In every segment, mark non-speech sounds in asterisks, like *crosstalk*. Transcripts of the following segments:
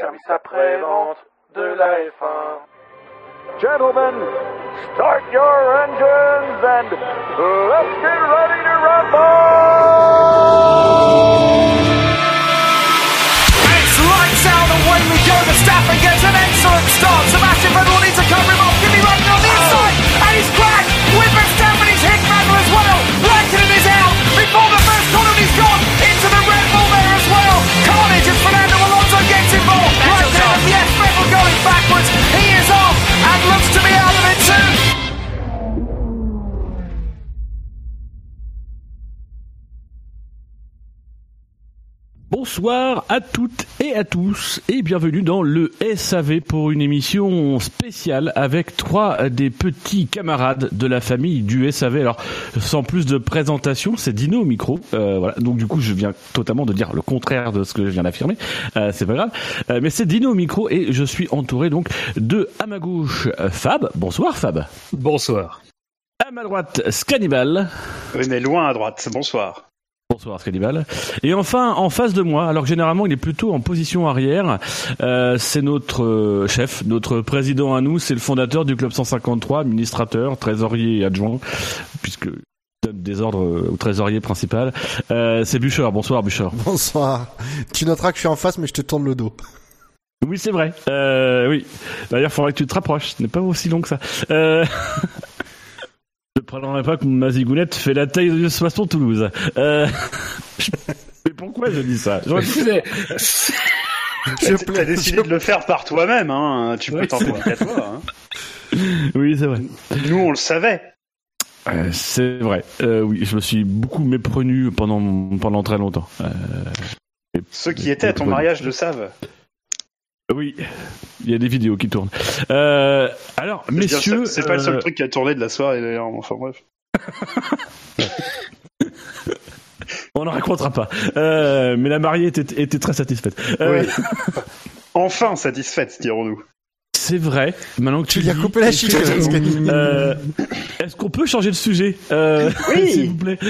service après-vente de la F1. Gentlemen, start your engines and let's get ready to rumble! It's lights out, away we go. Verstappen gets an excellent start. Sebastian Vettel needs to cover Bonsoir à toutes et à tous et bienvenue dans le SAV pour une émission spéciale avec trois des petits camarades de la famille du SAV. Alors sans plus de présentation, c'est Dino au micro. Euh, voilà. Donc du coup, je viens totalement de dire le contraire de ce que je viens d'affirmer. Euh, c'est pas grave. Euh, mais c'est Dino au micro et je suis entouré donc de à ma gauche Fab. Bonsoir Fab. Bonsoir. À ma droite Scannibal. Oui, mais loin à droite. Bonsoir. Bonsoir Scannibal. Et enfin, en face de moi, alors que généralement il est plutôt en position arrière, euh, c'est notre euh, chef, notre président à nous, c'est le fondateur du Club 153, administrateur, trésorier et adjoint, puisque donne des ordres au trésorier principal. Euh, c'est Bûcheur. Bonsoir Bûcheur. Bonsoir. Tu noteras que je suis en face, mais je te tourne le dos. Oui, c'est vrai. Euh, oui. D'ailleurs, il faudrait que tu te rapproches. Ce n'est pas aussi long que ça. Euh... *laughs* Je ne prendrai pas que ma zigounette fait la taille de façon Toulouse. Euh... *laughs* Mais pourquoi je dis ça? J'aurais pu- Je Tu as décidé de le faire par toi-même, hein. Tu peux Oui, t'en c'est prendre qu'à toi. Hein. Oui, c'est vrai. Nous, on le savait. Euh, c'est vrai. Euh, oui, je me suis beaucoup méprenu pendant pendant très longtemps. Euh, Ceux qui étaient à ton mariage le savent. Oui, il y a des vidéos qui tournent. Euh, alors, messieurs, c'est pas le seul euh, truc qui a tourné de la soirée d'ailleurs. Enfin bref. *laughs* on n'en racontera pas. Euh, mais la mariée était, était très satisfaite. Euh, Oui. enfin satisfaite, dirons-nous. C'est vrai. Maintenant que tu, Tu lui as coupé la est-ce chic, Scani. Euh, Est-ce qu'on peut changer de sujet euh, Oui. *laughs* S'il vous plaît? *laughs*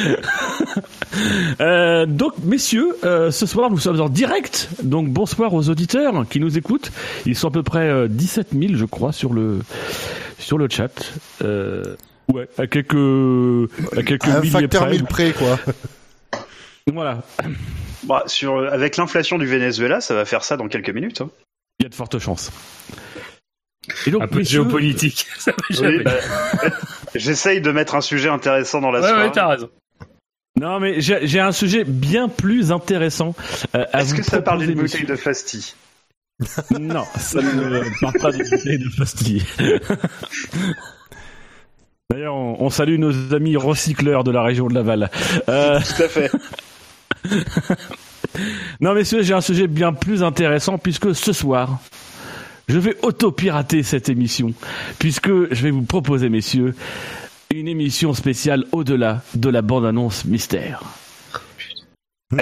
Euh, donc, messieurs, euh, ce soir, nous sommes en direct. Donc, bonsoir aux auditeurs qui nous écoutent. Ils sont à peu près euh, 17 000, je crois, sur le sur le chat. Euh, ouais, à quelques à quelques Un milliers facteur près. 1000 près, quoi. *laughs* Voilà. Bah, sur, avec l'inflation du Venezuela, ça va faire ça dans quelques minutes. hein. Il y a de fortes chances. Et donc, Un peu de géopolitique. Va Oui, bah, *laughs* J'essaye de mettre un sujet intéressant dans la ouais, soirée. ouais, t'as raison. Non, mais j'ai un sujet bien plus intéressant. euh, Est-ce que ça parle *laughs* d'une bouteille de Fasti? Non, ça ne parle pas de bouteille de pastilles. D'ailleurs, on, on salue nos amis recycleurs de la région de Laval. Euh, Tout à fait. *laughs* non, messieurs, j'ai un sujet bien plus intéressant puisque ce soir, je vais auto-pirater cette émission puisque je vais vous proposer, messieurs, une émission spéciale au-delà de la bande-annonce mystère.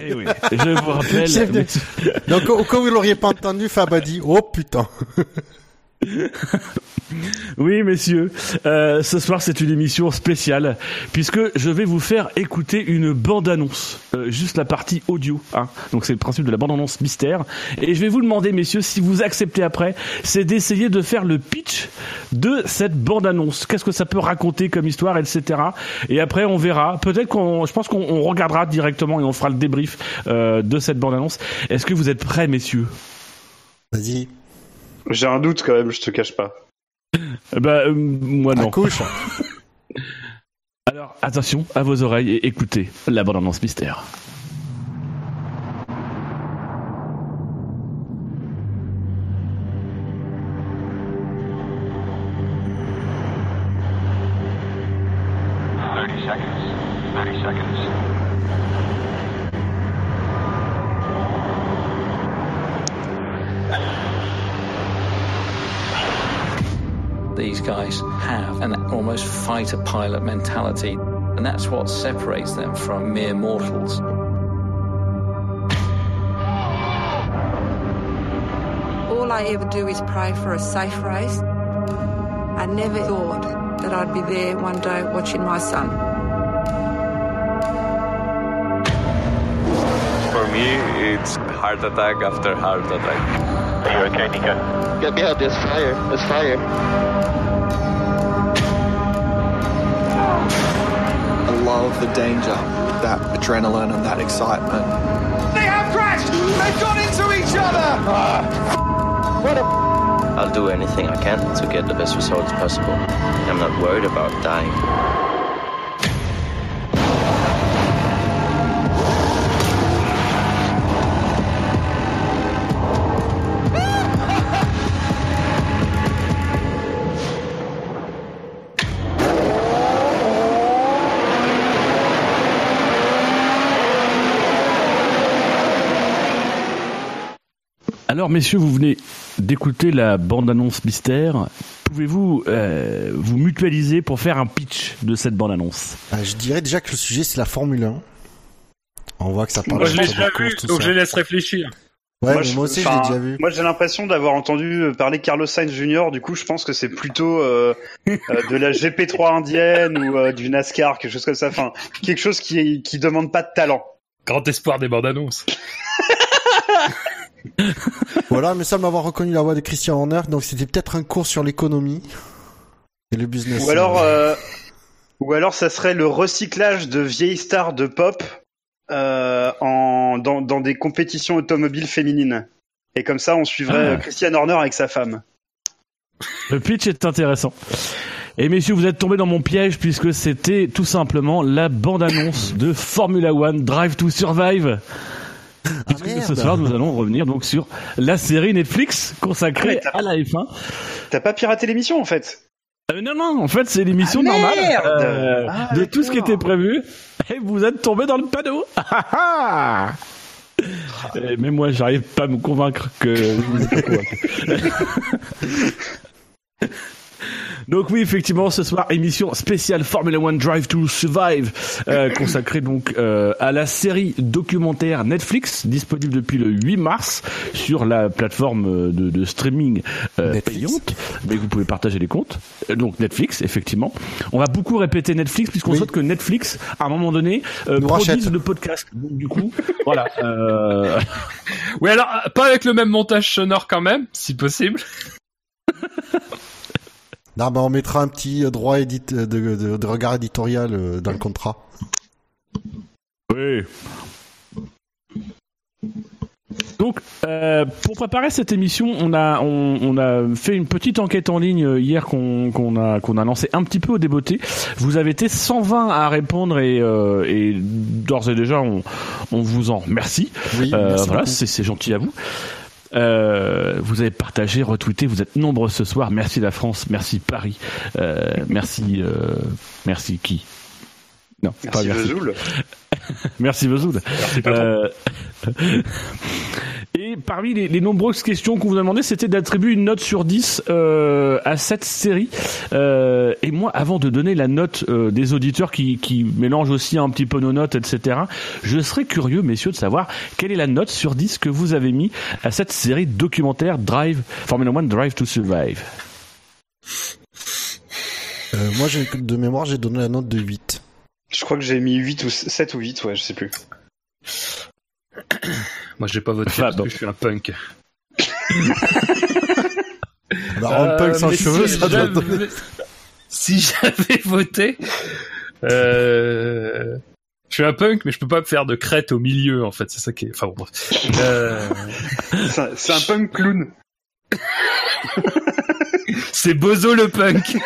Eh oui, je vous rappelle. De- Donc, au cas où vous l'auriez pas entendu, Fab a dit, oh putain. *laughs* Oui, messieurs, euh, ce soir c'est une émission spéciale puisque je vais vous faire écouter une bande-annonce, euh, juste la partie audio. Hein. Donc c'est le principe de la bande-annonce mystère. Et je vais vous demander, messieurs, si vous acceptez après, c'est d'essayer de faire le pitch de cette bande-annonce. Qu'est-ce que ça peut raconter comme histoire, etc. Et après on verra. Peut-être qu'on, je pense qu'on on regardera directement et on fera le débrief euh, de cette bande-annonce. Est-ce que vous êtes prêts, messieurs? Vas-y, J'ai un doute quand même, je te cache pas. Bah euh, moi non. accouche. *laughs* Alors, attention à vos oreilles et écoutez la bande-annonce mystère. Fighter pilot mentality, and that's what separates them from mere mortals. All I ever do is pray for a safe race. I never thought that I'd be there one day watching my son. For me, it's heart attack after heart attack. Are you okay, Nico? Yeah, yeah, there's fire. There's fire. Love the danger, that adrenaline and that excitement. They have crashed! They've gone into each other! Ah. I'll do anything I can to get the best results possible. I'm not worried about dying. Alors, messieurs, vous venez d'écouter la bande-annonce mystère. Pouvez-vous euh, vous mutualiser pour faire un pitch de cette bande-annonce? Ah, je dirais déjà que le sujet c'est la Formule 1. On voit que ça parle Moi, je l'ai déjà vu, donc ça. je laisse réfléchir. Ouais, moi, mais je- moi aussi je l'ai déjà vu. Moi, j'ai l'impression d'avoir entendu parler Carlos Sainz Jr. Du coup, je pense que c'est plutôt euh, euh, de la GP3 indienne ou euh, du NASCAR, quelque chose comme ça. Enfin, quelque chose qui qui demande pas de talent. Grand espoir des bandes annonces. *laughs* *laughs* Voilà, mais ça m'avoir reconnu la voix de Christian Horner, donc c'était peut-être un cours sur l'économie et le business. Ou alors, euh, ou alors, ça serait le recyclage de vieilles stars de pop euh, en dans, dans des compétitions automobiles féminines. Et comme ça, on suivrait Ah. euh, Christian Horner avec sa femme. Le pitch est intéressant. Et messieurs, vous êtes tombés dans mon piège puisque c'était tout simplement la bande-annonce de Formula One Drive to Survive. Puisque merde. ce soir, nous allons revenir donc sur la série Netflix consacrée Ah, à la F1. T'as pas piraté l'émission en fait? Euh, non, non, en fait, c'est l'émission Ah, normale euh, Ah, de tout ce qui était prévu. Et vous êtes tombés dans le panneau. *laughs* Ah, ah, ah. Mais moi, j'arrive pas à me convaincre que. *laughs* Donc oui, effectivement, ce soir, émission spéciale Formula One Drive to Survive, euh, *coughs* consacrée donc euh, à la série documentaire Netflix, disponible depuis le 8 mars sur la plateforme euh, de, de streaming euh, payante, mais vous pouvez partager les comptes. Donc Netflix, effectivement. On va beaucoup répéter Netflix puisqu'on Oui. souhaite que Netflix, à un moment donné, produise rachète. le podcast. Donc du coup, *laughs* voilà. Oui, alors, pas avec le même montage sonore quand même, si possible. *laughs* Non, bah, on mettra un petit euh, droit édit de, de- de regard éditorial euh, dans le contrat. Oui. Donc, euh, pour préparer cette émission, on a on, on a fait une petite enquête en ligne euh, hier qu'on qu'on a qu'on a lancé un petit peu au débeauté. Vous avez été 120 à répondre et, euh, et d'ores et déjà on on vous en remercie. Oui, Euh, voilà, c'est gentil à vous. Euh, vous avez partagé, retweeté, vous êtes nombreux ce soir. Merci la France, merci Paris, euh, merci euh, merci qui? Non, pas Merci *laughs* merci. Vesoul. Merci patron. Euh, Et parmi les, les nombreuses questions qu'on vous a demandé, c'était d'attribuer une note sur 10 euh, à cette série. Euh, et moi, avant de donner la note euh, des auditeurs qui, qui mélangent aussi un petit peu nos notes, etc., je serais curieux, messieurs, de savoir quelle est la note sur 10 que vous avez mis à cette série documentaire Drive, Formula One Drive to Survive. Euh, moi, j'ai- de mémoire, j'ai donné la note de 8. Je crois que j'ai mis 8 ou 7 ou 8, ouais, je sais plus. *coughs* Moi, j'ai pas voté Ah, parce bon. que je suis un punk. *laughs* Alors, un punk sans mais cheveux, si ça doit j'avais- donner... *laughs* Si j'avais voté, euh, je suis un punk, mais je peux pas me faire de crête au milieu, en fait. C'est ça qui est. Enfin bon, bref. Euh, C'est un- C'est un punk clown. *laughs* c'est Bozo le punk. *laughs*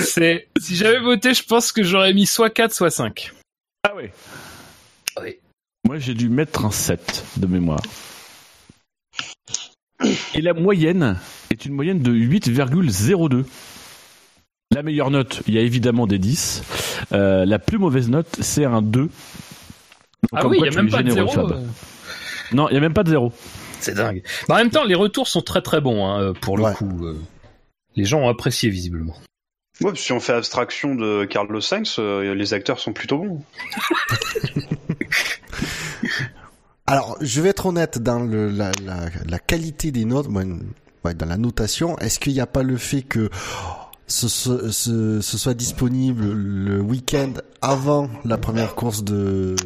c'est. Si j'avais voté, je pense que j'aurais mis soit 4, soit 5. Ah oui. Oui. Moi, j'ai dû mettre un 7 de mémoire. Et la moyenne est une moyenne de 8,02. La meilleure note, il y a évidemment des 10. Euh, la plus mauvaise note, c'est un 2. Ah Comme oui, il quoi y a même pas de généreux, zéro. Fab. euh. Non, il y a même pas de 0. *laughs* C'est dingue. Mais en même temps, les retours sont très très bons, hein, pour le Ouais. coup. euh. Les gens ont apprécié visiblement. Ouais, si on fait abstraction de Carlos Sainz, euh, les acteurs sont plutôt bons. *laughs* Alors, je vais être honnête dans le, la, la, la qualité des notes, dans la notation. Est-ce qu'il n'y a pas le fait que ce, ce, ce- soit disponible le week-end avant la première course de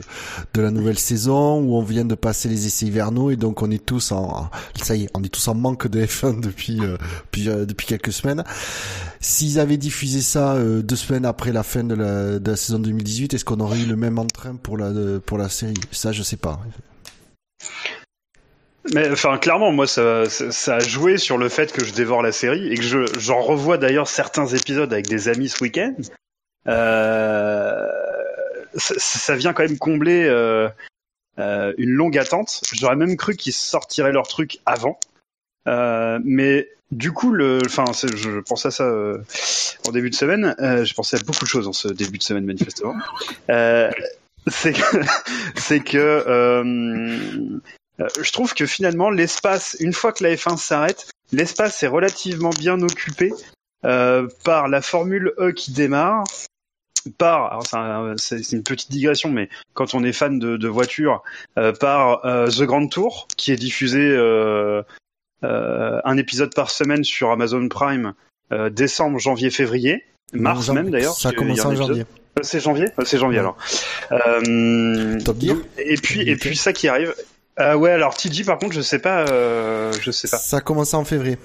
de la nouvelle saison où on vient de passer les essais hivernaux et donc on est tous en ça y est on est tous en manque de F1 depuis euh, depuis, euh, depuis quelques semaines. S'ils avaient diffusé ça euh, deux semaines après la fin de la, de la saison 2018, est-ce qu'on aurait eu le même entrain pour la pour la série? Ça je sais pas. Mais enfin, clairement, moi, ça, ça, ça a joué sur le fait que je dévore la série et que je, j'en revois d'ailleurs certains épisodes avec des amis ce week-end. Euh, ça, vient quand même combler euh, euh, une longue attente. J'aurais même cru qu'ils sortiraient leur truc avant. Euh, mais du coup, le, enfin, je pensais à ça euh, en début de semaine. Euh, J'ai pensé à beaucoup de choses en ce début de semaine manifestement. Euh, c'est que, *laughs* c'est que euh, je trouve que finalement l'espace, une fois que la F1 s'arrête, l'espace est relativement bien occupé euh, par la Formule E qui démarre, par, c'est un- c'est c'est une petite digression, mais quand on est fan de, de voitures, euh, par euh, The Grand Tour qui est diffusé euh, euh, un épisode par semaine sur Amazon Prime, euh, décembre, janvier, février, mars Non, même d'ailleurs. Ça un en janvier. Euh, C'est janvier Euh, C'est janvier Ouais. alors. Euh, Top Et puis, et puis ça qui arrive. Euh, ouais, alors TG par contre, je sais pas. Euh, je sais pas. Ça a commencé en février.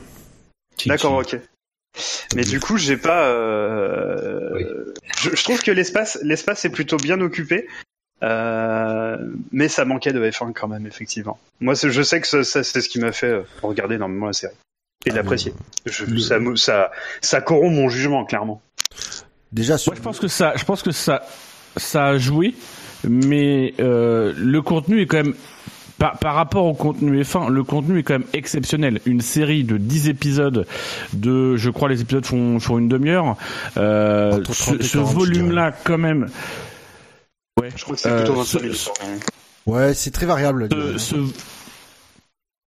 D'accord, ok. Mais du coup, j'ai pas. Euh... Je, je trouve que l'espace, l'espace est plutôt bien occupé. Euh, mais ça manquait de F1 quand même, effectivement. Moi, je sais que ça, ça, c'est ce qui m'a fait euh, regarder énormément la série et Ah, l'apprécier. Le- Ça, ça, ça corrompt mon jugement, clairement. Déjà sur Moi, je pense que ça, je pense que ça, ça a joué, mais euh, le contenu est quand même par, par rapport au contenu F1, le contenu est quand même exceptionnel. Une série de 10 épisodes, de, je crois les épisodes font, font une demi-heure. Euh, Entre 30 ce et ce 40, je volume-là, quand même. Ouais. Je crois que c'est Euh, plutôt 25 ce- minutes. Ouais, c'est très variable. ce, ce,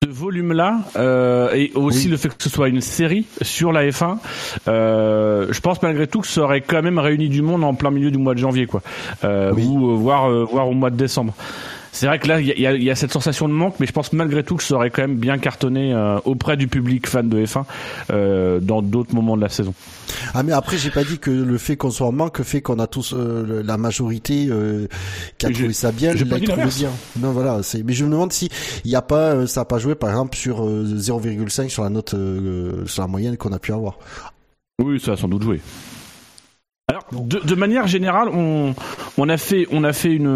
ce volume-là euh, et aussi Oui. le fait que ce soit une série sur la F1, euh, je pense malgré tout que ça aurait quand même réuni du monde en plein milieu du mois de janvier, quoi, euh, Oui. ou euh, voire euh, voire au mois de décembre. C'est vrai que là, il y a, y cette sensation de manque, mais je pense malgré tout que ça aurait quand même bien cartonné euh, auprès du public fan de F1 euh, dans d'autres moments de la saison. Ah mais après j'ai pas dit que le fait qu'on soit en manque fait qu'on a tous euh, la majorité qui a trouvé ça bien, j'ai l'a pas dit trouvé bien. Non voilà, c'est mais je me demande si il y a pas ça a pas joué par exemple sur euh, 0,5 sur la note sur la moyenne qu'on a pu avoir. Oui, ça a sans doute joué. Alors, de, de manière générale, on, on a fait, on a fait une.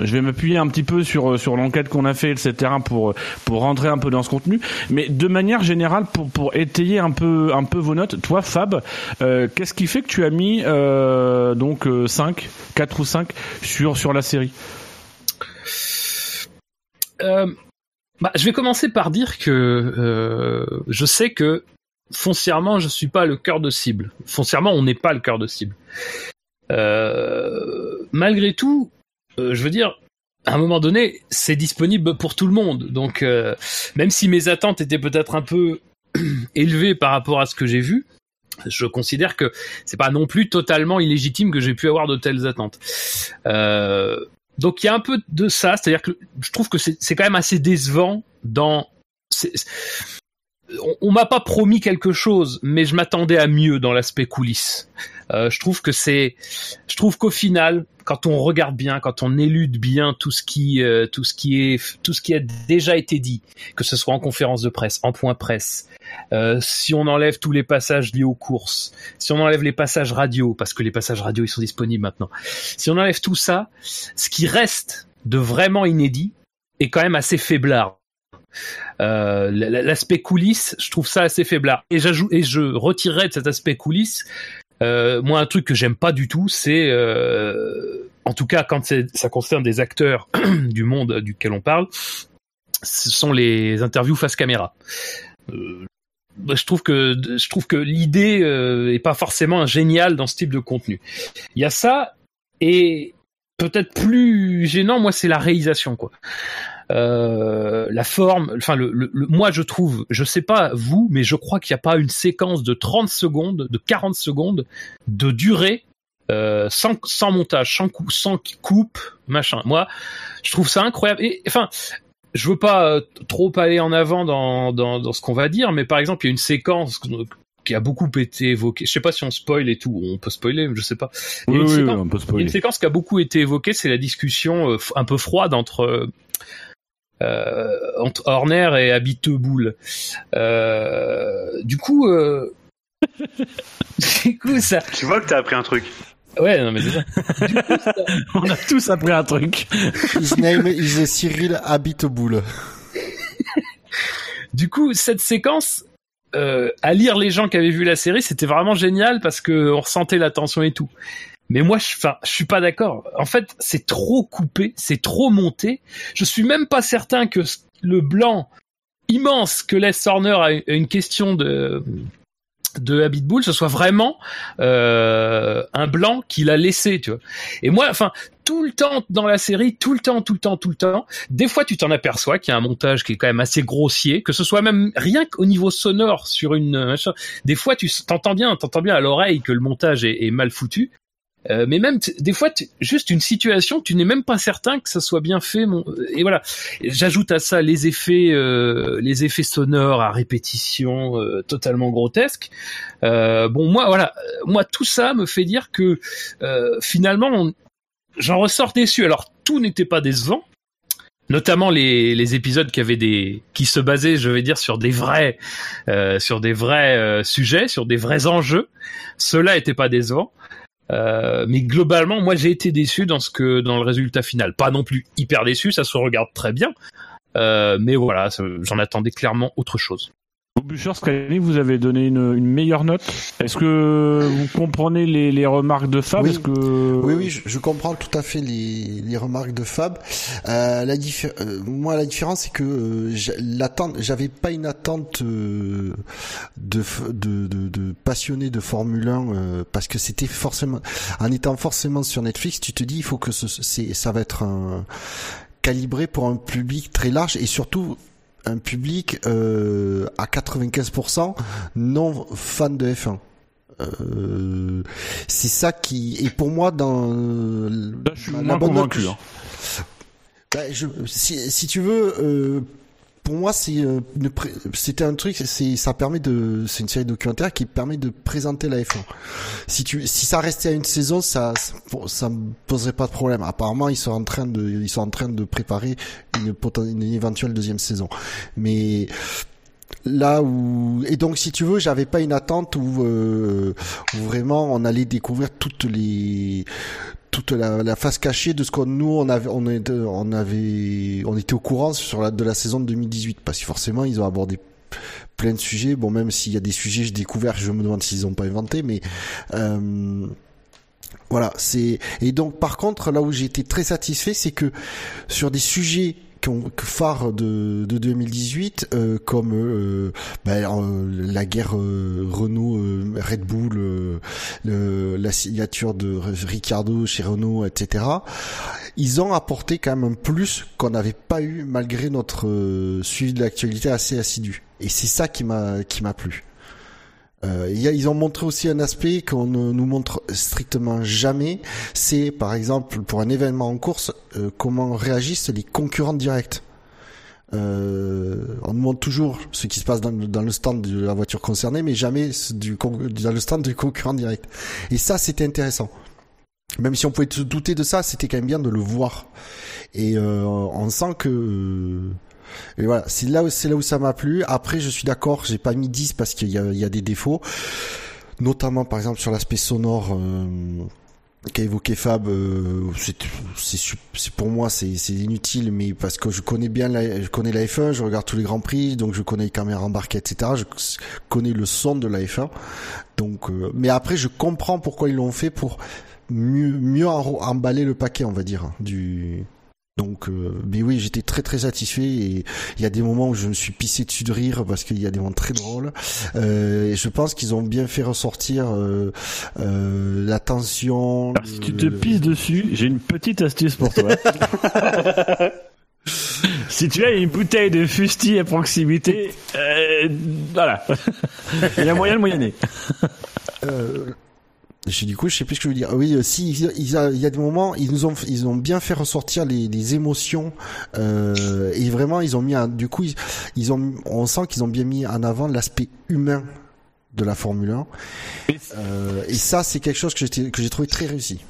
euh, Je vais m'appuyer un petit peu sur sur l'enquête qu'on a fait, etc. pour pour rentrer un peu dans ce contenu. Mais de manière générale, pour pour étayer un peu un peu vos notes, toi, Fab, euh, qu'est-ce qui fait que tu as mis euh, donc euh, 5, 4 ou 5 sur sur la série? Euh, bah, je vais commencer par dire que euh, je sais que foncièrement, je suis pas le cœur de cible. Foncièrement, on n'est pas le cœur de cible. Euh, malgré tout, euh, je veux dire, à un moment donné, c'est disponible pour tout le monde. Donc, euh, même si mes attentes étaient peut-être un peu *clears throat* élevées par rapport à ce que j'ai vu, je considère que c'est pas non plus totalement illégitime que j'ai pu avoir de telles attentes. Euh, donc il y a un peu de ça, c'est-à-dire que je trouve que c'est quand même assez décevant dans. On m'a pas promis quelque chose, mais je m'attendais à mieux dans l'aspect coulisses. Euh, je trouve que c'est, je trouve qu'au final, quand on regarde bien, quand on élude bien tout ce qui, euh, tout ce qui est, tout ce qui a déjà été dit, que ce soit en conférence de presse, en point presse, euh, si on enlève tous les passages liés aux courses, si on enlève les passages radio, parce que les passages radio ils sont disponibles maintenant, si on enlève tout ça, ce qui reste de vraiment inédit est quand même assez faiblard. Euh, l'aspect coulisses, je trouve ça assez faiblard. Et j'ajoute et je retirerai de cet aspect coulisses, euh, moi un truc que j'aime pas du tout, c'est euh, en tout cas quand ça concerne des acteurs *clears throat* du monde duquel on parle, ce sont les interviews face caméra. Je trouve que je trouve que l'idée est pas forcément géniale dans ce type de contenu. Il y a ça et peut-être plus gênant, moi, c'est la réalisation, quoi. Euh, la forme, enfin, le, le- le- moi, je trouve, je sais pas vous, mais je crois qu'il n'y a pas une séquence de 30 secondes, de 40 secondes de durée euh, sans, sans montage, sans, coup, sans coupe, machin. Moi, je trouve ça incroyable. Et enfin, je veux pas euh, trop aller en avant dans, dans, dans ce qu'on va dire, mais par exemple, il y a une séquence qui a beaucoup été évoquée. Je sais pas si on spoil et tout, on peut spoiler, je sais pas. Oui, une oui, séquence- oui, on peut spoiler. une séquence qui a beaucoup été évoquée, c'est la discussion euh, un peu froide entre euh, entre Horner et Habiteboul. Euh, du coup, euh, *laughs* du coup ça. Tu vois que t'as appris un truc. Ouais, non mais déjà. *laughs* On a tous appris un truc. His name is Cyril Habiteboul. Du coup, cette séquence, euh, à lire les gens qui avaient vu la série, c'était vraiment génial parce que on ressentait la tension et tout. Mais moi, je, enfin, je suis pas d'accord. En fait, c'est trop coupé, c'est trop monté. Je suis même pas certain que le blanc immense que laisse Horner à une- question de de Habitbull, ce soit vraiment euh, un blanc qu'il a laissé, tu vois. Et moi, enfin, tout le temps dans la série, tout le temps, tout le temps, tout le temps, des fois tu t'en aperçois qu'il y a un montage qui est quand même assez grossier, que ce soit même rien qu'au niveau sonore sur une. Des fois tu t'entends bien, t'entends bien à l'oreille que le montage est mal foutu. Euh, mais même des fois, juste une situation, tu n'es même pas certain que ça soit bien fait. Mon... Et voilà. J'ajoute à ça les effets, euh, les effets sonores à répétition euh, totalement grotesques. Euh, bon, moi, voilà, moi tout ça me fait dire que euh, finalement, j'en ressors déçu. Alors tout n'était pas décevant, notamment les, les épisodes qui avaient des qui se basaient, je vais dire, sur des vrais euh, sur des vrais sujets, sur des vrais enjeux. Cela était pas décevant. Euh, mais globalement, moi j'ai été déçu dans ce que dans le résultat final. Pas non plus hyper déçu, ça se regarde très bien. Euh, mais voilà, j'en attendais clairement autre chose. Au Bûcher, cette année, vous avez donné une, une meilleure note. Est-ce que vous comprenez les, les remarques de Fab? Oui. Est-ce que... Oui, oui, je, je comprends tout à fait les, les remarques de Fab. Euh, la diffé- euh, moi, la différence, c'est que euh, l'attente, j'avais pas une attente euh, de, de, de, de passionné de Formule 1 euh, parce que c'était forcément, en étant forcément sur Netflix, tu te dis, il faut que ce, ça va être un, calibré pour un public très large et surtout un public euh, à 95% non fan de F1. Euh, c'est ça qui et pour moi dans Là, je suis moins convaincu. hein. bah, je, si, si tu veux, euh, pour moi, c'est euh, c'était un truc, c'est ça permet de, c'est une série documentaire qui permet de présenter la F1. Si tu, si ça restait à une saison, ça, ça, me poserait pas de problème. Apparemment, ils sont en train de, ils sont en train de préparer une, une éventuelle deuxième saison. Mais là où et donc si tu veux j'avais pas une attente où, euh, où vraiment on allait découvrir toutes les toute la, la face cachée de ce qu'on nous on avait on était on avait on était au courant sur la de la saison de 2018 parce que forcément ils ont abordé plein de sujets. Bon même s'il y a des sujets j'ai découvert je me demande s'ils ont pas inventé mais euh, voilà, c'est et donc par contre là où j'ai été très satisfait, c'est que sur des sujets qui ont phares de, de 2018 euh, comme euh, ben, euh, la guerre Renault Red Bull la signature de Ricardo chez Renault etc ils ont apporté quand même un plus qu'on n'avait pas eu malgré notre suivi de l'actualité assez assidu. Et c'est ça qui m'a qui m'a plu euh, y a- ils ont montré aussi un aspect qu'on ne nous montre strictement jamais. C'est par exemple pour un événement en course, euh, comment réagissent les concurrents directs. Euh, on nous montre toujours ce qui se passe dans, le- stand de la voiture concernée, mais jamais dans le stand du concurrent direct. Et ça, c'était intéressant. Même si on pouvait se douter de ça, c'était quand même bien de le voir. Et euh, on sent que et voilà, c'est là où c'est là où ça m'a plu. Après, je suis d'accord, j'ai pas mis 10 parce qu'il y y a des défauts, notamment par exemple sur l'aspect sonore euh, qu'a évoqué Fab. euh, c'est pour moi c'est inutile, mais parce que je connais bien la, je connais la F1, je regarde tous les grands prix, donc je connais les caméras embarquées, etc. Je connais le son de la F1. Donc, euh, mais après, je comprends pourquoi ils l'ont fait pour mieux mieux emballer le paquet, on va dire, du donc, euh, mais oui, j'étais très très satisfait et il y a des moments où je me suis pissé dessus de rire parce qu'il y a des moments très drôles. Euh, et je pense qu'ils ont bien fait ressortir euh, euh, la tension. Si tu te pisses dessus, j'ai une petite astuce pour toi. *laughs* si tu as une bouteille de fusti à proximité, euh, voilà. *laughs* Il y a moyen de moyenner. Je- du coup, je sais plus ce que je veux dire. Oui, euh, si il y, a, il y des moments, ils nous ont, ils ont bien fait ressortir les, les émotions euh, et vraiment, ils ont mis, un, du coup, ils, ils ont, on sent qu'ils ont bien mis en avant l'aspect humain de la Formule 1. Euh, et ça, c'est quelque chose que j'ai trouvé très réussi.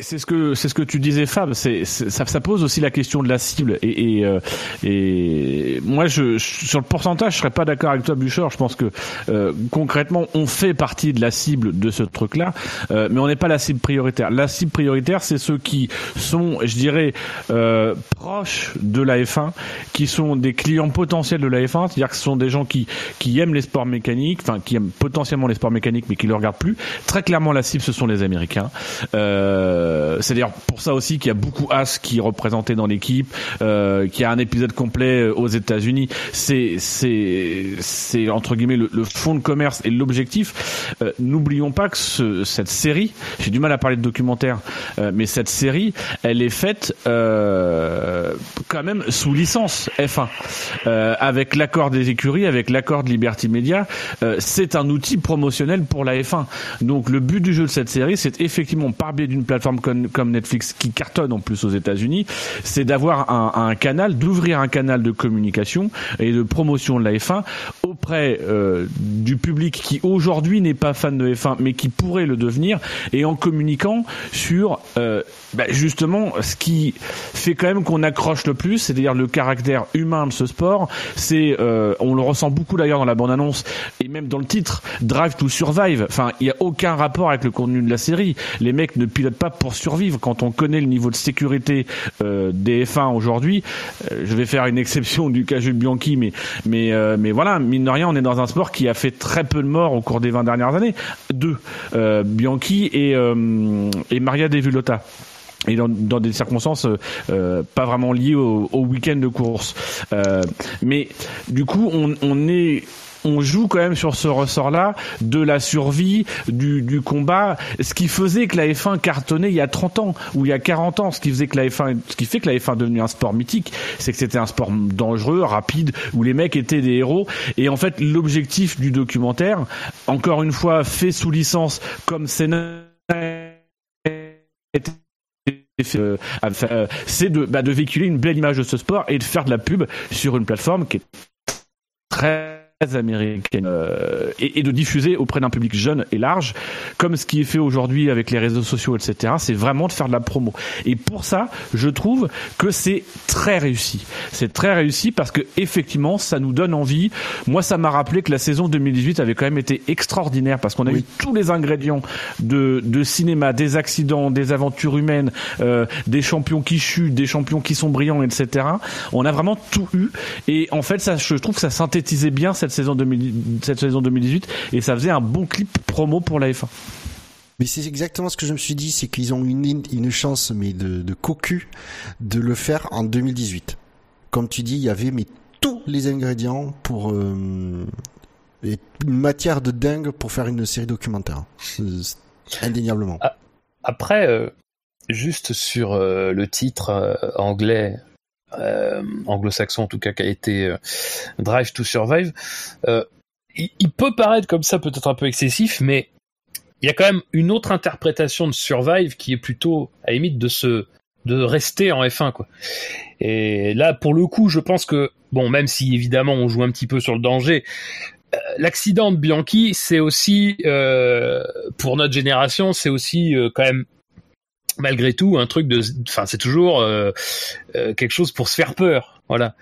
C'est ce que c'est ce que tu disais Fab. C'est ça, ça pose aussi la question de la cible et et, euh, et moi je, sur le pourcentage je serais pas d'accord avec toi Bouchard. Je pense que euh, concrètement on fait partie de la cible de ce truc là, euh, mais on n'est pas la cible prioritaire. La cible prioritaire c'est ceux qui sont je dirais euh, proches de la F1, qui sont des clients potentiels de la F1, c'est-à-dire que ce sont des gens qui qui aiment les sports mécaniques, enfin qui aiment potentiellement les sports mécaniques mais qui le regardent plus. Très clairement la cible ce sont les Américains. Euh, euh, c'est d'ailleurs pour ça aussi qu'il y a beaucoup As qui est représenté dans l'équipe, euh, qu'il y a un épisode complet euh, aux États-Unis. C'est c'est c'est entre guillemets le, le fond de commerce et l'objectif. Euh, N'oublions pas que ce, cette série, j'ai du mal à parler de documentaire, euh, mais cette série, elle est faite euh, quand même sous licence F1, avec l'accord des écuries, avec l'accord de Liberty Media. c'est un outil promotionnel pour la F1. Donc le but du jeu de cette série, c'est effectivement par biais d'une plateforme comme, comme, Netflix qui cartonne en plus aux États-Unis, c'est d'avoir un, canal, d'ouvrir un canal de communication et de promotion de la F1 auprès euh, du public qui aujourd'hui n'est pas fan de F1 mais qui pourrait le devenir et en communiquant sur euh, bah justement ce qui fait quand même qu'on accroche le plus, c'est-à-dire le caractère humain de ce sport. C'est, euh, on le ressent beaucoup d'ailleurs dans la bande-annonce et même dans le titre, Drive to Survive. Enfin, il n'y a aucun rapport avec le contenu de la série. Les mecs ne pilotent pas pour survivre. Quand on connaît le niveau de sécurité euh, des F1 aujourd'hui, euh, je vais faire une exception du cas Jules Bianchi, mais mais euh, mais voilà, mine de rien, on est dans un sport qui a fait très peu de morts au cours des 20 dernières années. Deux, Bianchi et et Maria Devulota et dans, des circonstances pas vraiment liées au, week-end de course. Mais du coup, on, on est on joue quand même sur ce ressort-là de la survie, du, du, combat, ce qui faisait que la F1 cartonnait il y a 30 ans ou il y a 40 ans, ce qui faisait que la F1, ce qui fait que la F1 est devenue un sport mythique, c'est que c'était un sport dangereux, rapide, où les mecs étaient des héros. Et en fait, l'objectif du documentaire, encore une fois, fait sous licence comme Senna euh, c'est de, bah, de véhiculer une belle image de ce sport et de faire de la pub sur une plateforme qui est très américaine euh, et, et, de diffuser auprès d'un public jeune et large, comme ce qui est fait aujourd'hui avec les réseaux sociaux, etc. C'est vraiment de faire de la promo. Et pour ça, je trouve que c'est très réussi. C'est très réussi parce que effectivement, ça nous donne envie. Moi, ça m'a rappelé que la saison 2018 avait quand même été extraordinaire parce qu'on a oui. eu tous les ingrédients de, de cinéma, des accidents, des aventures humaines, euh, des champions qui chutent, des champions qui sont brillants, etc. On a vraiment tout eu. Et en fait, ça, je trouve que ça synthétisait bien cette saison, 2000, cette saison 2018 et ça faisait un bon clip promo pour la F1. Mais c'est exactement ce que je me suis dit, c'est qu'ils ont une, une chance mais de, de cocu de le faire en 2018. Comme tu dis, il y avait mais tous les ingrédients pour euh, et une matière de dingue pour faire une série documentaire. Indéniablement. Après, euh, juste sur euh, le titre euh, anglais anglo-saxon en tout cas qui a été euh, Drive to Survive, euh, il, peut paraître comme ça peut-être un peu excessif, mais il y a quand même une autre interprétation de Survive qui est plutôt à la limite de se de rester en F1 quoi. Et là pour le coup, je pense que bon, même si évidemment on joue un petit peu sur le danger, l'accident de Bianchi, c'est aussi euh, pour notre génération, c'est aussi euh, quand même malgré tout un truc de enfin c'est toujours euh, euh, quelque chose pour se faire peur voilà.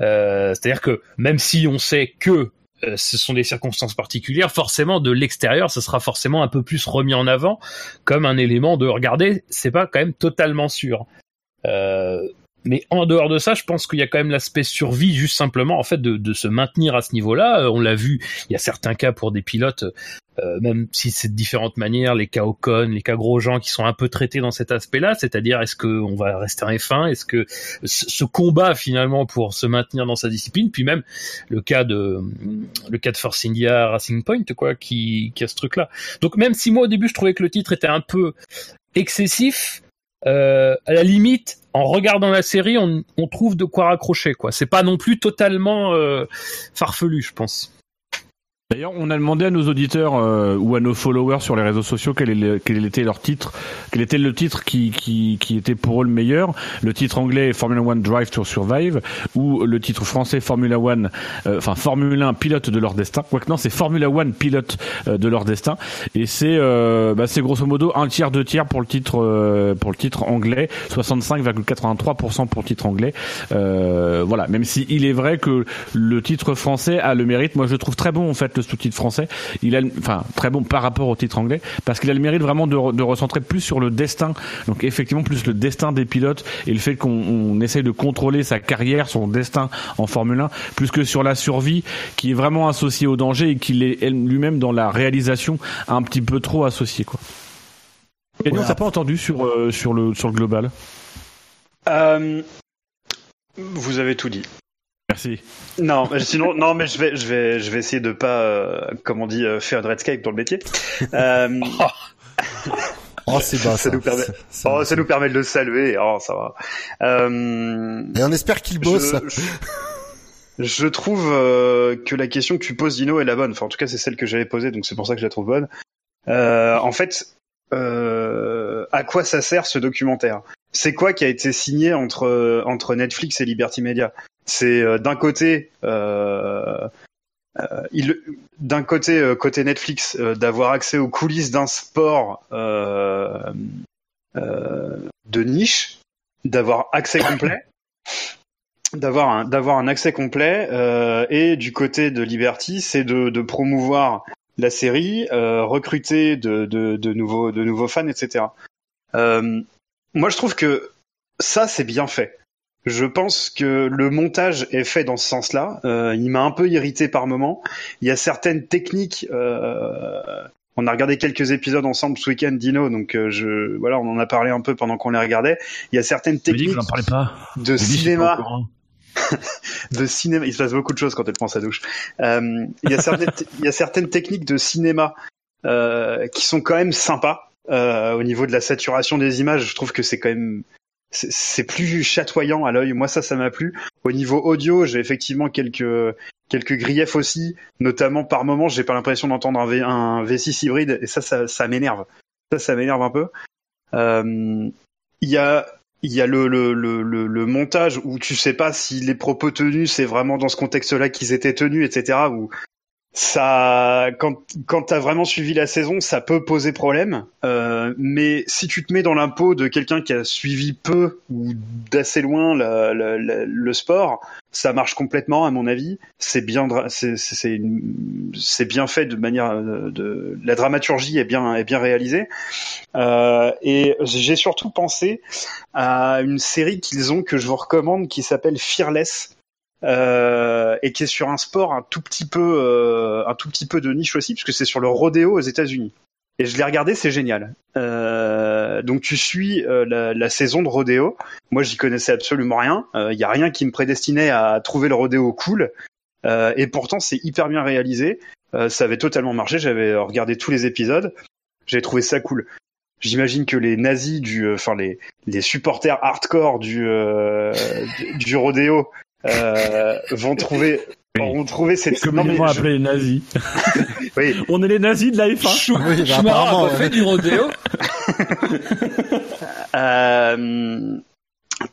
Euh, c'est à dire que même si on sait que euh, ce sont des circonstances particulières forcément de l'extérieur ce sera forcément un peu plus remis en avant comme un élément de regarder c'est pas quand même totalement sûr. Euh, mais en dehors de ça, je pense qu'il y a quand même l'aspect survie, juste simplement, en fait, de, de se maintenir à ce niveau-là. Euh, on l'a vu, il y a certains cas pour des pilotes, euh, même si c'est de différentes manières, les cas Ocon, les cas Grosjean, qui sont un peu traités dans cet aspect-là, c'est-à-dire est-ce qu'on va rester en F1, est-ce que ce combat finalement pour se maintenir dans sa discipline, puis même le cas de le cas de Force India Racing Point, quoi, qui, qui a ce truc-là. Donc même si moi au début je trouvais que le titre était un peu excessif, euh, à la limite, en regardant la série, on, trouve de quoi raccrocher. quoi. C'est pas non plus totalement euh, farfelu, je pense. D'ailleurs, on a demandé à nos auditeurs euh, ou à nos followers sur les réseaux sociaux quel, est le- quel était leur titre, quel était le titre qui, qui, qui était pour eux le meilleur. Le titre anglais Formula One Drive to Survive ou le titre français Formula One, euh, enfin Formula 1 pilote de leur destin. Quoique non, c'est Formula One pilote euh, de leur destin. Et c'est euh, bah, c'est grosso modo un tiers, deux tiers pour le titre euh, pour le titre anglais, 65,83% pour le titre anglais. Voilà, même si il est vrai que le titre français a le mérite. Moi, je le trouve très bon en fait le sous-titre français. Il a, enfin, très bon par rapport au titre anglais parce qu'il a le mérite vraiment de, re- de recentrer plus sur le destin. Donc effectivement, plus le destin des pilotes et le fait qu'on on essaye de contrôler sa carrière, son destin en Formule 1, plus que sur la survie qui est vraiment associée au danger et qu'il est lui-même dans la réalisation un petit peu trop associé quoi. Et nous, on s'est pas entendu sur euh, sur le sur le global? Euh, vous avez tout dit. Merci. Non, mais sinon, non, mais je vais, je vais, je vais essayer de pas, euh, comme on dit, euh, faire de Redscape dans le métier. Euh, *laughs* Oh, c'est bas, ça. nous permet, oh, ça nous permet de le saluer. Oh, ça va. Euh, Et on espère qu'il bosse. je, je- je trouve euh, que la question que tu poses, Dino, est la bonne. Enfin, en tout cas, c'est celle que j'avais posée, donc c'est pour ça que je la trouve bonne. Euh, en fait, euh, à quoi ça sert ce documentaire? C'est quoi qui a été signé entre entre Netflix et Liberty Media? C'est euh, d'un côté, euh, euh, d'un côté côté Netflix, d'avoir accès aux coulisses d'un sport de niche, d'avoir accès complet *coughs* d'avoir un d'avoir un accès complet et du côté de Liberty c'est de, promouvoir la série recruter de, nouveaux de nouveaux fans etc moi je trouve que ça c'est bien fait je pense que le montage est fait dans ce sens-là. Euh, il m'a un peu irrité par moment. Il y a certaines techniques. euh, on a regardé quelques épisodes ensemble ce week-end, Dino. Donc euh, je, voilà, on en a parlé un peu pendant qu'on les regardait. Il y a certaines techniques vous pas. de cinéma *laughs* de cinéma. Il se passe beaucoup de choses quand elle prend sa douche. Il, y a certaines, il y a certaines techniques de cinéma qui sont quand même sympas. Euh, au niveau de la saturation des images, je trouve que c'est quand même c'est- plus chatoyant à l'œil. Moi, ça, ça m'a plu. Au niveau audio, j'ai effectivement quelques quelques griefs aussi, notamment par moment, j'ai pas l'impression d'entendre un, V, un V6 hybride, et ça, ça, ça m'énerve. Ça, ça m'énerve un peu. Euh, Il y a il y a le, le, le, le, le montage où tu sais pas si les propos tenus c'est vraiment dans ce contexte-là qu'ils étaient tenus, etc. Où ça, quand quand t'as vraiment suivi la saison, ça peut poser problème. Euh, mais si tu te mets dans l'impôt de quelqu'un qui a suivi peu ou d'assez loin la- la- la- le sport, ça marche complètement à mon avis. C'est bien, c'est bien fait de manière euh, de la dramaturgie est bien est bien réalisée. Euh, et j'ai surtout pensé à une série qu'ils ont que je vous recommande qui s'appelle Fearless. Euh, et qui est sur un sport un tout petit peu euh, un tout petit peu de niche aussi puisque c'est sur le rodéo aux États-Unis. Et je l'ai regardé c'est génial. Euh, donc tu suis euh, la, la saison de rodéo. Moi j'y connaissais absolument rien. Il y a rien qui me prédestinait à trouver le rodéo cool. Euh, et pourtant c'est hyper bien réalisé. Euh, ça avait totalement marché. J'avais regardé tous les épisodes. J'ai trouvé ça cool. J'imagine que les nazis du, euh, enfin les les supporters hardcore du euh, du, du rodéo euh, vont trouver vont trouver cette Comme ils vont je- appeler les nazis. *laughs* oui. On est les nazis de la F1. Oui, bah, a apparemment, fait du rodéo. *laughs* Euh,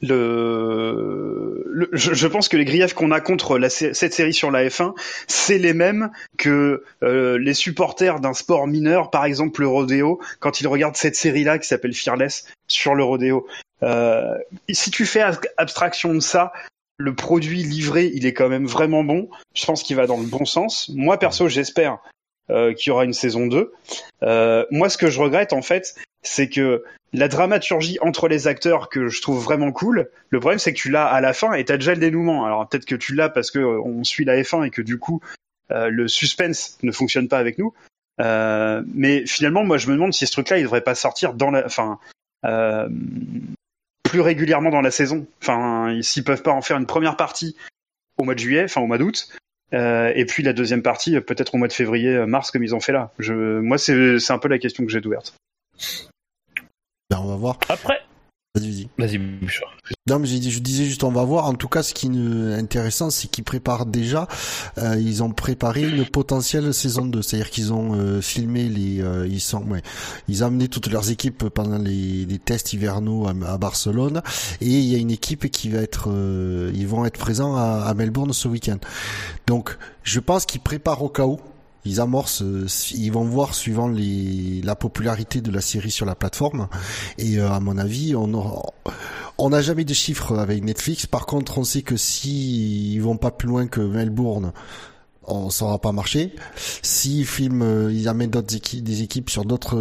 le, le- je, je pense que les griefs qu'on a contre la, cette série sur la F1, c'est les mêmes que euh, les supporters d'un sport mineur, par exemple le rodéo, quand ils regardent cette série-là qui s'appelle Fearless sur le rodéo. Euh, si tu fais ab- abstraction de ça, le produit livré, il est quand même vraiment bon. Je pense qu'il va dans le bon sens. Moi, perso, j'espère euh, qu'il y aura une saison 2. Euh, moi, ce que je regrette, en fait, c'est que la dramaturgie entre les acteurs que je trouve vraiment cool, le problème c'est que tu l'as à la fin et t'as déjà le dénouement. Alors peut-être que tu l'as parce que euh, on suit la F1 et que du coup euh, le suspense ne fonctionne pas avec nous. Euh, mais finalement, moi je me demande si ce truc-là il devrait pas sortir dans la, enfin, euh, plus régulièrement dans la saison. Enfin, s'ils peuvent pas en faire une première partie au mois de juillet, enfin au mois d'août. euh, et puis la deuxième partie, euh, peut-être au mois de février, euh, mars, comme ils ont fait là. Je, moi, c'est c'est un peu la question que j'ai ouverte. Ben, on va voir. Après, Vas-y, vas-y. Non, mais je disais juste, on va voir. En tout cas, ce qui est intéressant, c'est qu'ils préparent déjà. euh, ils ont préparé une potentielle saison 2. C'est-à-dire qu'ils ont euh, filmé les. euh, ils sont, ouais, ils ont amené toutes leurs équipes pendant les, les tests hivernaux à, à Barcelone. Et il y a une équipe qui va être. euh, ils vont être présents à, à Melbourne ce week-end. Donc, je pense qu'ils préparent au cas où. Ils amorcent, euh, ils vont voir suivant les, la popularité de la série sur la plateforme. Et euh, à mon avis, on on n'a jamais de chiffres avec Netflix. Par contre, on sait que si ils vont pas plus loin que Melbourne, on ça aura pas marché. S'ils filment, euh, ils amènent d'autres équipes, des équipes sur d'autres,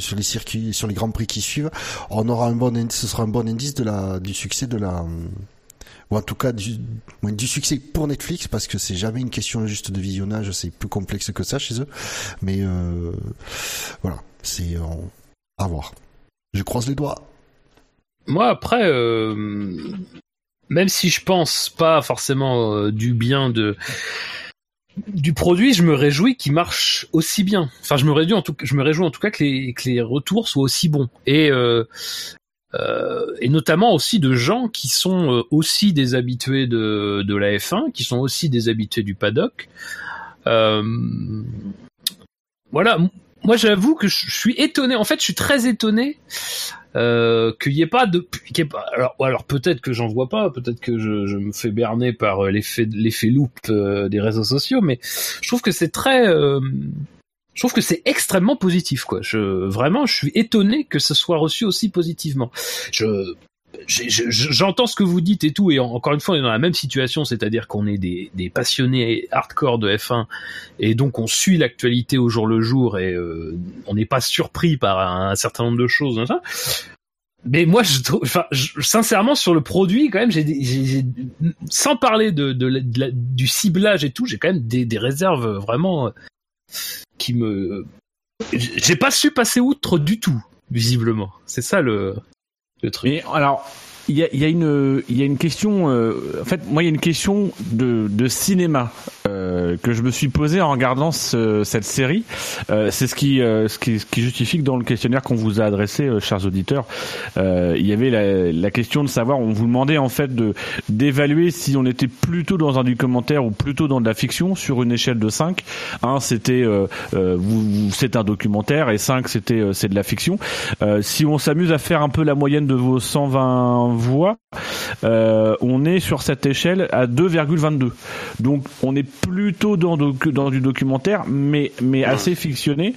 sur les circuits, sur les grands prix qui suivent, on aura un bon, ce sera un bon indice de la, du succès de la, ou en tout cas du, succès pour Netflix parce que c'est jamais une question juste de visionnage, c'est plus complexe que ça chez eux. Mais euh, voilà, c'est euh, à voir. Je croise les doigts. Moi, après, euh, même si je pense pas forcément du bien de du produit, je me réjouis qu'il marche aussi bien. Enfin, je me réjouis en tout, je me réjouis en tout cas que les, que les retours soient aussi bons. Et et notamment aussi de gens qui sont euh, aussi des habitués de, de la F1, qui sont aussi des habitués du paddock. Euh, voilà, moi j'avoue que je suis étonné. En fait, je suis très étonné euh, qu'il n'y ait pas de. alors, peut-être que j'en vois pas, peut-être que je, me fais berner par euh, l'effet l'effet loop euh, des réseaux sociaux, mais je trouve que c'est très. euh, je trouve que c'est extrêmement positif, quoi. Je vraiment, je suis étonné que ce soit reçu aussi positivement. Je j'entends ce que vous dites et tout, et en- encore une fois, on est dans la même situation, c'est-à-dire qu'on est des, des passionnés hardcore de F1, et donc on suit l'actualité au jour le jour, et euh, on n'est pas surpris par un, certain nombre de choses. Mais moi, je, enfin, je- sincèrement, sur le produit, quand même, j'ai, sans parler de, de du ciblage et tout, j'ai quand même des, des réserves vraiment euh, qui me. J'ai pas su passer outre du tout, visiblement. C'est ça le, le truc. Alors, il y a, une, y a une question. euh, en fait, moi, il y a une question de, de cinéma euh, que je me suis posée en regardant ce- cette série. Euh, c'est ce qui, euh, ce qui, ce qui justifie que dans le questionnaire qu'on vous a adressé, euh, chers auditeurs, euh, il y avait la, la question de savoir. On vous demandait en fait de d'évaluer si on était plutôt dans un documentaire ou plutôt dans de la fiction sur une échelle de 5. 1 c'était vous, c'est un documentaire et 5 c'était c'est de la fiction. Si on s'amuse à faire un peu la moyenne de vos 120 voix, on est sur cette échelle à 2,22. Donc on est plutôt dans, docu- dans du documentaire, mais, mais assez fictionné.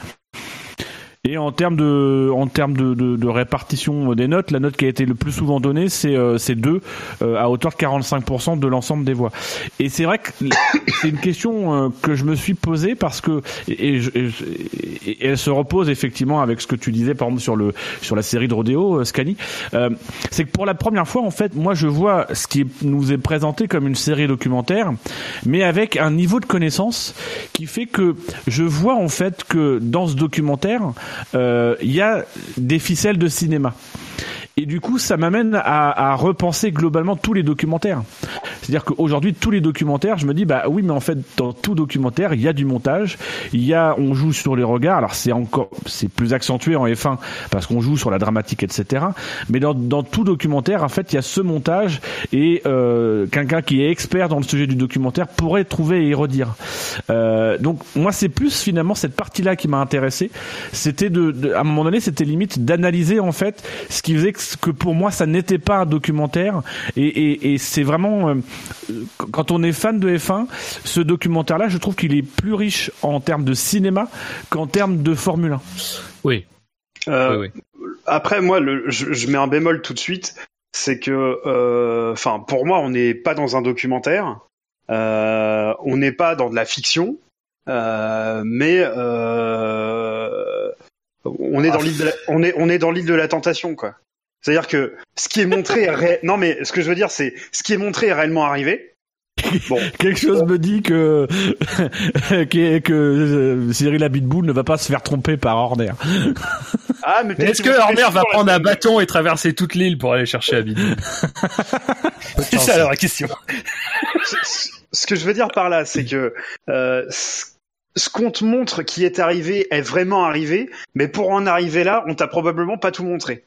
Et en termes de, en termes de, de, de répartition des notes, la note qui a été le plus souvent donnée, c'est euh, c'est 2 euh, à hauteur de 45% de l'ensemble des voix. Et c'est vrai que c'est une question euh, que je me suis posée parce que et, et et elle se repose effectivement avec ce que tu disais par exemple sur le sur la série de rodéo euh, Scani. Euh, c'est que pour la première fois en fait, moi je vois ce qui nous est présenté comme une série documentaire, mais avec un niveau de connaissance qui fait que je vois en fait que dans ce documentaire il y a des ficelles de cinéma. Et du coup, ça m'amène à, à repenser globalement tous les documentaires. C'est-à-dire qu'aujourd'hui, tous les documentaires, je me dis, bah oui, mais en fait, dans tout documentaire, il y a du montage, il y a, on joue sur les regards. Alors c'est encore, c'est plus accentué en F1 parce qu'on joue sur la dramatique, etc. Mais dans, dans tout documentaire, en fait, il y a ce montage et euh, quelqu'un qui est expert dans le sujet du documentaire pourrait trouver et redire. Euh, donc moi, c'est plus finalement cette partie-là qui m'a intéressé. C'était de, de- à un moment donné, c'était limite d'analyser en fait ce qui faisait que, que pour moi, ça n'était pas un documentaire. Et, et, et c'est vraiment, euh, quand on est fan de F1, ce documentaire-là, je trouve qu'il est plus riche en termes de cinéma qu'en termes de Formule 1. Oui. Euh, Après, moi, le, je, je mets un bémol tout de suite, c'est que, euh, enfin, pour moi, on n'est pas dans un documentaire, euh, on n'est pas dans de la fiction, euh, mais euh, on est dans l'île, de la, on est, on est dans l'île de la tentation, quoi. C'est-à-dire que ce qui est montré, est ré- non mais ce que je veux dire, c'est ce qui est montré est réellement arrivé. *laughs* Quelque chose me dit que *laughs* que, que euh, Cyril Abitboul ne va pas se faire tromper par Horner. *laughs* Ah, mais peut-être Est-ce que Horner va la prendre un bâton et traverser toute l'île pour aller chercher Abidou C'est ça la vraie question. ce- ce que je veux dire par là, c'est que euh, ce ce qu'on te montre qui est arrivé est vraiment arrivé, mais pour en arriver là, on t'a probablement pas tout montré.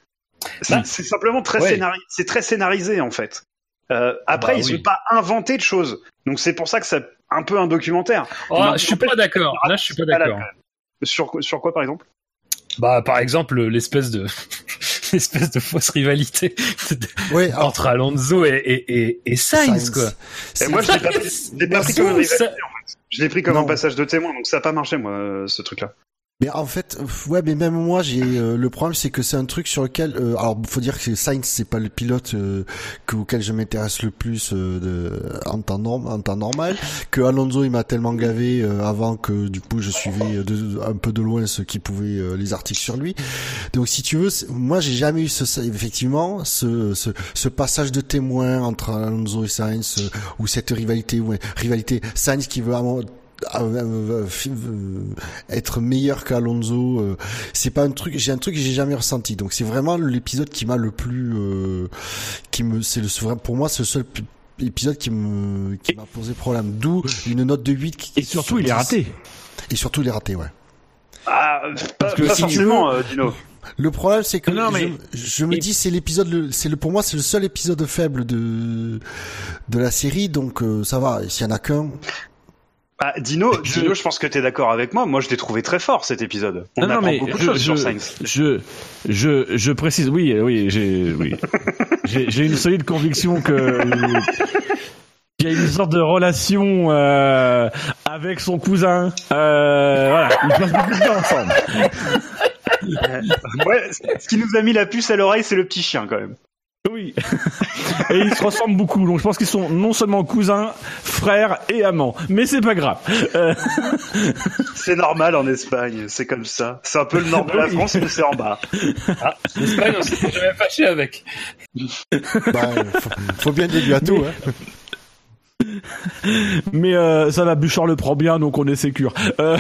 C'est Bah, c'est simplement très, ouais. scénari- c'est très scénarisé en fait. Euh, après, Bah ils oui. n'ont pas inventé de choses. Donc c'est pour ça que c'est un peu un documentaire. Oh, je suis pas d'accord. Là, je suis pas d'accord. Sur, sur quoi par exemple? Bah, par exemple, l'espèce de *laughs* l'espèce de fausse rivalité Ouais, alors, entre Alonso et et et, et Sainz, Sainz. quoi. Et c'est- moi, je l'ai pas, pris- pas comme une Ouh, rivalité, ça- en fait. Je l'ai pris comme Non. un passage de témoin, donc ça n'a pas marché, moi, euh, ce truc-là. Mais en fait, ouais, mais même moi, j'ai euh, le problème, c'est que c'est un truc sur lequel, euh, alors, faut dire que Sainz, c'est pas le pilote euh, que, auquel je m'intéresse le plus euh, de, en temps norm- en temps normal. Que Alonso, il m'a tellement gavé euh, avant que du coup, je suivais euh, de- un peu de loin ce qui pouvait les articles sur lui. Donc, si tu veux, moi, j'ai jamais eu ce, effectivement ce, ce, ce passage de témoin entre Alonso et Sainz ou cette rivalité, ouais, rivalité Sainz qui veut euh, être meilleur qu'Alonso euh, c'est pas un truc j'ai un truc que j'ai jamais ressenti donc c'est vraiment l'épisode qui m'a le plus euh, qui me c'est le pour moi c'est le seul épisode qui me qui m'a posé problème d'où une note de 8 qui, Et surtout, il est raté. et surtout il est raté ouais Ah, pas, que pas si forcément, euh, Dino. le problème c'est que Non, mais- je, je me et- dis c'est l'épisode le- c'est le pour moi c'est le seul épisode faible de de la série donc euh, ça va s'il y en a qu'un Ah, Dino, Je- Dino, je pense que tu es d'accord avec moi. Moi, je l'ai trouvé très fort cet épisode. On Non, non, apprend mais beaucoup de je, choses je, sur Sainz. je, je, je précise, oui, oui, j'ai, oui, *laughs* j'ai, une solide conviction que qu'il y a une sorte de relation euh, avec son cousin. Euh, voilà, ils passent beaucoup de temps ensemble. *laughs* Ouais, ce qui nous a mis la puce à l'oreille, c'est le petit chien quand même. Oui. Et ils se ressemblent beaucoup. Donc je pense qu'ils sont non seulement cousins, frères et amants. Mais c'est pas grave. Euh, C'est normal en Espagne, c'est comme ça. C'est un peu le nord de la. France, mais c'est en bas. L'Espagne, on s'était jamais fâché avec. bah, faut, faut bien dire lui à tout hein. *laughs* mais euh, ça va, Bouchard le prend bien, donc on est sécure. Euh,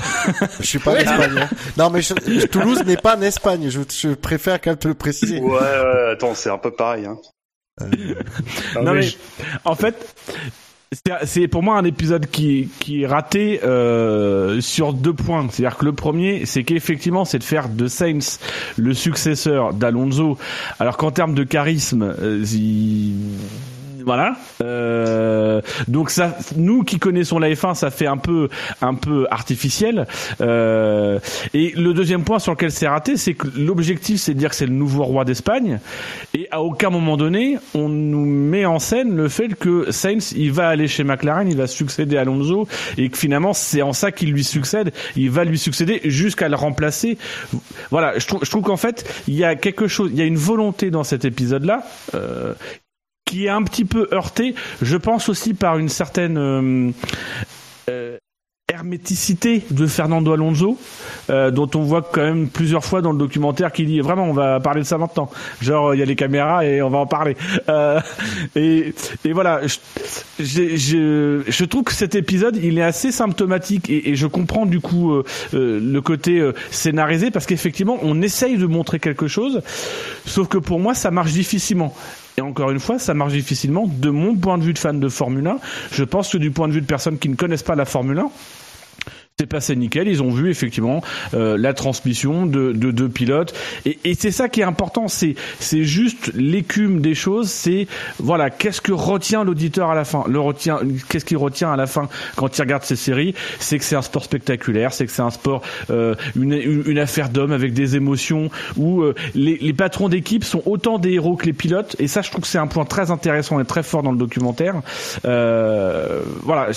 Je suis pas en Espagne. hein. Non, mais je- Toulouse n'est pas en Espagne. Je, je préfère quand même te le préciser. Ouais, ouais, attends, c'est un peu pareil. Hein. non mais, en fait, c'est- c'est pour moi un épisode qui, qui est raté euh, sur deux points. C'est-à-dire que le premier, c'est qu'effectivement, c'est de faire de Sainz le successeur d'Alonso, alors qu'en termes de charisme, euh, il- voilà. Euh, donc ça, nous qui connaissons la F1, ça fait un peu, un peu artificiel. Euh, et le deuxième point sur lequel c'est raté, c'est que l'objectif, c'est de dire que c'est le nouveau roi d'Espagne. Et à aucun moment donné, on nous met en scène le fait que Sainz, il va aller chez McLaren, il va succéder à Alonso, et que finalement, c'est en ça qu'il lui succède. Il va lui succéder jusqu'à le remplacer. Voilà, je trouve, je trouve qu'en fait, il y a quelque chose, il y a une volonté dans cet épisode-là. Euh, qui est un petit peu heurté, je pense aussi par une certaine euh, euh, herméticité de Fernando Alonso, euh, dont on voit quand même plusieurs fois dans le documentaire qu'il dit vraiment on va parler de ça maintenant. Genre il y a les caméras et on va en parler. Euh, et, et voilà, je, je, je trouve que cet épisode il est assez symptomatique et, et je comprends du coup euh, euh, le côté scénarisé parce qu'effectivement on essaye de montrer quelque chose, sauf que pour moi ça marche difficilement. Et encore une fois, ça marche difficilement. De mon point de vue de fan de Formule 1, je pense que du point de vue de personnes qui ne connaissent pas la Formule 1, c'est passé nickel. Ils ont vu effectivement euh, la transmission de de deux pilotes et, et c'est ça qui est important. C'est c'est juste l'écume des choses. C'est voilà qu'est-ce que retient l'auditeur à la fin? Le retient qu'est-ce qu'il retient à la fin quand il regarde ces séries? C'est que c'est un sport spectaculaire. C'est que c'est un sport euh, une, une une affaire d'hommes avec des émotions où euh, les les patrons d'équipe sont autant des héros que les pilotes. Et ça, je trouve que c'est un point très intéressant et très fort dans le documentaire. Euh, voilà.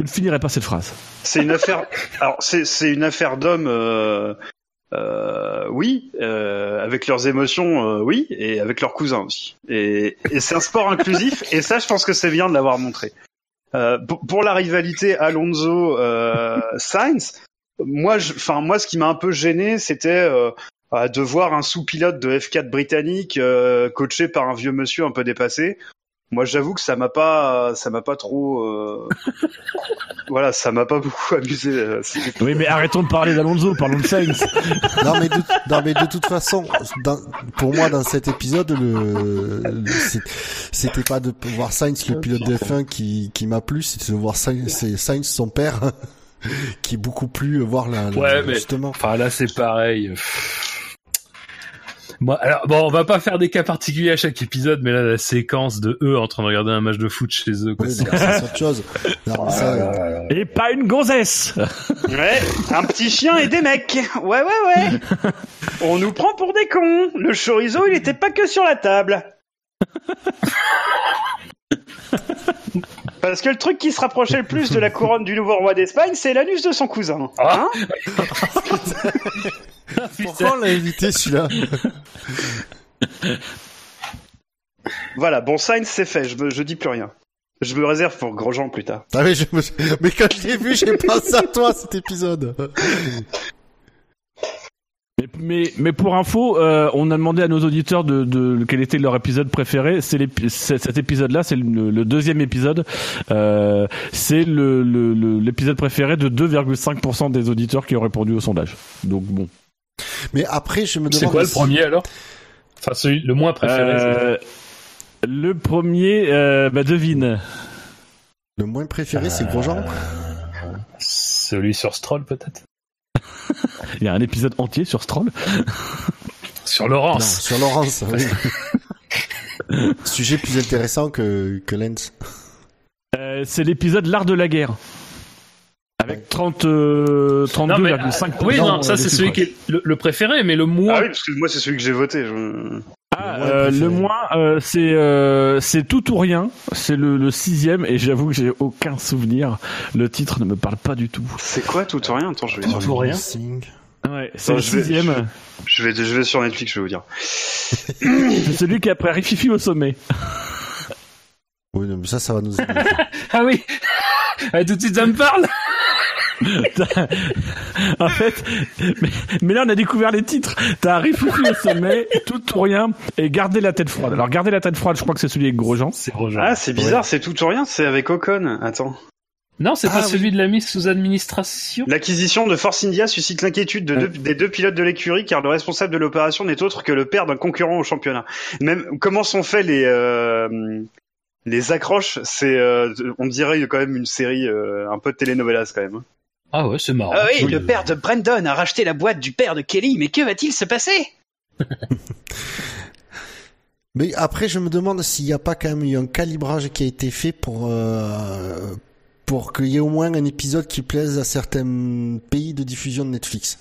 Je ne finirai pas cette phrase. C'est une affaire. Alors, c'est c'est une affaire d'hommes. Euh, euh, oui, euh, avec leurs émotions, euh, oui, et avec leurs cousins aussi. Et, et c'est un sport inclusif. *laughs* Et ça, je pense que c'est bien de l'avoir montré. Euh, pour, pour la rivalité Alonso euh, Sainz, moi, enfin moi, ce qui m'a un peu gêné, c'était de voir un sous-pilote de F4 britannique euh, coaché par un vieux monsieur un peu dépassé. Moi, j'avoue que ça m'a pas, ça m'a pas trop, euh, *laughs* voilà, ça m'a pas beaucoup amusé. euh, Oui, mais arrêtons de parler d'Alonso, parlons de Sainz. *laughs* non mais de, non mais de toute façon, dans- pour moi dans cet épisode, le, le- c'est- c'était pas de voir Sainz le pilote de F1 qui qui m'a plu, c'était de voir Sainz, c'est Sainz son père *laughs* qui est beaucoup plus euh, voir la, la- Ouais, mais justement. enfin là c'est pareil. Moi, alors bon, on va pas faire des cas particuliers à chaque épisode, mais là la séquence de eux en train de regarder un match de foot chez eux, quoi. Oui, c'est- donc ça, c'est autre chose. Non, mais ça, Et pas une gonzesse Ouais, un petit chien et des mecs. Ouais, ouais, ouais. On nous prend pour des cons. Le chorizo, il était pas que sur la table. Parce que le truc qui se rapprochait le plus de la couronne du nouveau roi d'Espagne, c'est l'anus de son cousin. Hein *laughs* *laughs* Pourquoi on l'a invité celui-là voilà, bon, Sainz, c'est fait. Je, me, je dis plus rien. Je me réserve pour Grosjean plus tard. ah, mais, je me- mais quand je l'ai vu, j'ai pensé à toi cet épisode. mais, mais, mais pour info, euh, on a demandé à nos auditeurs de, de quel était leur épisode préféré. C'est cet épisode-là, c'est le, le deuxième épisode. Euh, c'est le- le- le- l'épisode préféré de 2,5% des auditeurs qui ont répondu au sondage. Donc bon. Mais après, je me demande. C'est quoi le premier alors? Enfin, celui le moins préféré. Euh, le premier, euh, bah devine. Le moins préféré, c'est Grosjean. c'est Celui sur Stroll peut-être? Il y a un épisode entier sur Stroll. Sur Non, Laurence. sur Laurence, oui. Sujet plus intéressant que, que Lens. Euh, c'est l'épisode L'art de la guerre. Avec 30, euh, Non, mais, 32,5%. oui, non, ça des c'est celui qui est le, le préféré, mais le moins. Ah oui, parce que moi, c'est celui que j'ai voté. je- Ah, Le moins euh, préféré. le moins, euh, c'est euh, c'est tout ou rien. C'est le, le sixième et j'avoue que j'ai aucun souvenir. Le titre ne me parle pas du tout. C'est quoi tout ou rien? Attends, je vais, Tout ou rien. Ouais, c'est le je vais- sixième. je vais, je vais sur Netflix, je vais vous dire. C'est celui qui a pris Rififi au sommet. Oui, non, mais ça, ça va nous aider. *laughs* Ah oui. *laughs* Ah, tout de suite ça me parle. *laughs* en fait, mais, mais là on a découvert les titres. T'as Rififi au sommet, *laughs* tout ou rien et garder la tête froide. Alors garder la tête froide, je crois que c'est celui avec Grosjean. C'est Grosjean. Ah, c'est bizarre, c'est tout ou rien, c'est avec Ocon. Attends. Non, c'est Ah, pas oui. celui de la mise sous administration. L'acquisition de Force India suscite l'inquiétude de des deux pilotes de l'écurie car le responsable de l'opération n'est autre que le père d'un concurrent au championnat. Même comment sont faits les euh, les accroches, c'est euh, on dirait quand même une série euh, un peu de telenovelas quand même. Ah ouais, c'est marrant. Ah oui, le père de Brandon a racheté la boîte du père de Kelly, mais que va-t-il se passer? *laughs* Mais après, je me demande s'il n'y a pas quand même eu un calibrage qui a été fait pour euh, pour qu'il y ait au moins un épisode qui plaise à certains pays de diffusion de Netflix.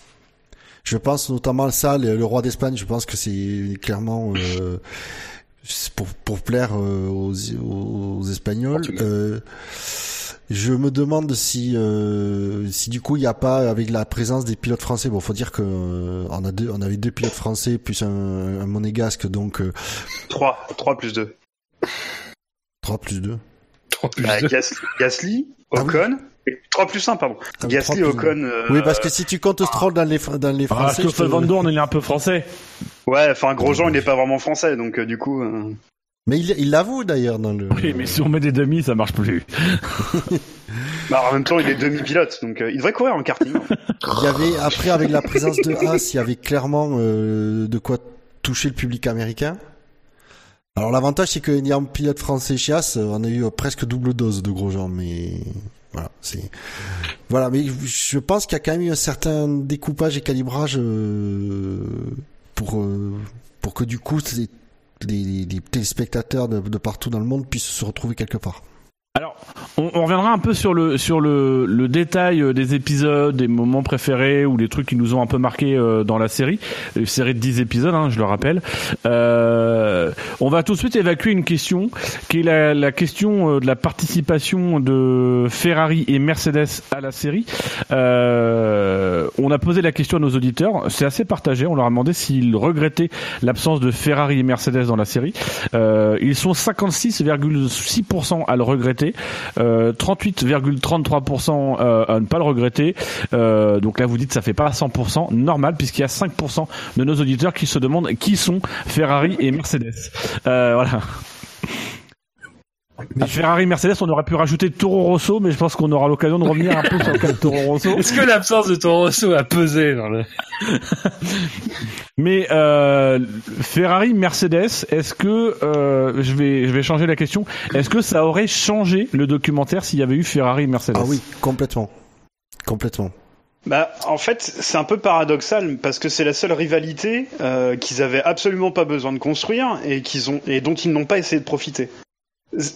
Je pense notamment à ça, le, le roi d'Espagne. Je pense que c'est clairement euh, pour pour plaire euh, aux, aux Espagnols. Je me demande si euh, si du coup il n'y a pas avec la présence des pilotes français. Bon, faut dire que euh, on a deux, on avait deux pilotes français plus un, un monégasque, donc euh, 3, 3 plus 2. 3 plus 2. 3 plus Bah, deux. Gas- Gasly, Ah oui. Ocon, 3 plus 1 pardon. Ah oui, Gasly, 3 plus Ocon. euh, Oui, parce que si tu comptes Stroll dans les fr- dans les Ah, français, je Stoffel te- Van Dorn, il est un peu français. Ouais, enfin Grosjean, il n'est pas vraiment français, donc euh, du coup. euh, mais il l'avoue d'ailleurs dans le. Oui, mais si on met des demi, ça marche plus. *laughs* Bah, en même temps, il est demi-pilote, donc euh, il devrait courir en karting. Il y avait après avec la présence de Haas, il y avait clairement euh, de quoi toucher le public américain. Alors l'avantage c'est qu'il y a un pilote français chez Haas, euh, on a eu euh, presque double dose de Grosjean, mais voilà, c'est voilà, mais je pense qu'il y a quand même eu un certain découpage et calibrage euh, pour euh, pour que du coup c'est- les téléspectateurs de, de partout dans le monde puissent se retrouver quelque part. Alors, on, reviendra un peu sur le sur le, le détail euh, des épisodes, des moments préférés ou des trucs qui nous ont un peu marqué euh, dans la série, une série de 10 épisodes, hein, je le rappelle. Euh, on va tout de suite évacuer une question qui est la, la question de la participation de Ferrari et Mercedes à la série. On a posé la question à nos auditeurs, c'est assez partagé. On leur a demandé s'ils regrettaient l'absence de Ferrari et Mercedes dans la série. Ils sont 56,6% à le regretter, euh, 38,33% euh, à ne pas le regretter. Euh, donc là, vous dites ça fait pas 100%, normal puisqu'il y a 5% de nos auditeurs qui se demandent qui sont Ferrari et Mercedes. Euh, voilà. À Ferrari Mercedes, on aurait pu rajouter Toro Rosso, mais je pense qu'on aura l'occasion de revenir un peu sur le cas de Toro Rosso. Est-ce que l'absence de Toro Rosso a pesé dans le... *laughs* Mais euh, Ferrari, Mercedes, est-ce que euh, je vais je vais changer la question Est-ce que ça aurait changé le documentaire s'il y avait eu Ferrari, Mercedes? Ah oui, complètement, complètement. Bah, en fait, c'est un peu paradoxal parce que c'est la seule rivalité euh, qu'ils avaient absolument pas besoin de construire et qu'ils ont et dont ils n'ont pas essayé de profiter.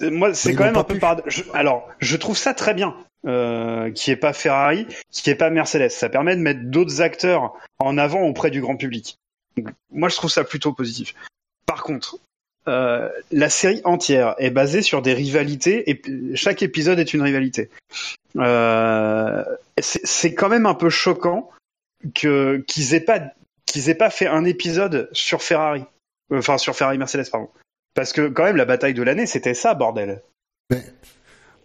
Moi, c'est ils quand même un peu paradoxal. Alors, je trouve ça très bien euh, qui est pas Ferrari, qui est pas Mercedes. Ça permet de mettre d'autres acteurs en avant auprès du grand public. Donc, moi, je trouve ça plutôt positif. Par contre, euh, la série entière est basée sur des rivalités et chaque épisode est une rivalité. Euh, c'est c'est quand même un peu choquant que qu'ils aient pas qu'ils aient pas fait un épisode sur Ferrari, Euh, enfin sur Ferrari Mercedes pardon. Parce que quand même la bataille de l'année c'était ça bordel.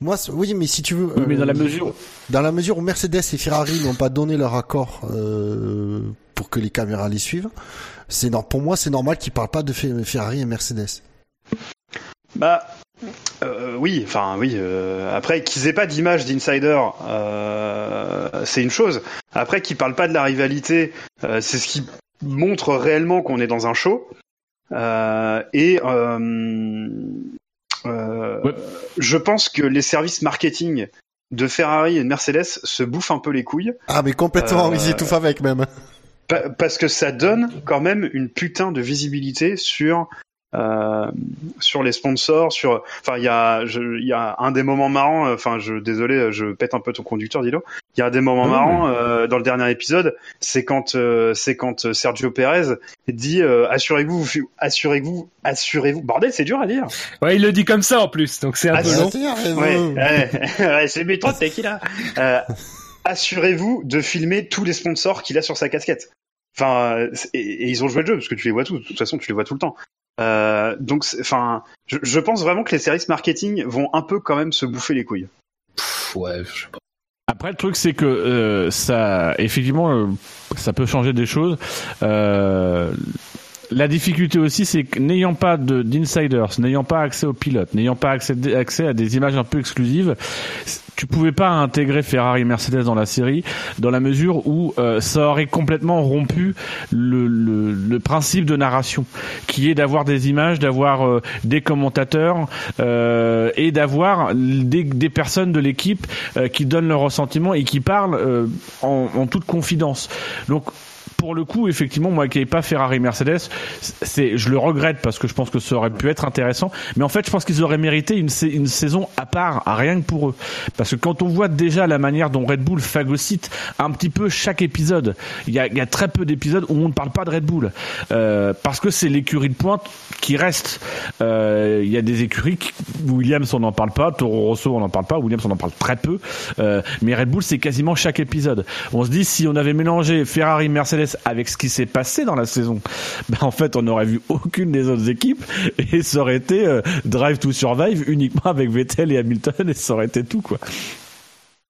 Moi, c'est- oui, mais si tu veux. Oui, mais dans la euh, mesure- Dans la mesure où Mercedes et Ferrari n'ont pas donné leur accord euh, pour que les caméras les suivent, c'est pour moi c'est normal qu'ils parlent pas de Fe- Ferrari et Mercedes. Bah euh, oui, enfin oui. euh, après qu'ils aient pas d'image d'insider, euh, c'est une chose. Après qu'ils parlent pas de la rivalité, euh, c'est ce qui montre réellement qu'on est dans un show. Euh, et euh, euh, je pense que les services marketing de Ferrari et de Mercedes se bouffent un peu les couilles. Ah mais complètement, Euh, ils y étouffent avec même. Pa- Parce que ça donne quand même une putain de visibilité sur euh, sur les sponsors, sur enfin il y a il y a un des moments marrants. euh, Enfin je désolé, je pète un peu ton conducteur, Dilo. Il y a des moments Non, marrants euh, dans le dernier épisode. C'est quand euh, c'est quand Sergio Perez dit euh, assurez-vous vous- assurez-vous assurez-vous bordel c'est dur à dire. Ouais, il le dit comme ça en plus, donc c'est un Ah, peu long. Ouais, ouais, *laughs* ouais, c'est métro t'es qui là Euh, Assurez-vous de filmer tous les sponsors qu'il a sur sa casquette. Enfin, euh, et, et ils ont joué le jeu parce que tu les vois tous. De toute façon, tu les vois tout le temps. Euh, donc, enfin, je, je pense vraiment que les services marketing vont un peu quand même se bouffer les couilles. Pff, ouais, je sais pas. Après, le truc, c'est que euh, ça, effectivement, euh, ça peut changer des choses. Euh, la difficulté aussi, c'est que n'ayant pas de- d'insiders, n'ayant pas accès aux pilotes, n'ayant pas accès, accès à des images un peu exclusives, tu pouvais pas intégrer Ferrari et Mercedes dans la série, dans la mesure où euh, ça aurait complètement rompu le, le, le principe de narration, qui est d'avoir des images, d'avoir euh, des commentateurs euh, et d'avoir des, des personnes de l'équipe euh, qui donnent leur ressentiment et qui parlent euh, en, en toute confidence. Donc pour le coup, effectivement, moi qui n'ai pas Ferrari Mercedes, c'est, je le regrette parce que je pense que ça aurait pu être intéressant. Mais en fait, je pense qu'ils auraient mérité une, sa- une saison à part, à rien que pour eux. Parce que quand on voit déjà la manière dont Red Bull phagocyte un petit peu chaque épisode, il y a, y a très peu d'épisodes où on ne parle pas de Red Bull. Euh, parce que c'est l'écurie de pointe qui reste. Euh, Il y a des écuries, qui- Williams on n'en parle pas, Toro Rosso on n'en parle pas, Williams on en parle très peu. Euh, mais Red Bull c'est quasiment chaque épisode. On se dit si on avait mélangé Ferrari, Mercedes avec ce qui s'est passé dans la saison, ben en fait on n'aurait vu aucune des autres équipes et ça aurait été euh, Drive to Survive uniquement avec Vettel et Hamilton et ça aurait été tout quoi.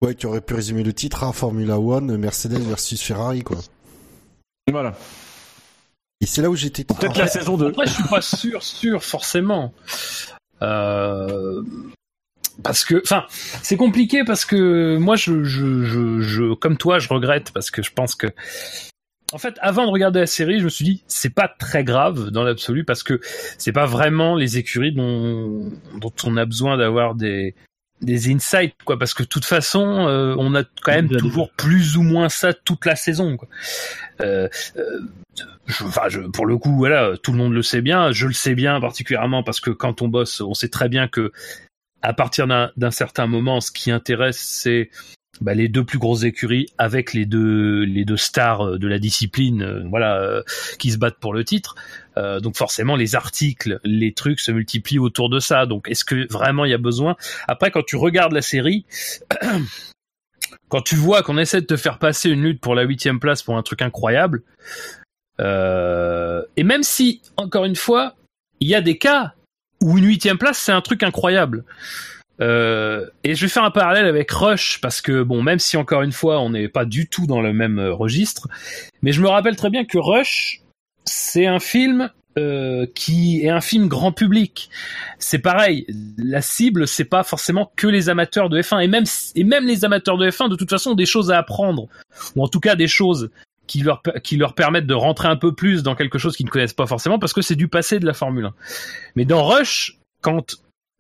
Ouais, tu aurais pu résumer le titre à Formula One, Mercedes versus Ferrari, quoi. Voilà. Et c'est là où j'étais. Peut-être la saison 2. Après, je suis pas sûr, sûr, forcément. Euh, parce que, enfin, c'est compliqué parce que moi, je, je, je, je, comme toi, je regrette parce que je pense que, en fait, avant de regarder la série, je me suis dit, c'est pas très grave dans l'absolu parce que c'est pas vraiment les écuries dont, dont on a besoin d'avoir des, des insights, quoi, parce que de toute façon, euh, on a quand même toujours plus ou moins ça toute la saison, quoi. Euh, euh, je, enfin, je, pour le coup, voilà, tout le monde le sait bien. Je le sais bien particulièrement parce que quand on bosse, on sait très bien que à partir d'un d'un certain moment, ce qui intéresse, c'est bah, les deux plus grosses écuries avec les deux les deux stars euh, de la discipline, euh, voilà, euh, qui se battent pour le titre. Euh, donc forcément, les articles, les trucs se multiplient autour de ça. Donc, est-ce que vraiment il y a besoin? Après, quand tu regardes la série. *clears throat* Quand tu vois qu'on essaie de te faire passer une lutte pour la huitième place pour un truc incroyable, euh, et même si, encore une fois, il y a des cas où une huitième place, c'est un truc incroyable. Euh, et je vais faire un parallèle avec Rush, parce que, bon, même si, encore une fois, on n'est pas du tout dans le même euh, registre, mais je me rappelle très bien que Rush, c'est un film euh, qui est un film grand public. C'est pareil, la cible, c'est pas forcément que les amateurs de F1, et même, et même les amateurs de F1, de toute façon, ont des choses à apprendre, ou en tout cas des choses qui leur, qui leur permettent de rentrer un peu plus dans quelque chose qu'ils ne connaissent pas forcément parce que c'est du passé de la Formule 1. Mais dans Rush, quand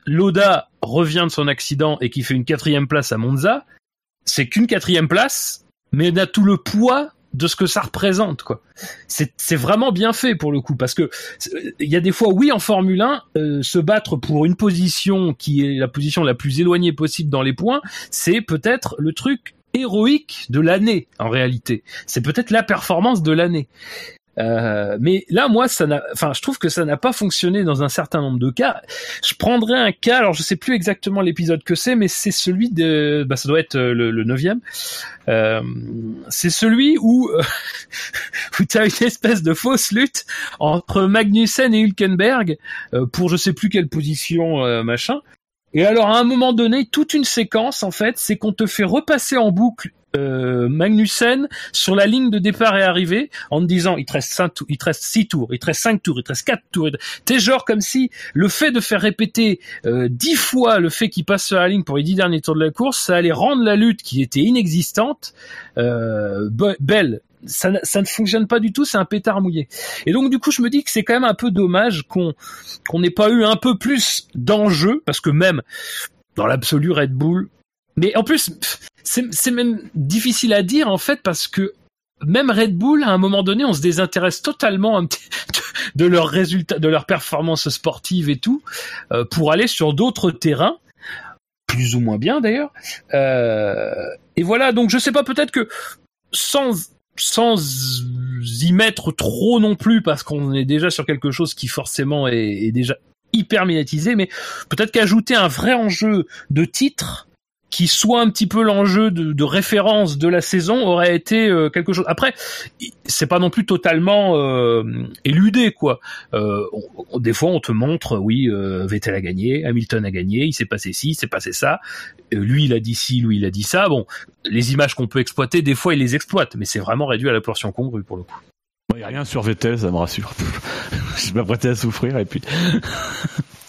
Loda revient de son accident et qui fait une quatrième place à Monza, c'est qu'une quatrième place, mais n'a tout le poids de ce que ça représente quoi. C'est vraiment bien fait pour le coup parce que c'est- il y a des fois oui en Formule 1 euh, se battre pour une position qui est la position la plus éloignée possible dans les points, c'est peut-être le truc héroïque de l'année en réalité. C'est peut-être la performance de l'année. Euh, mais là, moi, ça n'a, enfin, je trouve que ça n'a pas fonctionné dans un certain nombre de cas. Je prendrais un cas, alors je sais plus exactement l'épisode que c'est, mais c'est celui de, bah, ça doit être euh, le, le neuvième. Euh, c'est celui où, *laughs* où tu as une espèce de fausse lutte entre Magnussen et Hülkenberg pour je sais plus quelle position, machin. Et alors, à un moment donné, toute une séquence, en fait, c'est qu'on te fait repasser en boucle euh, Magnussen sur la ligne de départ et arrivée en disant il te reste 5 tours, il te reste 6 tours, il te reste 5 tours, il te reste 4 tours. T'es genre comme si le fait de faire répéter euh, 10 fois le fait qu'il passe sur la ligne pour les 10 derniers tours de la course, ça allait rendre la lutte qui était inexistante euh, be- belle. Ça, ça ne fonctionne pas du tout, c'est un pétard mouillé. Et donc du coup, je me dis que c'est quand même un peu dommage qu'on qu'on n'ait pas eu un peu plus d'enjeu, parce que même dans l'absolu Red Bull, mais en plus, c'est même difficile à dire en fait parce que même Red Bull, à un moment donné, on se désintéresse totalement *laughs* de leurs résultats, de leurs performances sportives et tout, euh, pour aller sur d'autres terrains, plus ou moins bien d'ailleurs. Euh, et voilà, donc je sais pas, peut-être que sans sans y mettre trop non plus, parce qu'on est déjà sur quelque chose qui forcément est, est déjà hyper médiatisé, mais peut-être qu'ajouter un vrai enjeu de titre qui soit un petit peu l'enjeu de, référence de la saison aurait été euh, quelque chose. Après, c'est pas non plus totalement euh, éludé quoi. Euh, on- des fois, on te montre, oui, Vettel a gagné, Hamilton a gagné, il s'est passé ci, il s'est passé ça. Lui, il a dit ci, lui, il a dit ça. Bon, les images qu'on peut exploiter, des fois, il les exploite, mais c'est vraiment réduit à la portion congrue pour le coup. Il n'y a rien sur Vettel, ça me rassure. *laughs* Je suis pas prêté à souffrir et puis. *laughs*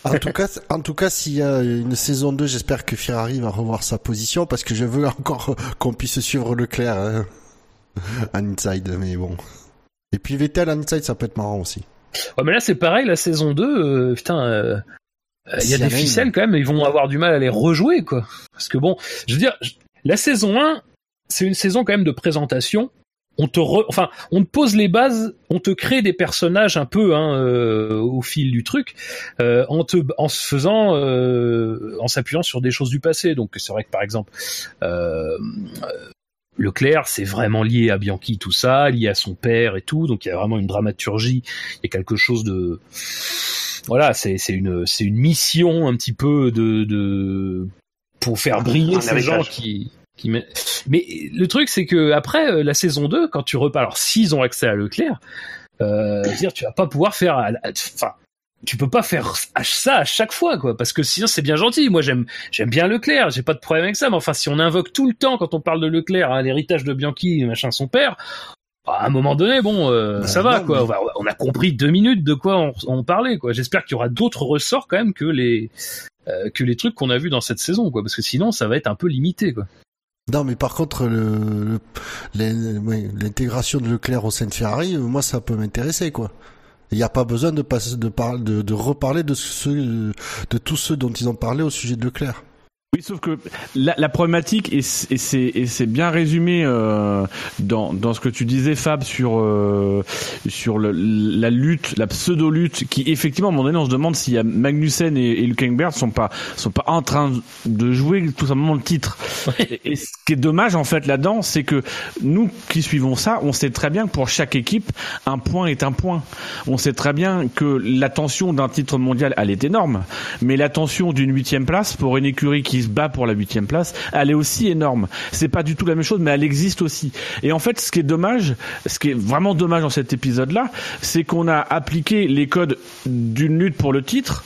En tout cas, en tout cas, s'il y a une saison 2, j'espère que Ferrari va revoir sa position parce que je veux encore qu'on puisse suivre Leclerc hein, en inside, mais bon. Et puis Vettel en inside, ça peut être marrant aussi. Ouais, mais là, c'est pareil, la saison 2, euh, putain, euh, euh, il y a des ficelles quand même, ils vont avoir du mal à les rejouer, quoi. Parce que bon, je veux dire, la saison 1, c'est une saison quand même de présentation. On te, re- enfin, on te pose les bases, on te crée des personnages un peu hein, euh, au fil du truc, euh, en te, en se faisant, euh, en s'appuyant sur des choses du passé. Donc c'est vrai que par exemple, euh, Leclerc, c'est vraiment lié à Bianchi, tout ça, lié à son père et tout. Donc il y a vraiment une dramaturgie, il y a quelque chose de, voilà, c'est c'est une c'est une mission un petit peu de de pour faire briller ces héritage. gens qui qui met- mais le truc c'est que après euh, la saison 2 quand tu repars alors s'ils ont accès à Leclerc euh, dire tu vas pas pouvoir faire enfin tu peux pas faire ça à chaque fois quoi parce que sinon c'est bien gentil. Moi j'aime j'aime bien Leclerc j'ai pas de problème avec ça mais enfin si on invoque tout le temps quand on parle de Leclerc hein, l'héritage de Bianchi machin son père à un moment donné bon euh, Bah ça va non, quoi. mais- on, a compris deux minutes de quoi on, on parlait quoi. J'espère qu'il y aura d'autres ressorts quand même que les euh, que les trucs qu'on a vus dans cette saison quoi parce que sinon ça va être un peu limité quoi Non, mais par contre, le, l'intégration de Leclerc au sein de Ferrari, euh, moi, ça peut m'intéresser, quoi. Il n'y a pas besoin de, passer, de, par- de, de reparler de, de tous ceux dont ils ont parlé au sujet de Leclerc. Oui, sauf que la, la problématique, et c'est- bien résumé euh, dans, dans ce que tu disais, Fab, sur, euh, sur le, la lutte, la pseudo-lutte, qui effectivement, à un moment donné, on se demande si y a Magnussen et, et Hülkenberg sont pas, sont pas en train de jouer tout simplement le titre. Et, et ce qui est dommage, en fait, là-dedans, c'est que nous qui suivons ça, on sait très bien que pour chaque équipe, un point est un point. On sait très bien que l'attention d'un titre mondial, elle est énorme, mais l'attention d'une huitième place pour une écurie qui se bat pour la huitième place, elle est aussi énorme. C'est pas du tout la même chose, mais elle existe aussi. Et en fait, ce qui est dommage, ce qui est vraiment dommage dans cet épisode-là, c'est qu'on a appliqué les codes d'une lutte pour le titre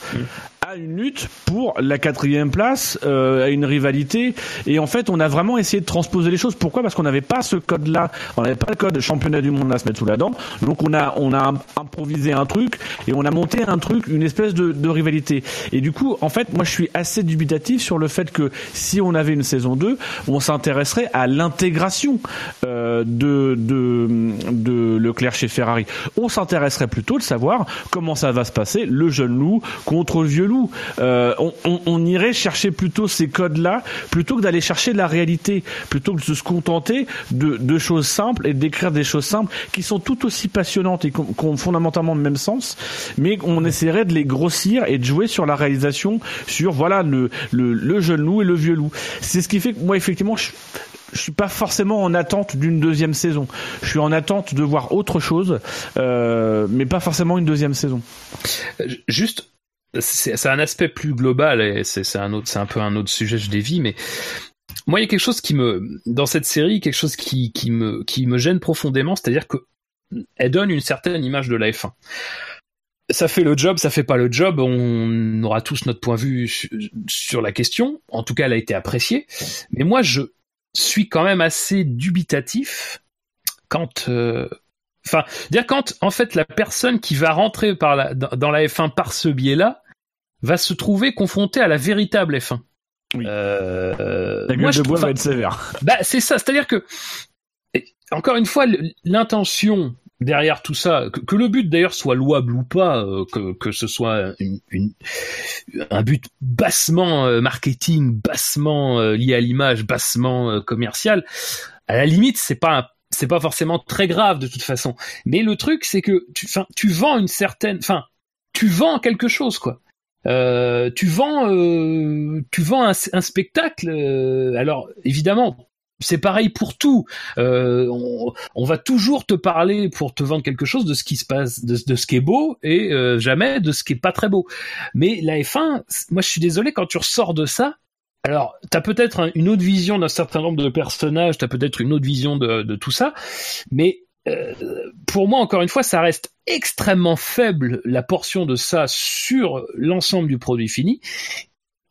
une lutte pour la quatrième place, euh, à une rivalité. Et en fait, on a vraiment essayé de transposer les choses. Pourquoi? Parce qu'on n'avait pas ce code-là. On n'avait pas le code championnat du monde à se mettre sous la dent. Donc on a on a improvisé un truc et on a monté un truc, une espèce de, de rivalité. Et du coup, en fait, moi je suis assez dubitatif sur le fait que si on avait une saison 2, on s'intéresserait à l'intégration euh, de, de de Leclerc chez Ferrari. On s'intéresserait plutôt de savoir comment ça va se passer, le jeune loup contre le vieux loup. Euh, on, on, on, irait chercher plutôt ces codes-là, plutôt que d'aller chercher la réalité, plutôt que de se contenter de, de choses simples et d'écrire des choses simples qui sont tout aussi passionnantes et qui ont fondamentalement le même sens, mais on essaierait de les grossir et de jouer sur la réalisation, sur voilà le, le, le jeune loup et le vieux loup. C'est ce qui fait que moi, effectivement, je, je suis pas forcément en attente d'une deuxième saison. Je suis en attente de voir autre chose, euh, mais pas forcément une deuxième saison. Juste, c'est un aspect plus global et c'est un autre, c'est un peu un autre sujet. Je dévie, mais moi, il y a quelque chose qui me, dans cette série, quelque chose qui, qui me, qui me gêne profondément, c'est-à-dire que elle donne une certaine image de la F1 ça fait le job, ça fait pas le job. On aura tous notre point de vue sur la question. En tout cas, elle a été appréciée. Mais moi, je suis quand même assez dubitatif quand, euh, enfin, dire quand en fait la personne qui va rentrer par la, dans la F1 par ce biais-là va se trouver confrontée à la véritable F1. Oui. Euh, la gueule de bois va être sévère. *laughs* Bah, c'est ça. C'est-à-dire que encore une fois, l'intention derrière tout ça, que, que le but d'ailleurs soit louable ou pas, euh, que, que ce soit une, une, un but bassement euh, marketing, bassement euh, lié à l'image, bassement commercial, à la limite c'est pas c'est pas forcément très grave de toute façon. Mais le truc c'est que tu, fin, tu vends une certaine, enfin tu vends quelque chose quoi. Euh, tu vends, euh, tu vends un, spectacle. Euh, alors évidemment, c'est pareil pour tout. Euh, on, va toujours te parler pour te vendre quelque chose de ce qui se passe, de, ce qui est beau et euh, jamais de ce qui est pas très beau. Mais la F1, moi je suis désolé quand tu ressors de ça. Alors, t'as peut-être une autre vision d'un certain nombre de personnages, t'as peut-être une autre vision de, tout ça, mais pour moi, encore une fois, ça reste extrêmement faible la portion de ça sur l'ensemble du produit fini.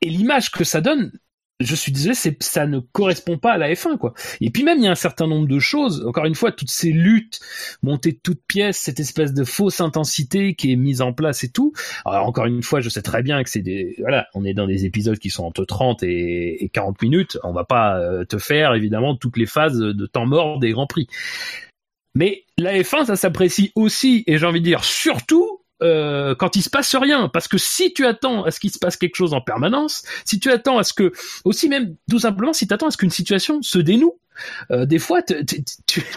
Et l'image que ça donne, je suis désolé, ça ne correspond pas à la F1, quoi. Et puis même, il y a un certain nombre de choses. Encore une fois, toutes ces luttes montées de toutes pièces, cette espèce de fausse intensité qui est mise en place et tout. Alors, encore une fois, je sais très bien que c'est des, voilà, on est dans des épisodes qui sont entre 30 et, et 40 minutes. On va pas euh, te faire, évidemment, toutes les phases de temps mort des Grands Prix. Mais la F1, ça s'apprécie aussi, et j'ai envie de dire surtout, euh, quand il se passe rien. Parce que si tu attends à ce qu'il se passe quelque chose en permanence, si tu attends à ce que, aussi même tout simplement, si tu attends à ce qu'une situation se dénoue, euh, des fois tu,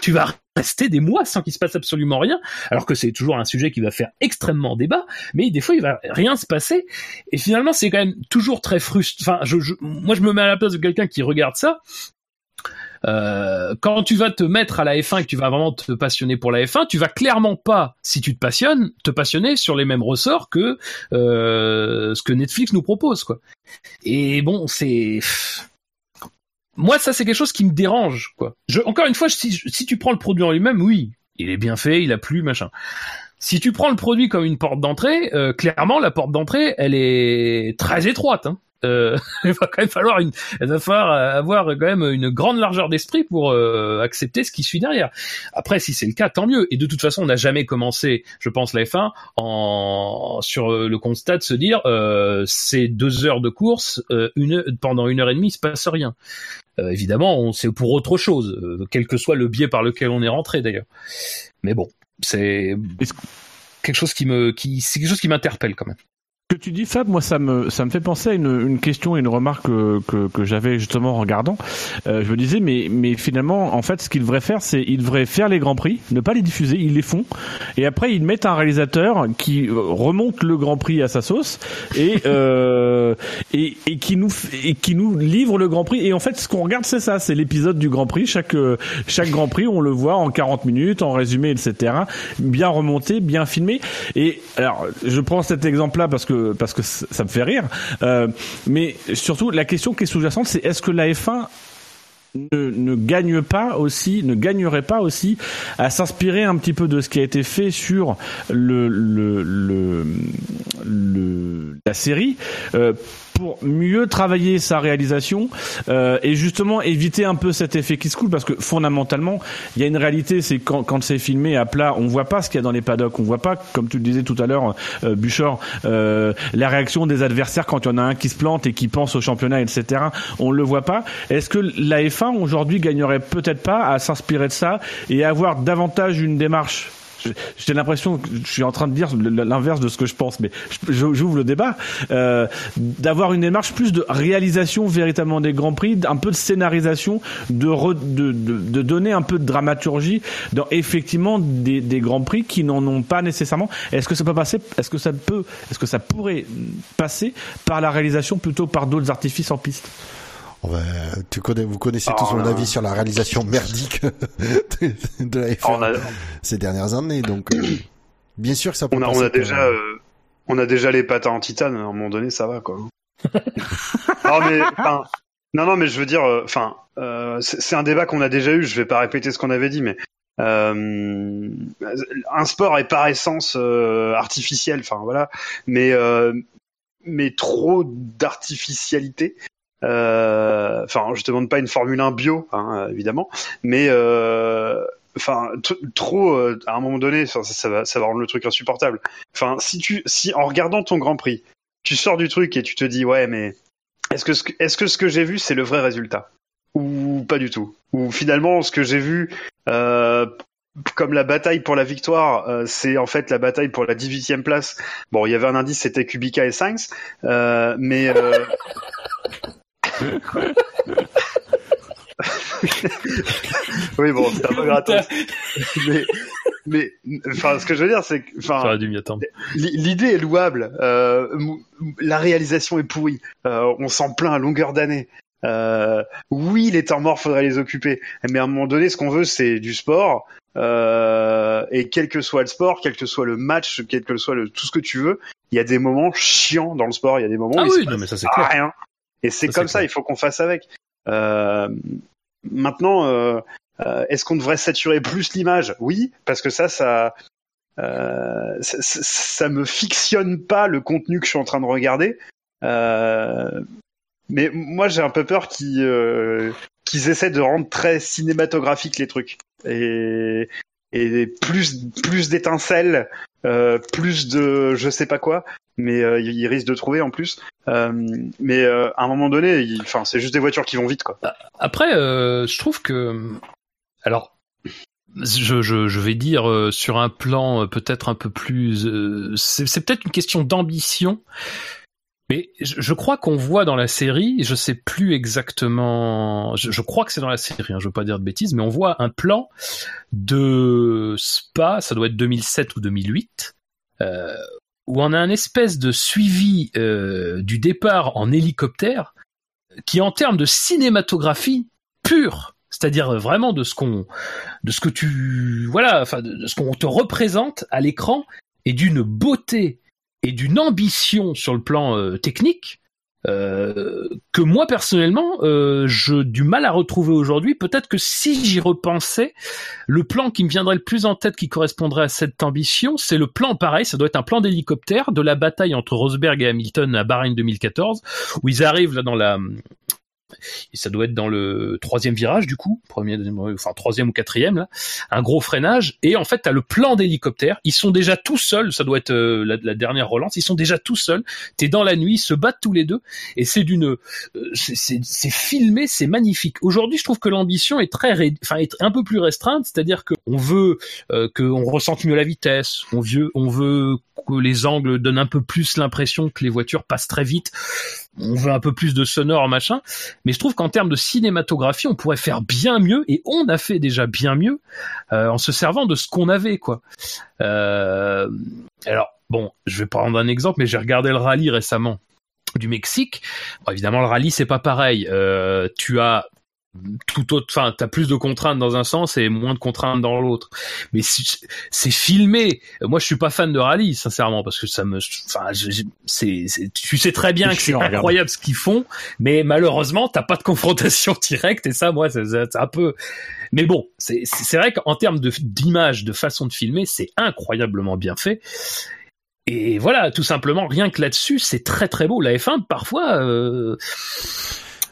tu, vas rester des mois sans qu'il se passe absolument rien, alors que c'est toujours un sujet qui va faire extrêmement débat, mais des fois il va rien se passer, et finalement c'est quand même toujours très frustrant. Enfin, je, je, moi je me mets à la place de quelqu'un qui regarde ça, euh, quand tu vas te mettre à la F1 et que tu vas vraiment te passionner pour la F1, tu vas clairement pas, si tu te passionnes, te passionner sur les mêmes ressorts que euh, ce que Netflix nous propose, quoi. Et bon, c'est moi ça c'est quelque chose qui me dérange, quoi. Je, encore une fois, si, si tu prends le produit en lui-même, oui, il est bien fait, il a plu, machin. Si tu prends le produit comme une porte d'entrée, euh, clairement la porte d'entrée, elle est très étroite. Hein euh, *laughs* il va quand même falloir une, il va falloir avoir quand même une grande largeur d'esprit pour euh, accepter ce qui suit derrière. Après, si c'est le cas, tant mieux. Et de toute façon, on n'a jamais commencé, je pense, la F1 en sur euh, le constat de se dire euh, c'est deux heures de course, euh, une pendant une heure et demie, il se passe rien. Euh, évidemment, on c'est pour autre chose, quel que soit le biais par lequel on est rentré d'ailleurs. Mais bon, c'est quelque chose qui me, qui, c'est quelque chose qui m'interpelle quand même. Que tu dis Fab, moi ça me ça me fait penser à une, une question et une remarque que, que, que j'avais justement en regardant. Euh, je me disais mais mais finalement en fait ce qu'ils devraient faire c'est ils devraient faire les grands prix, ne pas les diffuser, ils les font et après ils mettent un réalisateur qui remonte le grand prix à sa sauce et euh, *laughs* et, et qui nous et qui nous livre le grand prix et en fait ce qu'on regarde c'est ça, c'est l'épisode du grand prix. Chaque chaque grand prix on le voit en 40 minutes, en résumé etc. Bien remonté, bien filmé et alors je prends cet exemple là parce que parce que ça me fait rire. Euh, mais surtout, la question qui est sous-jacente, c'est est-ce que la F1 ne, ne, gagne pas aussi, ne gagnerait pas aussi à s'inspirer un petit peu de ce qui a été fait sur le, le la série euh, pour mieux travailler sa réalisation euh, et justement éviter un peu cet effet qui se coule parce que fondamentalement il y a une réalité c'est quand, quand c'est filmé à plat on voit pas ce qu'il y a dans les paddocks. On voit pas comme tu le disais tout à l'heure euh, euh, la réaction des adversaires quand il y en a un qui se plante et qui pense au championnat etc on le voit pas. Est-ce que la F1 aujourd'hui gagnerait peut-être pas à s'inspirer de ça et avoir davantage une démarche j'ai l'impression que je suis en train de dire l'inverse de ce que je pense, mais j'ouvre le débat, euh, d'avoir une démarche plus de réalisation véritablement des grands prix, un peu de scénarisation, de, donner un peu de dramaturgie dans effectivement des, des grands prix qui n'en ont pas nécessairement. Est-ce que ça peut passer? Est-ce que ça peut Est-ce que ça pourrait passer par la réalisation plutôt par d'autres artifices en piste? Tu connais, vous connaissez tous mon avis sur la réalisation merdique *laughs* de la F1 ces dernières années, donc euh, bien sûr que ça peut. On a, on a déjà, euh, on a déjà les patins en titane. À un moment donné, ça va quoi. *laughs* non mais, non non mais je veux dire, euh, enfin, c'est un débat qu'on a déjà eu. Je vais pas répéter ce qu'on avait dit, mais un sport est par essence artificiel. Enfin voilà, mais mais trop d'artificialité euh, enfin, je te demande pas une Formule 1 bio, hein, évidemment, mais euh, enfin trop euh, à un moment donné ça, va ça va rendre le truc insupportable. Enfin si tu si en regardant ton Grand Prix tu sors du truc et tu te dis ouais mais est-ce que est-ce que ce que j'ai vu c'est le vrai résultat? Ou pas du tout. Ou finalement ce que j'ai vu euh, comme la bataille pour la victoire, euh, c'est en fait la bataille pour la 18e place. Bon, il y avait un indice, c'était Kubica et Sainz, euh, mais *laughs* oui, bon, c'est un peu gratos. mais, mais, enfin, ce que je veux dire, c'est que, enfin, l'idée est louable. Euh, la réalisation est pourrie. Euh, on s'en plaint à longueur d'année. Euh, oui, les temps morts, faudrait les occuper. Mais à un moment donné, ce qu'on veut, c'est du sport. Euh, et quel que soit le sport, quel que soit le match, quel que soit le, tout ce que tu veux, il y a des moments chiants dans le sport. Il y a des moments ah où oui, il non, mais ça c'est clair. rien. Et c'est comme ça, il faut qu'on fasse avec. Euh, maintenant, euh, euh, est-ce qu'on devrait saturer plus l'image? Oui, parce que ça, ça, euh, ça, ça, me fictionne pas le contenu que je suis en train de regarder. Euh, mais moi, j'ai un peu peur qu'ils euh, qu'ils essaient de rendre très cinématographique les trucs et et plus plus d'étincelles, plus de je sais pas quoi mais euh, il risque de trouver en plus. Euh, mais euh, à un moment donné, enfin, c'est juste des voitures qui vont vite, quoi. Après, je trouve que, alors, je, je, je, vais dire sur un plan peut-être un peu plus, c'est peut-être une question d'ambition. Mais je, crois qu'on voit dans la série, je sais plus exactement, je, crois que c'est dans la série, hein, je veux pas dire de bêtises, mais on voit un plan de Spa, ça doit être 2007 ou 2008, euh, où on a un espèce de suivi euh, du départ en hélicoptère qui en termes de cinématographie pure c'est-à-dire vraiment de ce qu'on de ce que tu voilà enfin de ce qu'on te représente à l'écran et d'une beauté et d'une ambition sur le plan euh, technique que moi personnellement, euh, je du mal à retrouver aujourd'hui. Peut-être que si j'y repensais, le plan qui me viendrait le plus en tête, qui correspondrait à cette ambition, c'est le plan pareil. Ça doit être un plan d'hélicoptère de la bataille entre Rosberg et Hamilton à Bahreïn 2014, où ils arrivent là dans la et ça doit être dans le troisième virage du coup, premier, enfin troisième ou quatrième là, un gros freinage. Et en fait t'as le plan d'hélicoptère, ils sont déjà tout seuls, ça doit être euh, la, dernière relance, ils sont déjà tout seuls, t'es dans la nuit, ils se battent tous les deux. Et c'est d'une, euh, c'est filmé, c'est magnifique. Aujourd'hui je trouve que l'ambition est très, enfin est un peu plus restreinte, c'est-à-dire qu'on veut euh, qu'on ressente mieux la vitesse, on veut, on veut que les angles donnent un peu plus l'impression que les voitures passent très vite on veut un peu plus de sonore machin mais je trouve qu'en termes de cinématographie on pourrait faire bien mieux et on a fait déjà bien mieux euh, en se servant de ce qu'on avait quoi euh, alors bon je vais prendre un exemple mais j'ai regardé le rallye récemment du Mexique. Bon, évidemment, le rallye c'est pas pareil. Euh, tu as tout autre, enfin, t'as plus de contraintes dans un sens et moins de contraintes dans l'autre. Mais c'est filmé. Moi, je suis pas fan de rallye, sincèrement, parce que ça me, enfin, c'est, tu sais très bien que c'est incroyable ce qu'ils font, mais malheureusement, t'as pas de confrontation *laughs* directe et ça, moi, c'est un peu. Mais bon, c'est vrai qu'en termes de d'image, de façon de filmer, c'est incroyablement bien fait. Et voilà, tout simplement, rien que là-dessus, c'est très très beau. La F1, parfois. Euh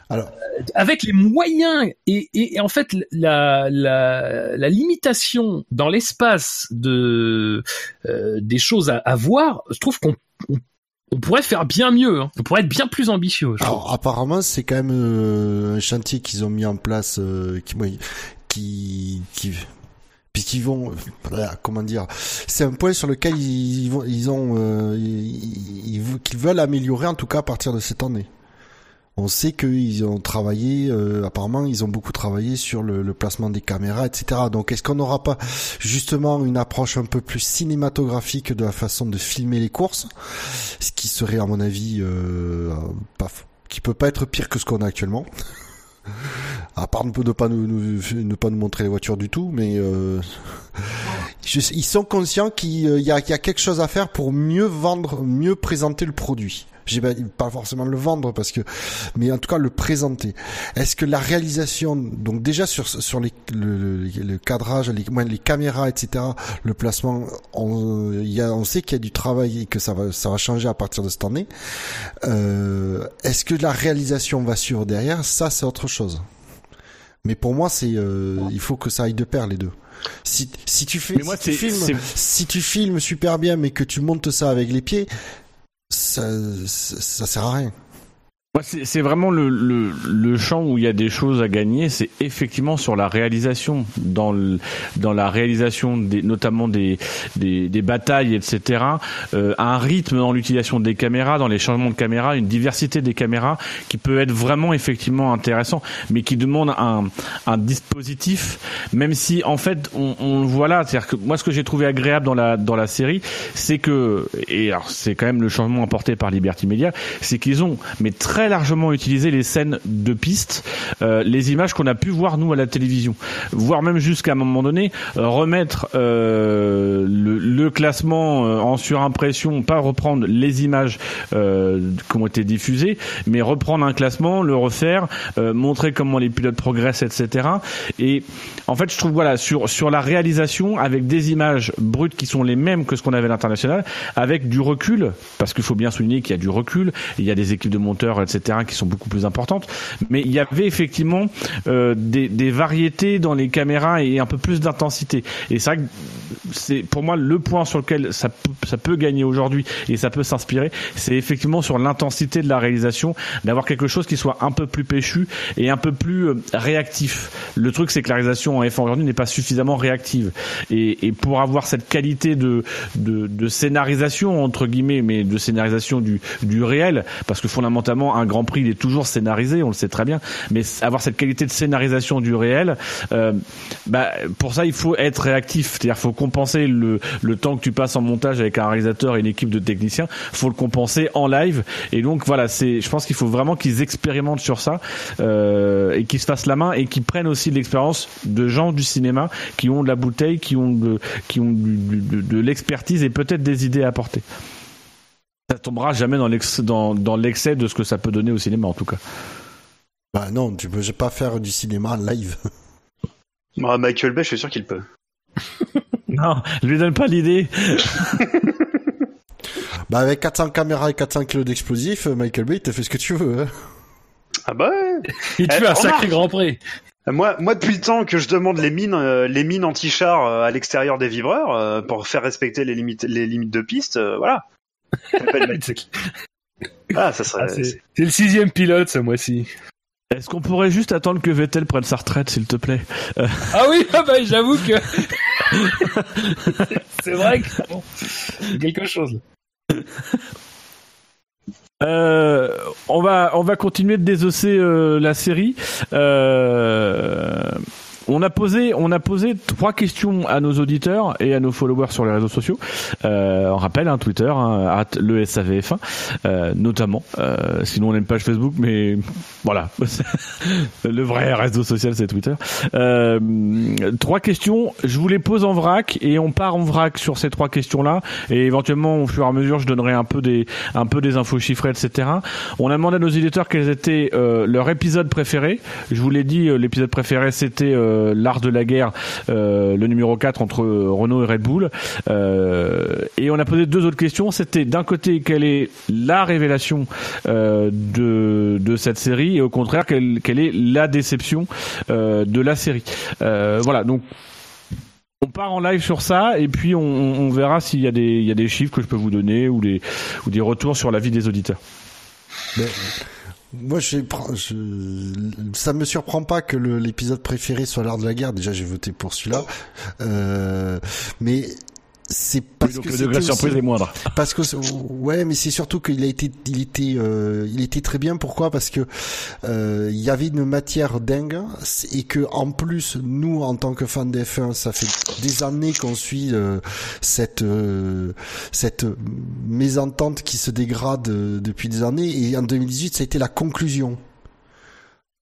alors, avec les moyens et, et, en fait la, la, la limitation dans l'espace de euh, des choses à, à, voir, je trouve qu'on on, pourrait faire bien mieux. Hein. On pourrait être bien plus ambitieux. Alors, apparemment, c'est quand même euh, un chantier qu'ils ont mis en place euh, qui, qui, qui puisqu'ils vont, comment dire, c'est un point sur lequel ils, vont, ils ont, euh, ils, ils- qu'ils veulent améliorer en tout cas à partir de cette année. On sait qu'ils ont travaillé, euh, apparemment, ils ont beaucoup travaillé sur le, placement des caméras, etc. Donc, est-ce qu'on n'aura pas justement une approche un peu plus cinématographique de la façon de filmer les courses, ce qui serait, à mon avis, euh, pas, qui peut pas être pire que ce qu'on a actuellement. *laughs* À part ne pas nous, ne pas nous montrer les voitures du tout, mais euh, *laughs* ils sont conscients qu'il euh, y a, qu'il y a quelque chose à faire pour mieux vendre, mieux présenter le produit. J'ai pas, pas forcément le vendre parce que, mais en tout cas le présenter. Est-ce que la réalisation, donc déjà sur sur les, le, le- le cadrage, les, moins les caméras, etc., le placement, on, y a, on sait qu'il y a du travail et que ça va ça va changer à partir de cette année. Euh, Est-ce que la réalisation va suivre derrière? Ça, c'est autre chose. Mais pour moi, c'est euh, il faut que ça aille de pair les deux. Si, si tu fais moi, si, tu filmes, si tu filmes super bien mais que tu montes ça avec les pieds, ça, ça, ça sert à rien. C'est vraiment le, le, le champ où il y a des choses à gagner, c'est effectivement sur la réalisation, dans, le, dans la réalisation des, notamment des, des, des batailles, etc. Euh, un rythme dans l'utilisation des caméras, dans les changements de caméras, une diversité des caméras qui peut être vraiment effectivement intéressant, mais qui demande un, un dispositif, même si en fait on, on le voit là, c'est-à-dire que moi ce que j'ai trouvé agréable dans la dans la série, c'est que et alors c'est quand même le changement apporté par Liberty Media, c'est qu'ils ont mais très largement utilisé les scènes de piste, euh, les images qu'on a pu voir nous à la télévision, voire même jusqu'à un moment donné euh, remettre euh, le, classement en surimpression, pas reprendre les images qui ont été diffusées, mais reprendre un classement, le refaire, montrer comment les pilotes progressent, etc. Et en fait, je trouve voilà sur sur la réalisation avec des images brutes qui sont les mêmes que ce qu'on avait à l'international, avec du recul, parce qu'il faut bien souligner qu'il y a du recul, il y a des équipes de monteurs, etc. qui sont beaucoup plus importantes, mais il y avait effectivement euh, des, variétés dans les caméras et un peu plus d'intensité. Et c'est vrai que c'est pour moi le point sur lequel ça peut, gagner aujourd'hui et ça peut s'inspirer, c'est effectivement sur l'intensité de la réalisation, d'avoir quelque chose qui soit un peu plus péchu et un peu plus euh, réactif. Le truc, c'est que la réalisation en F1 aujourd'hui n'est pas suffisamment réactive. Et, pour avoir cette qualité de scénarisation, entre guillemets, mais de scénarisation du, du réel, parce que fondamentalement, un Grand Prix, il est toujours scénarisé, on le sait très bien, mais avoir cette qualité de scénarisation du réel, euh, bah, pour ça, il faut être réactif. C'est-à-dire, faut compenser le, le temps que tu passes en montage avec un réalisateur et une équipe de techniciens, faut le compenser en live. Et donc, voilà, c'est, je pense qu'il faut vraiment qu'ils expérimentent sur ça euh, et qu'ils se fassent la main et qu'ils prennent aussi l'expérience de gens du cinéma qui ont de la bouteille, qui ont de, qui ont de, de l'expertise et peut-être des idées à apporter. Ça tombera jamais dans l'ex- dans, dans l'excès de ce que ça peut donner au cinéma, en tout cas. Bah non, tu peux pas faire du cinéma live. *laughs* Bah, Michael Bay, je suis sûr qu'il peut. *laughs* Non, lui donne pas l'idée. *laughs* Bah avec 400 caméras et 400 kilos d'explosifs, euh, Michael Bay, il te fait ce que tu veux. hein. Ah bah ouais. Il Eh, tue un remarque. sacré Grand Prix. Moi, moi, depuis le temps que je demande les mines, euh, les mines anti-char euh, à l'extérieur des vibreurs euh, pour faire respecter les limites, les limites de piste, euh, voilà. *laughs* Ah, ça serait. Ah, c'est le sixième pilote ce mois-ci. Est-ce qu'on pourrait juste attendre que Vettel prenne sa retraite, s'il te plaît? Euh, *laughs* Ah oui, ah bah, j'avoue que *laughs* c'est vrai que bon, quelque chose. Euh, on va on va continuer de désosser euh, la série. Euh, on a posé on a posé trois questions à nos auditeurs et à nos followers sur les réseaux sociaux. Euh, on rappelle hein, Twitter, hein, le SAVF1, euh, notamment. Euh, sinon on a une page Facebook, mais voilà, *laughs* le vrai réseau social c'est Twitter. Euh, trois questions. Je vous les pose en vrac et on part en vrac sur ces trois questions-là. Et éventuellement au fur et à mesure, je donnerai un peu des un peu des infos chiffrées, etc. On a demandé à nos éditeurs quels étaient euh, leur épisode préféré. Je vous l'ai dit, euh, l'épisode préféré c'était l'art de la guerre, euh, le numéro 4 entre euh, Renault et Red Bull. Euh, et on a posé deux autres questions. C'était d'un côté quelle est la révélation euh, de de cette série et au contraire quelle quelle est la déception euh, de la série. Euh, voilà donc. On part en live sur ça et puis on, verra s'il y a des y a des chiffres que je peux vous donner ou des ou des retours sur la vie des auditeurs. Moi, je, je, ça me surprend pas que l'épisode préféré soit l'art de la guerre. Déjà, j'ai voté pour celui-là. Euh, mais c'est parce donc que le degré surprise aussi- est moindre. Parce que *laughs* ouais, mais c'est surtout qu'il a été, il était, euh, il était très bien. Pourquoi? Parce que euh, il y avait une matière dingue et que en plus, nous, en tant que fans d'F1, ça fait des années qu'on suit euh, cette euh, cette mésentente qui se dégrade euh, depuis des années. Et en 2018, ça a été la conclusion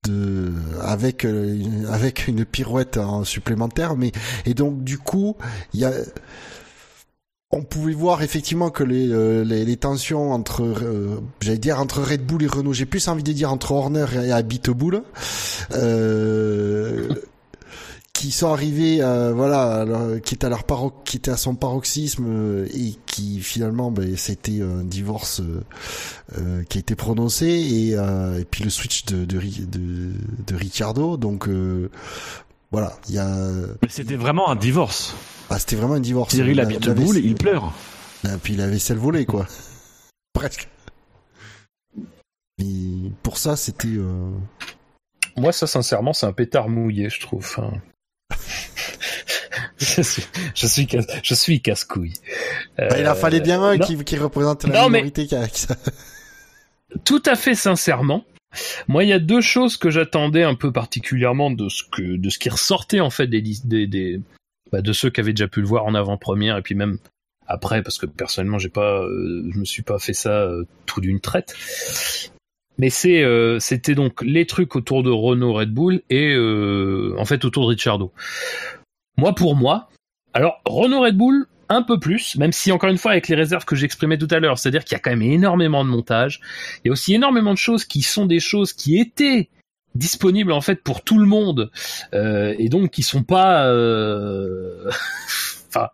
de avec euh, une- avec une pirouette en supplémentaire mais et donc du coup il y a on pouvait voir effectivement que les, euh, les, les tensions entre, euh, j'allais dire entre Red Bull et Renault, j'ai plus envie de dire entre Horner et Habitbull, euh, *laughs* qui sont arrivés, voilà, leur- qui était à leur paro qui était à son paroxysme euh, et qui finalement, ben, c'était un divorce euh, qui a été prononcé et, et puis le switch de de, de, de Ricciardo, donc voilà, il y a. Mais c'était vraiment un divorce. Ah, c'était vraiment un divorce. Cyril La- habite la boule, il pleure. Et puis la vaisselle volée, quoi. *laughs* Presque. Mais pour ça, c'était. euh, Moi, ça, sincèrement, c'est un pétard mouillé, je trouve. Enfin, *laughs* je suis, je suis, casse- je suis casse-couille. bah, il en Euh, fallait bien un non. qui, qui représente la Non, minorité *laughs* tout à fait sincèrement, moi, il y a deux choses que j'attendais un peu particulièrement de ce que, de ce qui ressortait en fait des, des, des bah, de ceux qui avaient déjà pu le voir en avant-première et puis même après, parce que personnellement, j'ai pas, euh, je me suis pas fait ça euh, tout d'une traite. Mais c'est, euh, c'était donc les trucs autour de Renault, Red Bull et euh, en fait autour de Ricciardo. Moi, pour moi, alors Renault, Red Bull, un peu plus, même si encore une fois avec les réserves que j'exprimais tout à l'heure, c'est-à-dire qu'il y a quand même énormément de montage, il y a aussi énormément de choses qui sont des choses qui étaient disponibles en fait pour tout le monde euh, et donc qui sont pas euh, *laughs* enfin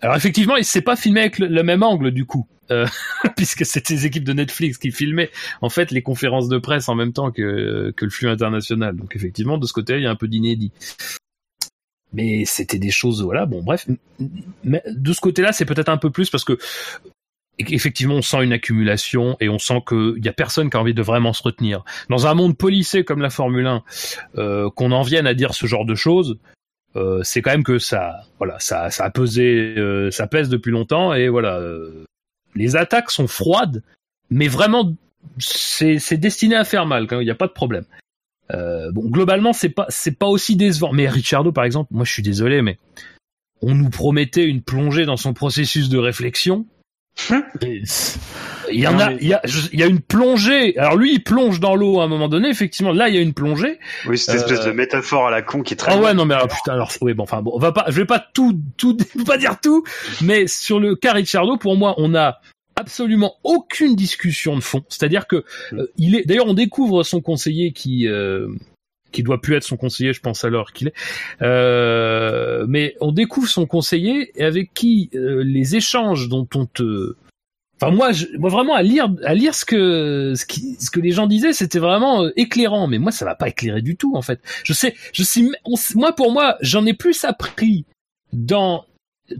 alors effectivement c'est pas filmé avec le, le même angle du coup euh, *laughs* puisque c'était les équipes de Netflix qui filmaient en fait les conférences de presse en même temps que, que le flux international. Donc effectivement de ce côté il y a un peu d'inédit. Mais c'était des choses voilà bon bref. Mais de ce côté là c'est peut-être un peu plus parce que effectivement, on sent une accumulation et on sent qu'il y a personne qui a envie de vraiment se retenir. Dans un monde policé comme la Formule 1, euh, qu'on en vienne à dire ce genre de choses, euh, c'est quand même que ça, voilà, ça, ça a pesé, euh, ça pèse depuis longtemps et voilà, euh, les attaques sont froides, mais vraiment, c'est, destiné à faire mal. Il n'y a pas de problème. Euh, bon, globalement, c'est pas, c'est pas aussi décevant. Mais Ricciardo, par exemple, moi, je suis désolé, mais on nous promettait une plongée dans son processus de réflexion. Il y en Non, a, mais- il y a, je- il y a une plongée. Alors lui, il plonge dans l'eau à un moment donné. Effectivement, là, il y a une plongée. Oui, cette espèce Euh, de métaphore à la con qui est très. Ah ouais, non mais alors, putain, alors oui, bon, enfin bon, on va pas, je vais pas tout, tout, *laughs* pas dire tout, mais sur le cas Ricciardo, pour moi, on a absolument aucune discussion de fond. C'est-à-dire que euh, il est, d'ailleurs, on découvre son conseiller qui. Euh, qui doit plus être son conseiller, je pense alors qu'il est. Euh, mais on découvre son conseiller et avec qui euh, les échanges dont on te, Enfin moi, je, moi vraiment à lire, à lire ce que ce, qui, ce que les gens disaient, c'était vraiment euh, éclairant. Mais moi, ça va pas éclairer du tout en fait. Je sais, je sais, on moi pour moi, j'en ai plus appris dans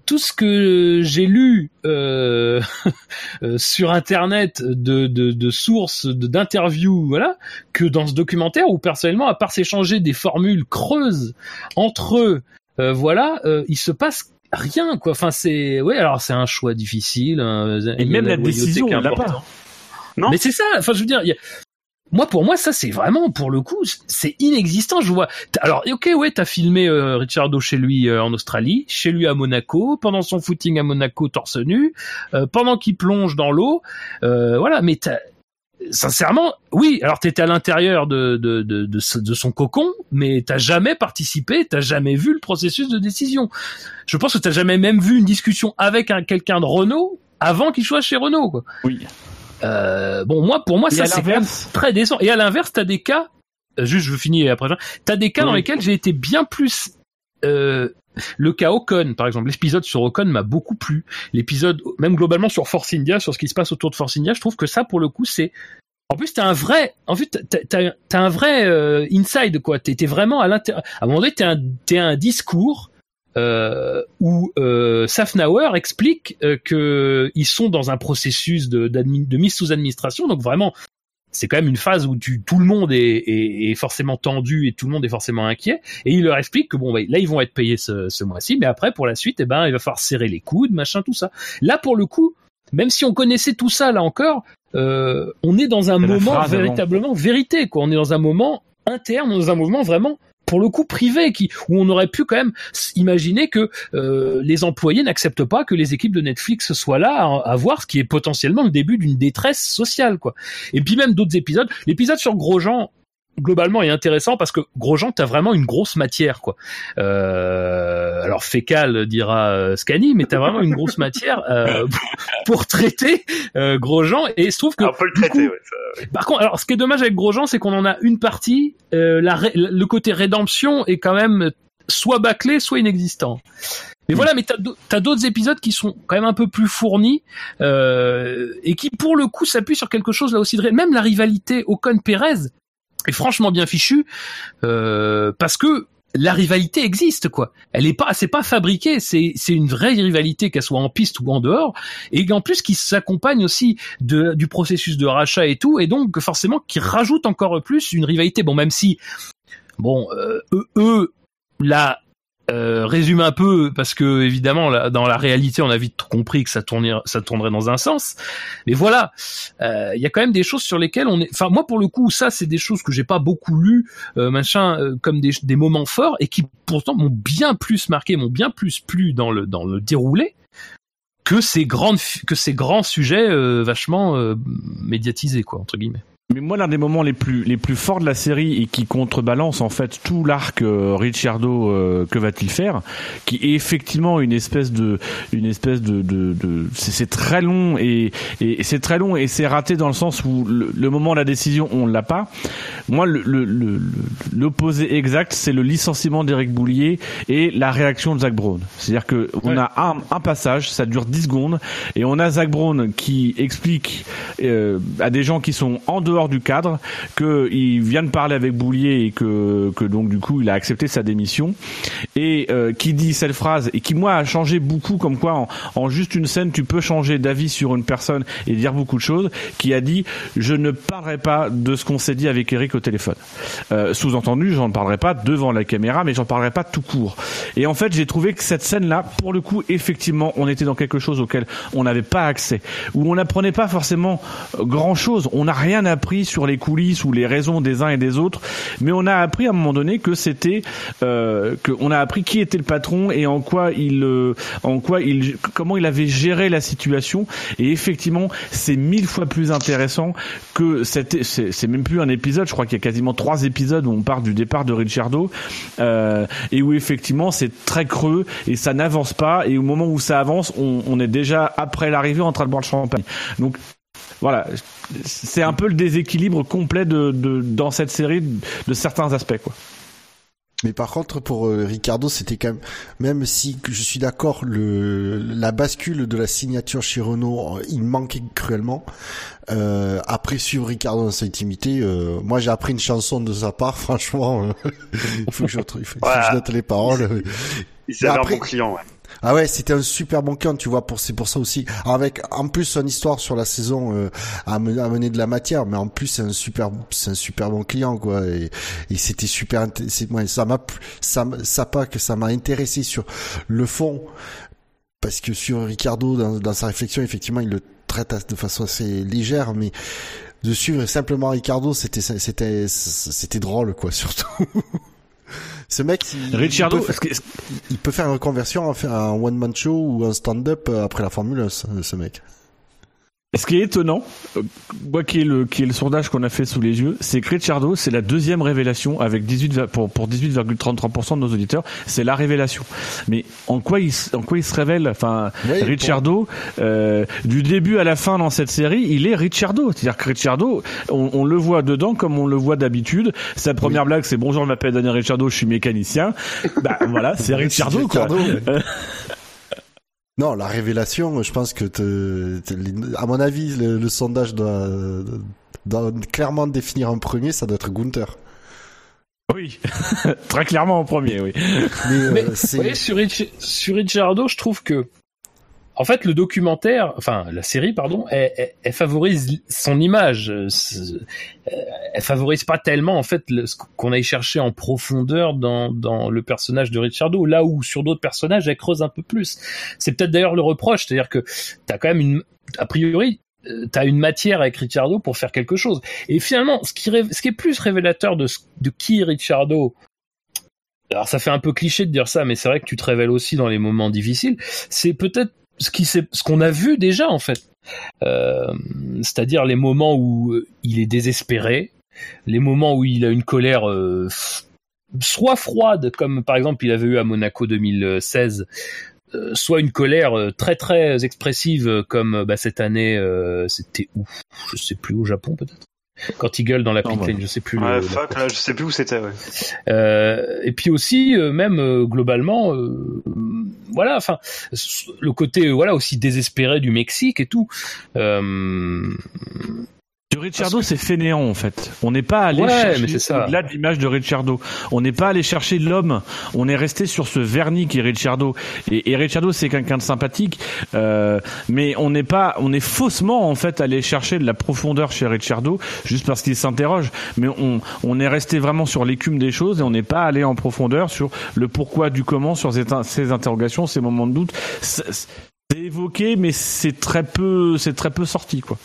tout ce que j'ai lu euh, *laughs* euh, sur internet de, de, de sources, d'interviews, voilà, que dans ce documentaire où personnellement, à part s'échanger des formules creuses entre eux, euh, voilà, euh, il se passe rien quoi. Enfin c'est, ouais, alors c'est un choix difficile. hein, Et même la décision, on l'a pas. importante. Mais c'est ça. Enfin, je veux dire, y a- moi, pour moi, ça, c'est vraiment, pour le coup, c'est inexistant. Je vois. Alors, ok, ouais, t'as filmé euh, Ricciardo chez lui euh, en Australie, chez lui à Monaco, pendant son footing à Monaco torse nu, euh, pendant qu'il plonge dans l'eau. Euh, voilà, mais t'as- sincèrement, oui. Alors, t'étais à l'intérieur de de, de, de son cocon, mais t'as jamais participé, t'as jamais vu le processus de décision. Je pense que t'as jamais même vu une discussion avec un quelqu'un de Renault avant qu'il soit chez Renault. Quoi. Oui. Euh, bon, moi, pour moi, Et ça c'est très décent. Et à l'inverse, t'as des cas, euh, juste je finis après, t'as des cas dans lesquels j'ai été bien plus. Euh, le cas Ocon, par exemple, l'épisode sur Ocon m'a beaucoup plu. L'épisode, même globalement sur Force India, sur ce qui se passe autour de Force India, je trouve que ça, pour le coup, c'est. En plus, t'as un vrai, en fait, t'as, t'as un vrai euh, inside quoi. T'es, vraiment à l'intérieur. À un moment donné, t'es un, t'es un discours euh, où euh, Safnauer explique euh, que ils sont dans un processus de, de mise sous administration, donc vraiment c'est quand même une phase où tu, tout le monde est, est, est, forcément tendu et tout le monde est forcément inquiet. Et il leur explique que bon, bah, là ils vont être payés ce, ce mois-ci, mais après pour la suite, eh ben il va falloir serrer les coudes, machin, tout ça. Là pour le coup, même si on connaissait tout ça là encore, euh, on est dans un moment véritablement vérité, quoi. On est dans un moment interne, dans un mouvement vraiment pour le coup privé où on aurait pu quand même imaginer que euh, les employés n'acceptent pas que les équipes de Netflix soient là à, à voir ce qui est potentiellement le début d'une détresse sociale quoi. Et puis même d'autres épisodes, l'épisode sur Grosjean globalement est intéressant parce que Grosjean t'as vraiment une grosse matière quoi. Euh, alors fécal dira euh, Scani, mais t'as vraiment une grosse matière euh, pour traiter euh, Grosjean et je trouve que on peut le traiter. coup, ouais, ça, ouais. par contre, alors ce qui est dommage avec Grosjean, c'est qu'on en a une partie, euh, la, le côté rédemption est quand même soit bâclé, soit inexistant. Mais voilà, mais t'as d'au- t'as d'autres épisodes qui sont quand même un peu plus fournis euh, et qui, pour le coup, s'appuient sur quelque chose là aussi de même la rivalité Ocon-Pérez est franchement bien fichue euh, parce que la rivalité existe quoi. Elle est pas, c'est pas fabriqué, c'est c'est une vraie rivalité qu'elle soit en piste ou en dehors et en plus qui s'accompagne aussi de du processus de rachat et tout et donc forcément qui rajoute encore plus une rivalité. Bon même si bon euh, eux là euh, résume un peu parce que évidemment dans la réalité on a vite compris que ça tournait ça tournerait dans un sens. Mais voilà euh, il y a quand même des choses sur lesquelles on est enfin moi pour le coup ça c'est des choses que j'ai pas beaucoup lu euh, machin euh, comme des, des moments forts et qui pourtant m'ont bien plus marqué m'ont bien plus plu dans le dans le déroulé que ces grandes que ces grands sujets vachement médiatisés quoi entre guillemets Mais moi, l'un des moments les plus les plus forts de la série et qui contrebalance en fait tout l'arc euh, Ricciardo, euh, que va-t-il faire, qui est effectivement une espèce de une espèce de de, de c'est très long et et c'est très long et c'est raté dans le sens où le, le moment de la décision on l'a pas. Moi, le le- le- l'opposé exact, c'est le licenciement d'Eric Boulier et la réaction de Zach Brown. C'est-à-dire que on a un, un passage, ça dure 10 secondes, et on a Zach Brown qui explique euh, à des gens qui sont en dehors du cadre qu'il vient de parler avec Boulier et que, que donc du coup il a accepté sa démission. Et euh, qui dit cette phrase et qui moi a changé beaucoup comme quoi en, en juste une scène tu peux changer d'avis sur une personne et dire beaucoup de choses qui a dit je ne parlerai pas de ce qu'on s'est dit avec Eric au téléphone. Euh, sous-entendu j'en parlerai pas devant la caméra mais j'en parlerai pas tout court. Et en fait j'ai trouvé que cette scène là pour le coup effectivement on était dans quelque chose auquel on n'avait pas accès. Où on n'apprenait pas forcément grand chose on n'a rien appris sur les coulisses ou les raisons des uns et des autres mais on a appris à un moment donné que c'était euh, que on a appris qui était le patron et en quoi il euh, en quoi il comment il avait géré la situation. Et effectivement c'est mille fois plus intéressant que c'était c'est c'est même plus un épisode. Je crois qu'il y a quasiment trois épisodes où on part du départ de Ricciardo euh, et où effectivement c'est très creux et ça n'avance pas. Et au moment où ça avance on, on est déjà après l'arrivée en train de boire le champagne. Donc voilà, c'est un peu le déséquilibre complet de, de dans cette série de certains aspects quoi. Mais par contre, pour euh, Ricardo, c'était quand même, même si je suis d'accord, le la bascule de la signature chez Renault, euh, il manquait cruellement. Euh, après suivre Ricardo dans sa intimité, euh, moi j'ai appris une chanson de sa part. *laughs* Franchement, euh, il faut que je, il faut, il faut que Voilà. je note les paroles. Il s'est un bon client. Ouais. Ah ouais, c'était un super bon camp, tu vois, pour c'est pour ça aussi. Avec en plus son histoire sur la saison euh, a amené, a amené de la matière, mais en plus c'est un super c'est un super bon client quoi et, et c'était super moi ça m'a ça ça pas que ça m'a intéressé sur le fond parce que sur Ricardo dans, dans sa réflexion effectivement il le traite à- de façon assez légère mais de suivre simplement Ricardo c'était c'était c'était drôle quoi surtout *laughs* ce mec il, peut, faire, il peut faire une reconversion un one man show ou un stand-up euh, après la Formule 1 ce, ce mec Ce qui est étonnant, euh, moi qui est le qui est le sondage qu'on a fait sous les yeux, c'est que Ricciardo, c'est la deuxième révélation avec 18 va- pour pour 18,33% de nos auditeurs, c'est la révélation. Mais en quoi il en quoi il se révèle Enfin, Oui, Ricciardo, euh, du début à la fin dans cette série, il est Ricciardo. C'est-à-dire que Ricciardo, on, on le voit dedans comme on le voit d'habitude. Sa première blague, c'est bonjour, je m'appelle Daniel Ricciardo, je suis mécanicien. bah voilà, c'est *laughs* Ricciardo quoi. Ricciardo, ouais. *laughs* Non, la révélation, je pense que, te, te- les- à mon avis, le, le sondage doit, doit clairement définir un premier, ça doit être Gunther. oui, *laughs* très clairement en premier, oui. Mais, euh, Mais c'est vous voyez, sur, Ricciardo, je trouve que en fait, le documentaire, enfin la série, pardon, elle, elle- elle favorise son image. Euh, Elle favorise pas tellement en fait ce qu'on aille chercher en profondeur dans, dans le personnage de Richardo, là où sur d'autres personnages elle creuse un peu plus. C'est peut-être d'ailleurs le reproche, c'est-à-dire que t'as quand même une, a priori, euh, t'as une matière avec Richardo pour faire quelque chose. Et finalement, ce qui, ce qui est plus révélateur de, de qui est Richardo, alors ça fait un peu cliché de dire ça, mais c'est vrai que tu te révèles aussi dans les moments difficiles. C'est peut-être ce qui ce qu'on a vu déjà en fait, Euh, c'est-à-dire les moments où euh, il est désespéré, les moments où il a une colère euh, soit froide comme par exemple il avait eu à Monaco 2016. euh, soit une colère très très expressive comme bah, cette année c'était où? Je sais plus au Japon peut-être? Quand il gueule dans la Non, pit bah. lane je sais plus le- Ouais, la- fuck, là, je sais plus où c'était, ouais. euh, et puis aussi, euh, même euh, globalement, euh, voilà, enfin, le côté euh, voilà aussi désespéré du Mexique et tout. Du Ricciardo, c'est fainéant en fait. On n'est pas allé Ouais, chercher au-delà de l'image de Ricciardo. On n'est pas allé chercher l'homme. On est resté sur ce vernis qui est Ricciardo. Et, et Ricciardo, c'est quelqu'un de sympathique, euh, mais on n'est pas, on est faussement en fait allé chercher de la profondeur chez Ricciardo juste parce qu'il s'interroge. Mais on, on est resté vraiment sur l'écume des choses et on n'est pas allé en profondeur sur le pourquoi du comment, sur ces, interrogations, ces moments de doute. C'est évoqué, mais c'est très peu, c'est très peu sorti quoi.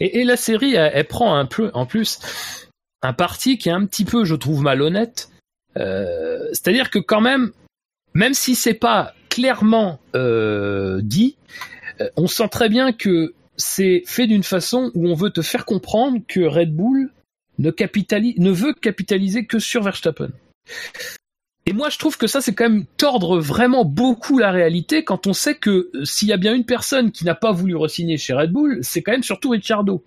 Et, et la série, elle, prend un peu, en plus, un parti qui est un petit peu, je trouve, malhonnête. Euh, C'est-à-dire que quand même, même si c'est pas clairement euh, dit, euh, on sent très bien que c'est fait d'une façon où on veut te faire comprendre que Red Bull ne, capitalise, ne veut capitaliser que sur Verstappen. Et moi, je trouve que ça, c'est quand même tordre vraiment beaucoup la réalité quand on sait que euh, s'il y a bien une personne qui n'a pas voulu re-signer chez Red Bull, c'est quand même surtout Ricciardo.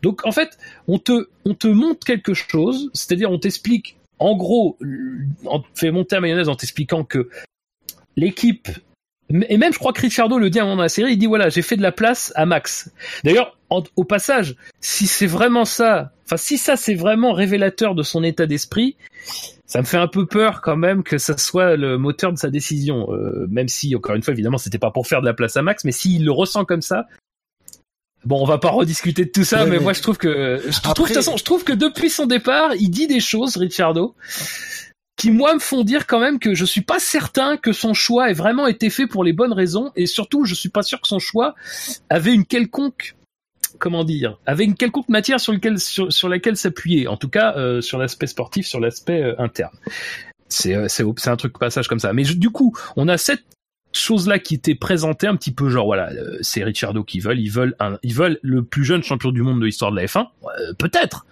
Donc, en fait, on te, on te montre quelque chose, c'est-à-dire on t'explique, en gros, on te fait monter la mayonnaise en t'expliquant que l'équipe et même je crois que Ricciardo le dit à un moment dans la série, il dit voilà, j'ai fait de la place à Max. D'ailleurs, au passage, si c'est vraiment ça, enfin si ça c'est vraiment révélateur de son état d'esprit, ça me fait un peu peur quand même que ça soit le moteur de sa décision. Euh, même si, encore une fois, évidemment, c'était pas pour faire de la place à Max, mais s'il le ressent comme ça, Bon, on va pas rediscuter de tout ça, Ouais, mais, mais- moi je trouve que je trouve, de toute façon, je trouve que depuis son départ, il dit des choses, Ricciardo, qui moi me font dire quand même que je suis pas certain que son choix ait vraiment été fait pour les bonnes raisons, et surtout, je suis pas sûr que son choix avait une quelconque comment dire, avait une quelconque matière sur, laquelle s'appuyer, en tout cas euh, sur l'aspect sportif, sur l'aspect euh, interne. C'est euh, c'est un truc passage comme ça. Mais du coup, on a cette chose-là qui était présentée un petit peu genre voilà, euh, c'est Ricciardo qui veulent, ils veulent un, ils veulent le plus jeune champion du monde de l'histoire de la F1, Euh, peut-être.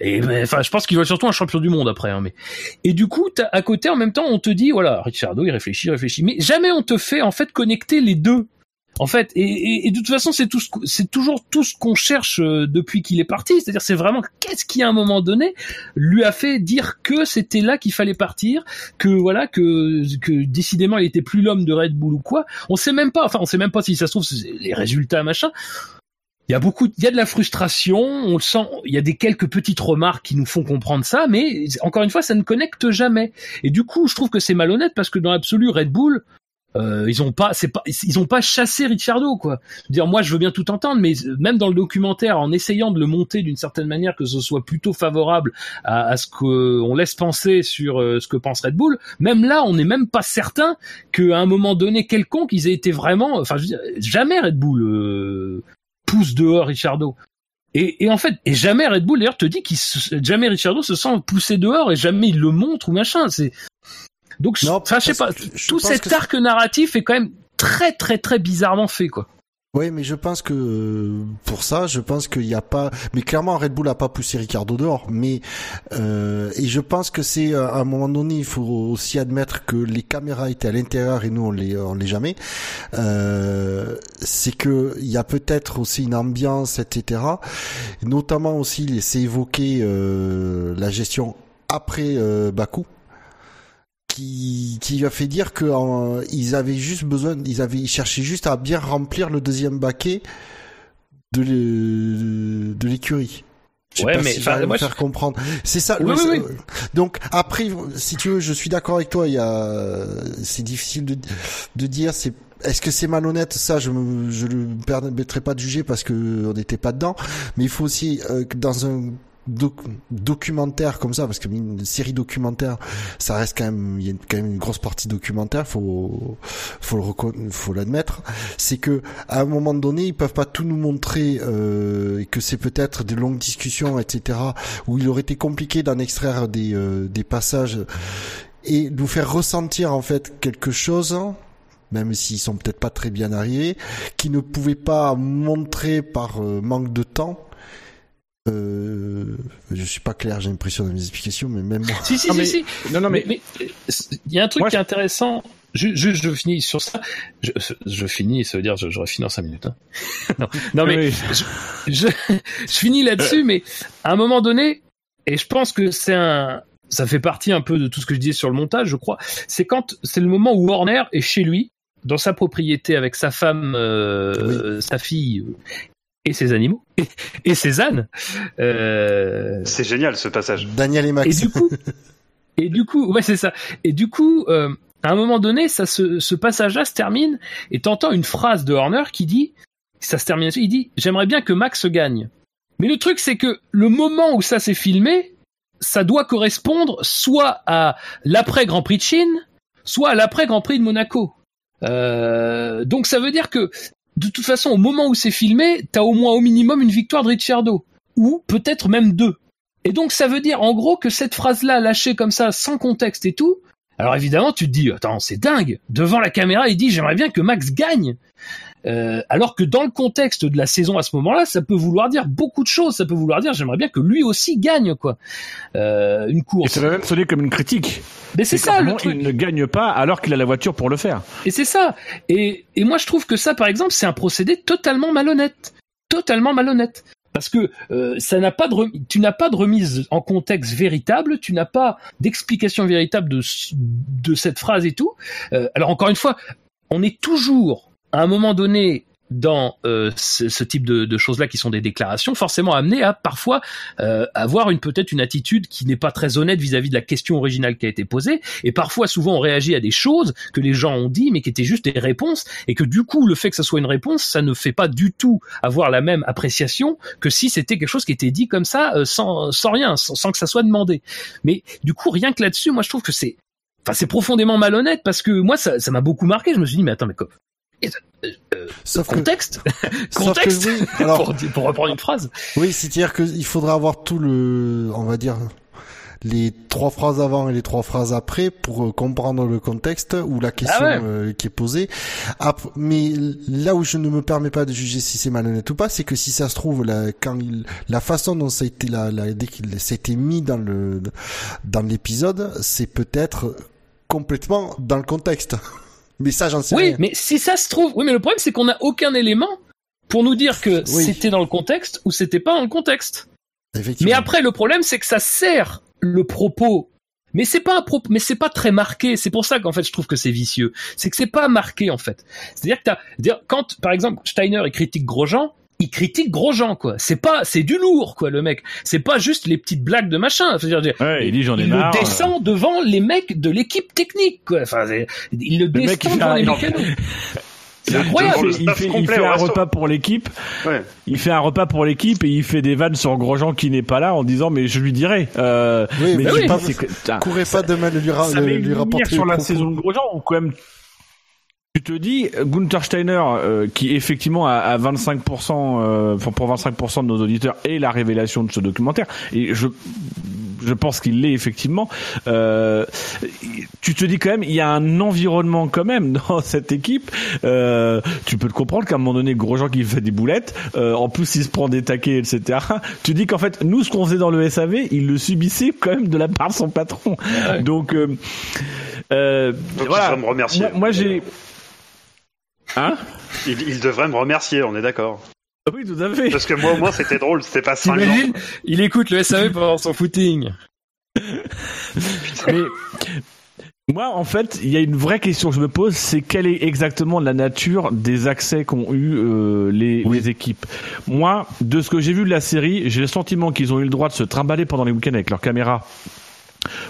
Et enfin, je pense qu'ils veulent surtout un champion du monde après. Hein, mais et du coup, à côté, en même temps, on te dit voilà, Ricciardo, il réfléchit, réfléchit, mais jamais on te fait en fait connecter les deux. En fait, et, et- et de toute façon, c'est tout, c'est toujours tout ce qu'on cherche euh, depuis qu'il est parti. C'est-à-dire, c'est vraiment qu'est-ce qui à un moment donné lui a fait dire que c'était là qu'il fallait partir, que voilà, que que décidément il était plus l'homme de Red Bull ou quoi. On sait même pas. Enfin, on sait même pas si ça se trouve les résultats machin. Il y a beaucoup, il y a de la frustration, on le sent, il y a des quelques petites remarques qui nous font comprendre ça, mais encore une fois, ça ne connecte jamais. Et du coup, je trouve que c'est malhonnête parce que dans l'absolu, Red Bull, euh, ils ont pas, c'est pas, ils ont pas chassé Ricciardo quoi. Dire, moi, je veux bien tout entendre, mais même dans le documentaire, en essayant de le monter d'une certaine manière que ce soit plutôt favorable à, ce que on laisse penser sur euh, ce que pense Red Bull, même là, on n'est même pas certain qu'à un moment donné quelconque, ils aient été vraiment, enfin, jamais Red Bull euh, pousse dehors Ricciardo. Et, et en fait, et jamais Red Bull d'ailleurs te dit qu'il jamais Ricciardo se sent poussé dehors et jamais il le montre ou machin. C'est donc, je- enfin, je sais pas, tout cet arc narratif est quand même très très très bizarrement fait quoi. Oui, mais je pense que pour ça, je pense qu'il n'y a pas. Mais clairement, Red Bull a pas poussé Ricardo dehors. Mais euh, et je pense que c'est euh, à un moment donné, il faut aussi admettre que les caméras étaient à l'intérieur et nous on les on les jamais. Euh, c'est que il y a peut-être aussi une ambiance, etc. Notamment aussi, c'est évoqué euh, la gestion après euh, Bakou qui, qui a fait dire que euh, ils avaient juste besoin, ils avaient, ils cherchaient juste à bien remplir le deuxième baquet de l'é- de l'écurie. Je Ouais, pas mais, si enfin, moi, me faire je- comprendre. C'est ça. Oui, oui, oui. euh, Donc après, si tu veux, je suis d'accord avec toi. Il y a, c'est difficile de de dire. C'est est-ce que c'est malhonnête? Ça, je me, je ne permettrai pas de juger parce que on n'était pas dedans. Mais il faut aussi euh, dans un doc- documentaire comme ça, parce que une série documentaire, ça reste quand même, il y a quand même une grosse partie documentaire, faut, faut le faut l'admettre. C'est que à un moment donné, ils peuvent pas tout nous montrer euh, et que c'est peut-être des longues discussions, etc. Où il aurait été compliqué d'en extraire des euh, des passages et nous faire ressentir en fait quelque chose même s'ils sont peut-être pas très bien arrivés, qui ne pouvaient pas montrer par euh, manque de temps. Euh, je suis pas clair, j'ai l'impression dans mes explications, mais même moi. *laughs* Si, si, Non, si, mais- si. non, non, mais- il y a un truc Moi, qui est je- intéressant. Ju- Juste, je, finis sur ça. Je, je finis, ça veut dire je, j'aurais fini en cinq minutes. hein. *laughs* non, non, mais Oui. je, je, je finis là-dessus, mais à un moment donné, et je pense que c'est un, ça fait partie un peu de tout ce que je disais sur le montage, je crois. C'est quand c'est le moment où Warner est chez lui, dans sa propriété avec sa femme, euh, sa fille euh, et ses animaux *laughs* et, et ses ânes. Euh, C'est génial ce passage. Daniel et Max. et du coup, *laughs* et du coup, ouais, c'est ça. Et du coup, euh, à un moment donné, ça se, ce passage-là se termine et t'entends une phrase de Horner qui dit, ça se termine, il dit, j'aimerais bien que Max gagne. Mais le truc, c'est que le moment où ça s'est filmé, ça doit correspondre soit à l'après Grand Prix de Chine, soit à l'après Grand Prix de Monaco. Euh, donc ça veut dire que de toute façon, au moment où c'est filmé, t'as au moins au minimum une victoire de Ricciardo, ou peut-être même deux. Et donc ça veut dire en gros que cette phrase-là lâchée comme ça, sans contexte et tout, alors évidemment tu te dis, attends, c'est dingue, devant la caméra il dit j'aimerais bien que Max gagne. Euh, alors que dans le contexte de la saison à ce moment-là, ça peut vouloir dire beaucoup de choses. Ça peut vouloir dire j'aimerais bien que lui aussi gagne quoi. Euh, une Et course. ça va même sonner comme une critique. Mais c'est ça le truc. Il ne gagne pas alors qu'il a la voiture pour le faire. Et c'est ça. Et, et moi, je trouve que ça, par exemple, c'est un procédé totalement malhonnête. Totalement malhonnête. Parce que euh, ça n'a pas de rem- tu n'as pas de remise en contexte véritable, tu n'as pas d'explication véritable de, de cette phrase et tout. Euh, alors encore une fois, on est toujours à un moment donné dans euh, ce, ce type de, de choses-là qui sont des déclarations, forcément amené à parfois euh, avoir une peut-être une attitude qui n'est pas très honnête vis-à-vis de la question originale qui a été posée. Et parfois, souvent, on réagit à des choses que les gens ont dit, mais qui étaient juste des réponses, et que du coup, le fait que ça soit une réponse, ça ne fait pas du tout avoir la même appréciation que si c'était quelque chose qui était dit comme ça, euh, sans, sans rien, sans, que ça soit demandé. Mais du coup, rien que là-dessus, moi, je trouve que c'est, enfin, c'est profondément malhonnête parce que moi, ça, m'a beaucoup marqué. Je me suis dit, mais attends, mais euh, Sauf que- contexte, *laughs* Sauf contexte, que oui, *laughs* alors- pour, pour reprendre une phrase. Oui, c'est-à-dire qu'il faudra avoir tout le, on va dire, les trois phrases avant et les trois phrases après pour euh, comprendre le contexte ou la question Ah ouais. euh, qui est posée. Mais là où je ne me permets pas de juger si c'est malhonnête ou pas, c'est que si ça se trouve, la, quand il, la façon dont ça a été, la, dès qu'il mis dans le, dans l'épisode, c'est peut-être complètement dans le contexte. *laughs* Mais ça, j'en sais Oui, rien. mais si ça se trouve, oui, mais le problème c'est qu'on n'a aucun élément pour nous dire que Oui. c'était dans le contexte ou c'était pas dans le contexte. Effectivement. Mais après, le problème c'est que ça sert le propos. Mais c'est pas un propos, mais c'est pas très marqué. C'est pour ça qu'en fait je trouve que c'est vicieux. C'est que c'est pas marqué en fait. C'est-à-dire que t'as, quand par exemple Steiner il critique Grosjean, il critique Grosjean quoi. C'est pas, c'est du lourd quoi le mec. C'est pas juste les petites blagues de machin. C'est-à-dire, dire, Ouais, il dit j'en ai il marre. le descend devant les mecs de l'équipe technique quoi. Enfin, c'est- il le, Le mec, descend il fait devant un- les mécanos. C'est Il incroyable. fait, il fait- il fait un resto. repas pour l'équipe. Ouais. Il fait un repas pour l'équipe et il fait des vannes sur Grosjean qui n'est pas là en disant mais je lui dirai. Euh, Oui, mais mais je oui. pas, c'est que- Courez pas de mal lui, ra- ça le- lui rapporter sur la saison de Grosjean ou quand même tu te dis Gunther Steiner euh, qui effectivement a, a 25% euh, pour 25% de nos auditeurs est la révélation de ce documentaire et je je pense qu'il l'est effectivement. Euh, tu te dis quand même, il y a un environnement quand même *laughs* dans cette équipe. Euh, tu peux te comprendre qu'à un moment donné, Grosjean qui fait des boulettes, euh, en plus il se prend des taquets, etc. Tu dis qu'en fait, nous, ce qu'on faisait dans le SAV, il le subissait quand même de la part de son patron. Donc, euh, euh, Donc voilà. me remercier. Moi, moi, j'ai. Hein Il, il devrait me remercier, on est d'accord. Oui, tout à fait. Parce que moi, au moins, c'était drôle, c'était pas 5 ans. T'imagines Il écoute le SAV pendant son footing. Mais moi, en fait, il y a une vraie question que je me pose, c'est quelle est exactement la nature des accès qu'ont eu euh, les, les équipes. Moi, de ce que j'ai vu de la série, j'ai le sentiment qu'ils ont eu le droit de se trimballer pendant les week-ends avec leur caméra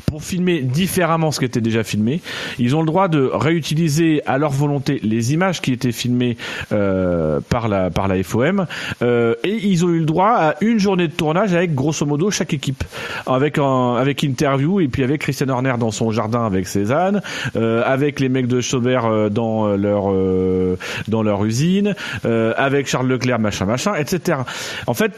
pour filmer différemment ce qui était déjà filmé. Ils ont le droit de réutiliser à leur volonté les images qui étaient filmées euh, par la par la FOM euh, et ils ont eu le droit à une journée de tournage avec grosso modo chaque équipe avec un avec interview et puis avec Christian Horner dans son jardin avec Cézanne, euh, avec les mecs de Chaubert euh, dans leur euh, dans leur usine, euh, avec Charles Leclerc machin machin, etc. En fait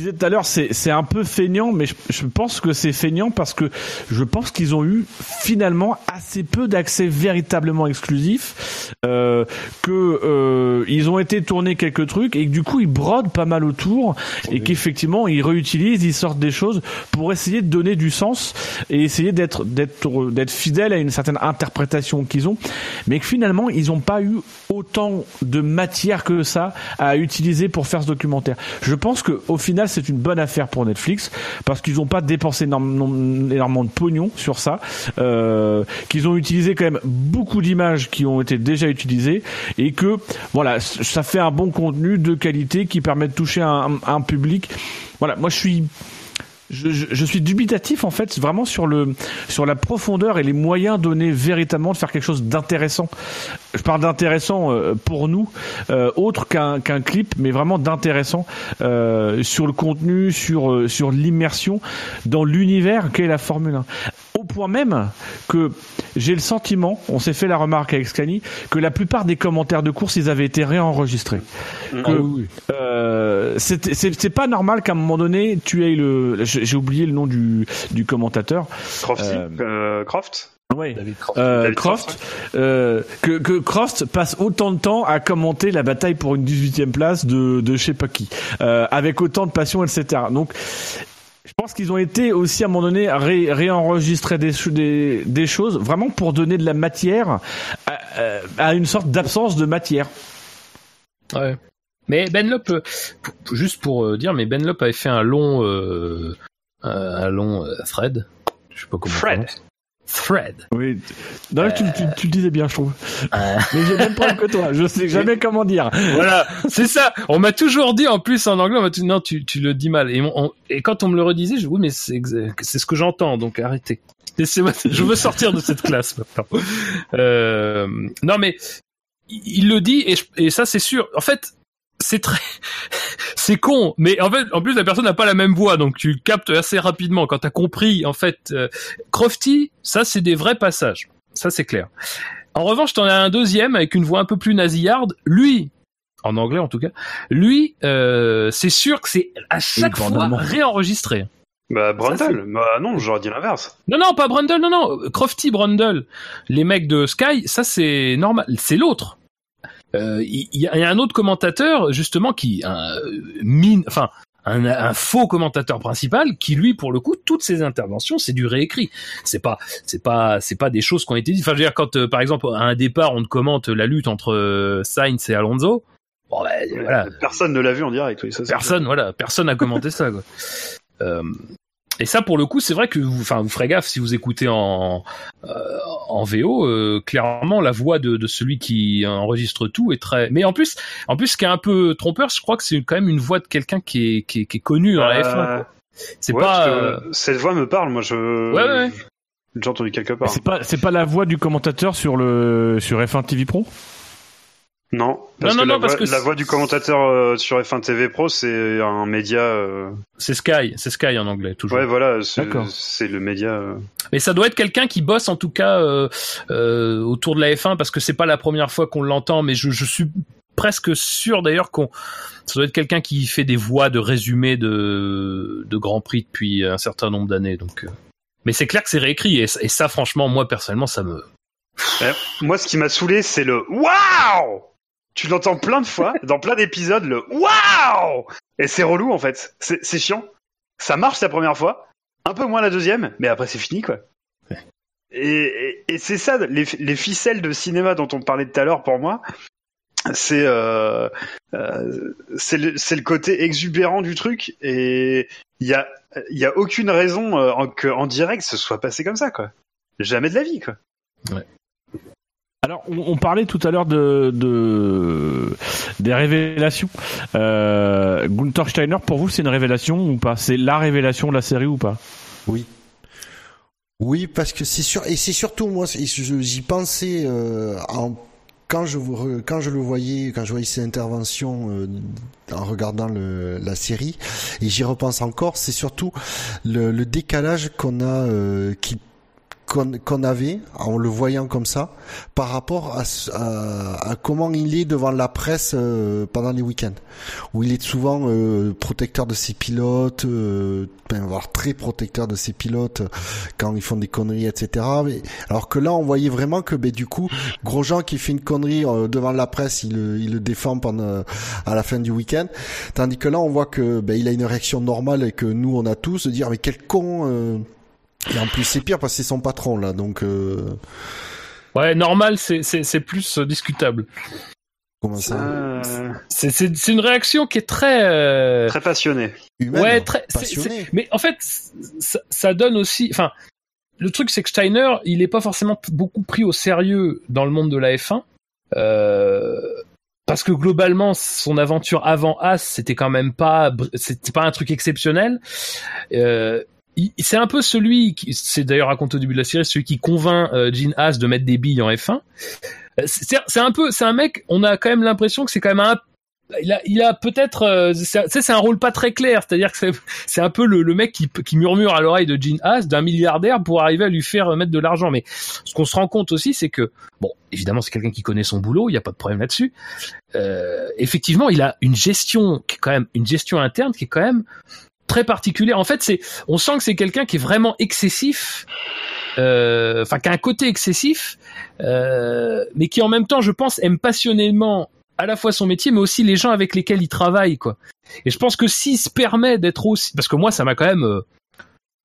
disais tout à l'heure, c'est un peu feignant, mais je, je pense que c'est feignant parce que je pense qu'ils ont eu finalement assez peu d'accès véritablement exclusif, euh, que euh, ils ont été tournés quelques trucs et que du coup ils brodent pas mal autour et qu'effectivement ils réutilisent, ils sortent des choses pour essayer de donner du sens et essayer d'être d'être d'être fidèles à une certaine interprétation qu'ils ont, mais que finalement ils n'ont pas eu autant de matière que ça à utiliser pour faire ce documentaire. Je pense que au final c'est une bonne affaire pour Netflix parce qu'ils n'ont pas dépensé énormément de pognon sur ça, euh, qu'ils ont utilisé quand même beaucoup d'images qui ont été déjà utilisées et que voilà, ça fait un bon contenu de qualité qui permet de toucher un, un public. Voilà, moi je suis je, je- suis dubitatif en fait vraiment sur le sur la profondeur et les moyens donnés véritablement de faire quelque chose d'intéressant. Je parle d'intéressant euh, pour nous, euh, autre qu'un clip, mais vraiment d'intéressant euh, sur le contenu, sur sur l'immersion dans l'univers qu'est la Formule 1. Point même que j'ai le sentiment, on s'est fait la remarque avec Scani, que la plupart des commentaires de course ils avaient été réenregistrés. Ah Que, euh, c'est c'est pas normal qu'à un moment donné tu aies le j'ai oublié le nom du du commentateur Crofty, Euh, euh, Croft. David Croft. Euh, David Croft, euh, que, que Croft passe autant de temps à commenter la bataille pour une 18e place de, de je sais pas qui, euh, avec autant de passion, etc. Donc, pense qu'ils ont été aussi à un moment donné ré, réenregistrer des, des, des choses vraiment pour donner de la matière à, à- à une sorte d'absence de matière. Ouais. Mais Ben Lop, euh, juste pour euh, dire, mais Ben Lop avait fait un long, euh, un, un long euh, thread. Je sais pas comment. on Thread. Oui. Non, tu, tu, tu le disais bien, je trouve. Euh, Mais j'ai même pas que toi. Je sais *laughs* jamais comment dire. voilà, c'est ça. On m'a toujours dit en plus en anglais, on m'a dit non, tu, tu le dis mal. Et, on- on- et quand on me le redisait, je dis oui, mais c'est ce que j'entends, donc arrêtez. Laissez-moi- *laughs* je veux sortir de cette classe maintenant. Euh, non, mais il il le dit et, je- et ça c'est sûr. En fait, c'est très, *laughs* c'est con, mais en fait, en plus la personne n'a pas la même voix, donc tu le captes assez rapidement quand t'as compris. En fait, euh, Crofty, ça c'est des vrais passages, ça c'est clair. En revanche, t'en as un deuxième avec une voix un peu plus nasillarde. Lui, en anglais en tout cas, lui, euh, c'est sûr que c'est à chaque Oui, fois réenregistré. Bah, Ça, Brundle. Bah, non, j'aurais dit l'inverse. Non, non, pas Brundle, non, non. Crofty, Brundle, les mecs de Sky, ça c'est normal. C'est l'autre. Euh, Il y, a il y a un autre commentateur justement qui, un euh, mine, enfin. Un, un faux commentateur principal qui lui pour le coup toutes ses interventions c'est du réécrit c'est pas c'est pas c'est pas des choses qui ont été dites enfin je veux dire quand euh, par exemple à un départ on te commente la lutte entre euh, Sainz et Alonso bon ben voilà Personne ne l'a vu en direct. Oui, ça, personne voilà personne a commenté ça quoi. *laughs* Euh, et ça pour le coup c'est vrai que vous enfin vous ferez gaffe si vous écoutez en euh, en VO euh, clairement la voix de, de celui qui enregistre tout est très mais en plus en plus ce qui est un peu trompeur je crois que c'est quand même une voix de quelqu'un qui est, qui est qui est connu dans la Euh, F1 quoi. c'est ouais, pas euh, Cette voix me parle, moi, je. Ouais, ouais. J'ai entendu quelque part. C'est pas, c'est pas la voix du commentateur sur le sur F1 TV Pro? Non, parce Non, que, non, la, non, parce voix, que la voix du commentateur euh, sur F1 TV Pro, c'est un média. euh, c'est Sky c'est Sky en anglais toujours Ouais, voilà, c'est le média. euh, Mais ça doit être quelqu'un qui bosse en tout cas euh, euh, autour de la F1 parce que c'est pas la première fois qu'on l'entend, mais je, je suis presque sûr d'ailleurs qu'on ça doit être quelqu'un qui fait des voix de résumé de de Grand Prix depuis un certain nombre d'années. Donc, mais c'est clair que c'est réécrit et, et ça franchement moi personnellement ça me Eh, Moi, ce qui m'a saoulé, c'est le Waouh Tu l'entends plein de fois, dans plein d'épisodes, le Waouh Et c'est relou, en fait. C'est c'est chiant. Ça marche la première fois, un peu moins la deuxième, mais après, c'est fini, quoi. Et, et- et c'est ça, les, les ficelles de cinéma dont on parlait tout à l'heure, pour moi, c'est euh, euh, c'est le, côté exubérant du truc, et il y a, il y a aucune raison euh, en, que en direct ce soit passé comme ça, quoi. Jamais de la vie, quoi. Alors, on, on parlait tout à l'heure de, de des révélations. Euh, Gunther Steiner, pour vous, c'est une révélation ou pas? C'est la révélation de la série ou pas? Oui. Oui, parce que c'est sûr, et c'est surtout moi, j'y pensais euh, en quand je quand je le voyais, quand je voyais ses interventions euh, en regardant le, la série, et j'y repense encore, c'est surtout le, le décalage qu'on a, euh, qui qu'on avait en le voyant comme ça par rapport à, à, comment il est devant la presse euh, pendant les week-ends. Où il est souvent euh, protecteur de ses pilotes euh, ben, voire très protecteur de ses pilotes quand ils font des conneries etc Mais- alors que là on voyait vraiment que ben, du coup Grosjean qui fait une connerie euh, devant la presse il, il le défend pendant à la fin du week-end. Tandis que là on voit que ben, il a une réaction normale et que nous on a tous de dire mais quel con euh, et en plus, c'est pire parce que c'est son patron, là, donc... Euh... Ouais, normal, c'est c'est c'est plus discutable. Comment ça Euh, C'est c'est c'est une réaction qui est très euh, très passionné. Humaine, ouais, très c'est- passionné. c'est- Mais en fait, ça, ça donne aussi. Enfin, le truc c'est que Steiner, il est pas forcément beaucoup pris au sérieux dans le monde de la F1. Euh, parce que globalement, son aventure avant As, c'était quand même pas, c'était pas un truc exceptionnel. Euh, c'est un peu celui qui, c'est d'ailleurs raconté au début de la série, celui qui convainc euh, Gene Haas de mettre des billes en F1. Euh, C'est un peu, c'est un mec, on a quand même l'impression que c'est quand même un il a, il a peut-être, euh, c'est un rôle pas très clair, c'est-à-dire que c'est, un peu le, le mec qui, qui murmure à l'oreille de Gene Haas, d'un milliardaire, pour arriver à lui faire mettre de l'argent. Mais ce qu'on se rend compte aussi, c'est que, bon, évidemment, c'est quelqu'un qui connaît son boulot, il n'y a pas de problème là-dessus. Euh, effectivement, il a une gestion qui est quand même une gestion interne qui est quand même très particulière. En fait, c'est, on sent que c'est quelqu'un qui est vraiment excessif, euh, enfin, qui a un côté excessif, euh, mais qui en même temps, je pense, aime passionnément à la fois son métier, mais aussi les gens avec lesquels il travaille, quoi. Et je pense que s'il se permet d'être aussi, parce que moi, ça m'a quand même, euh,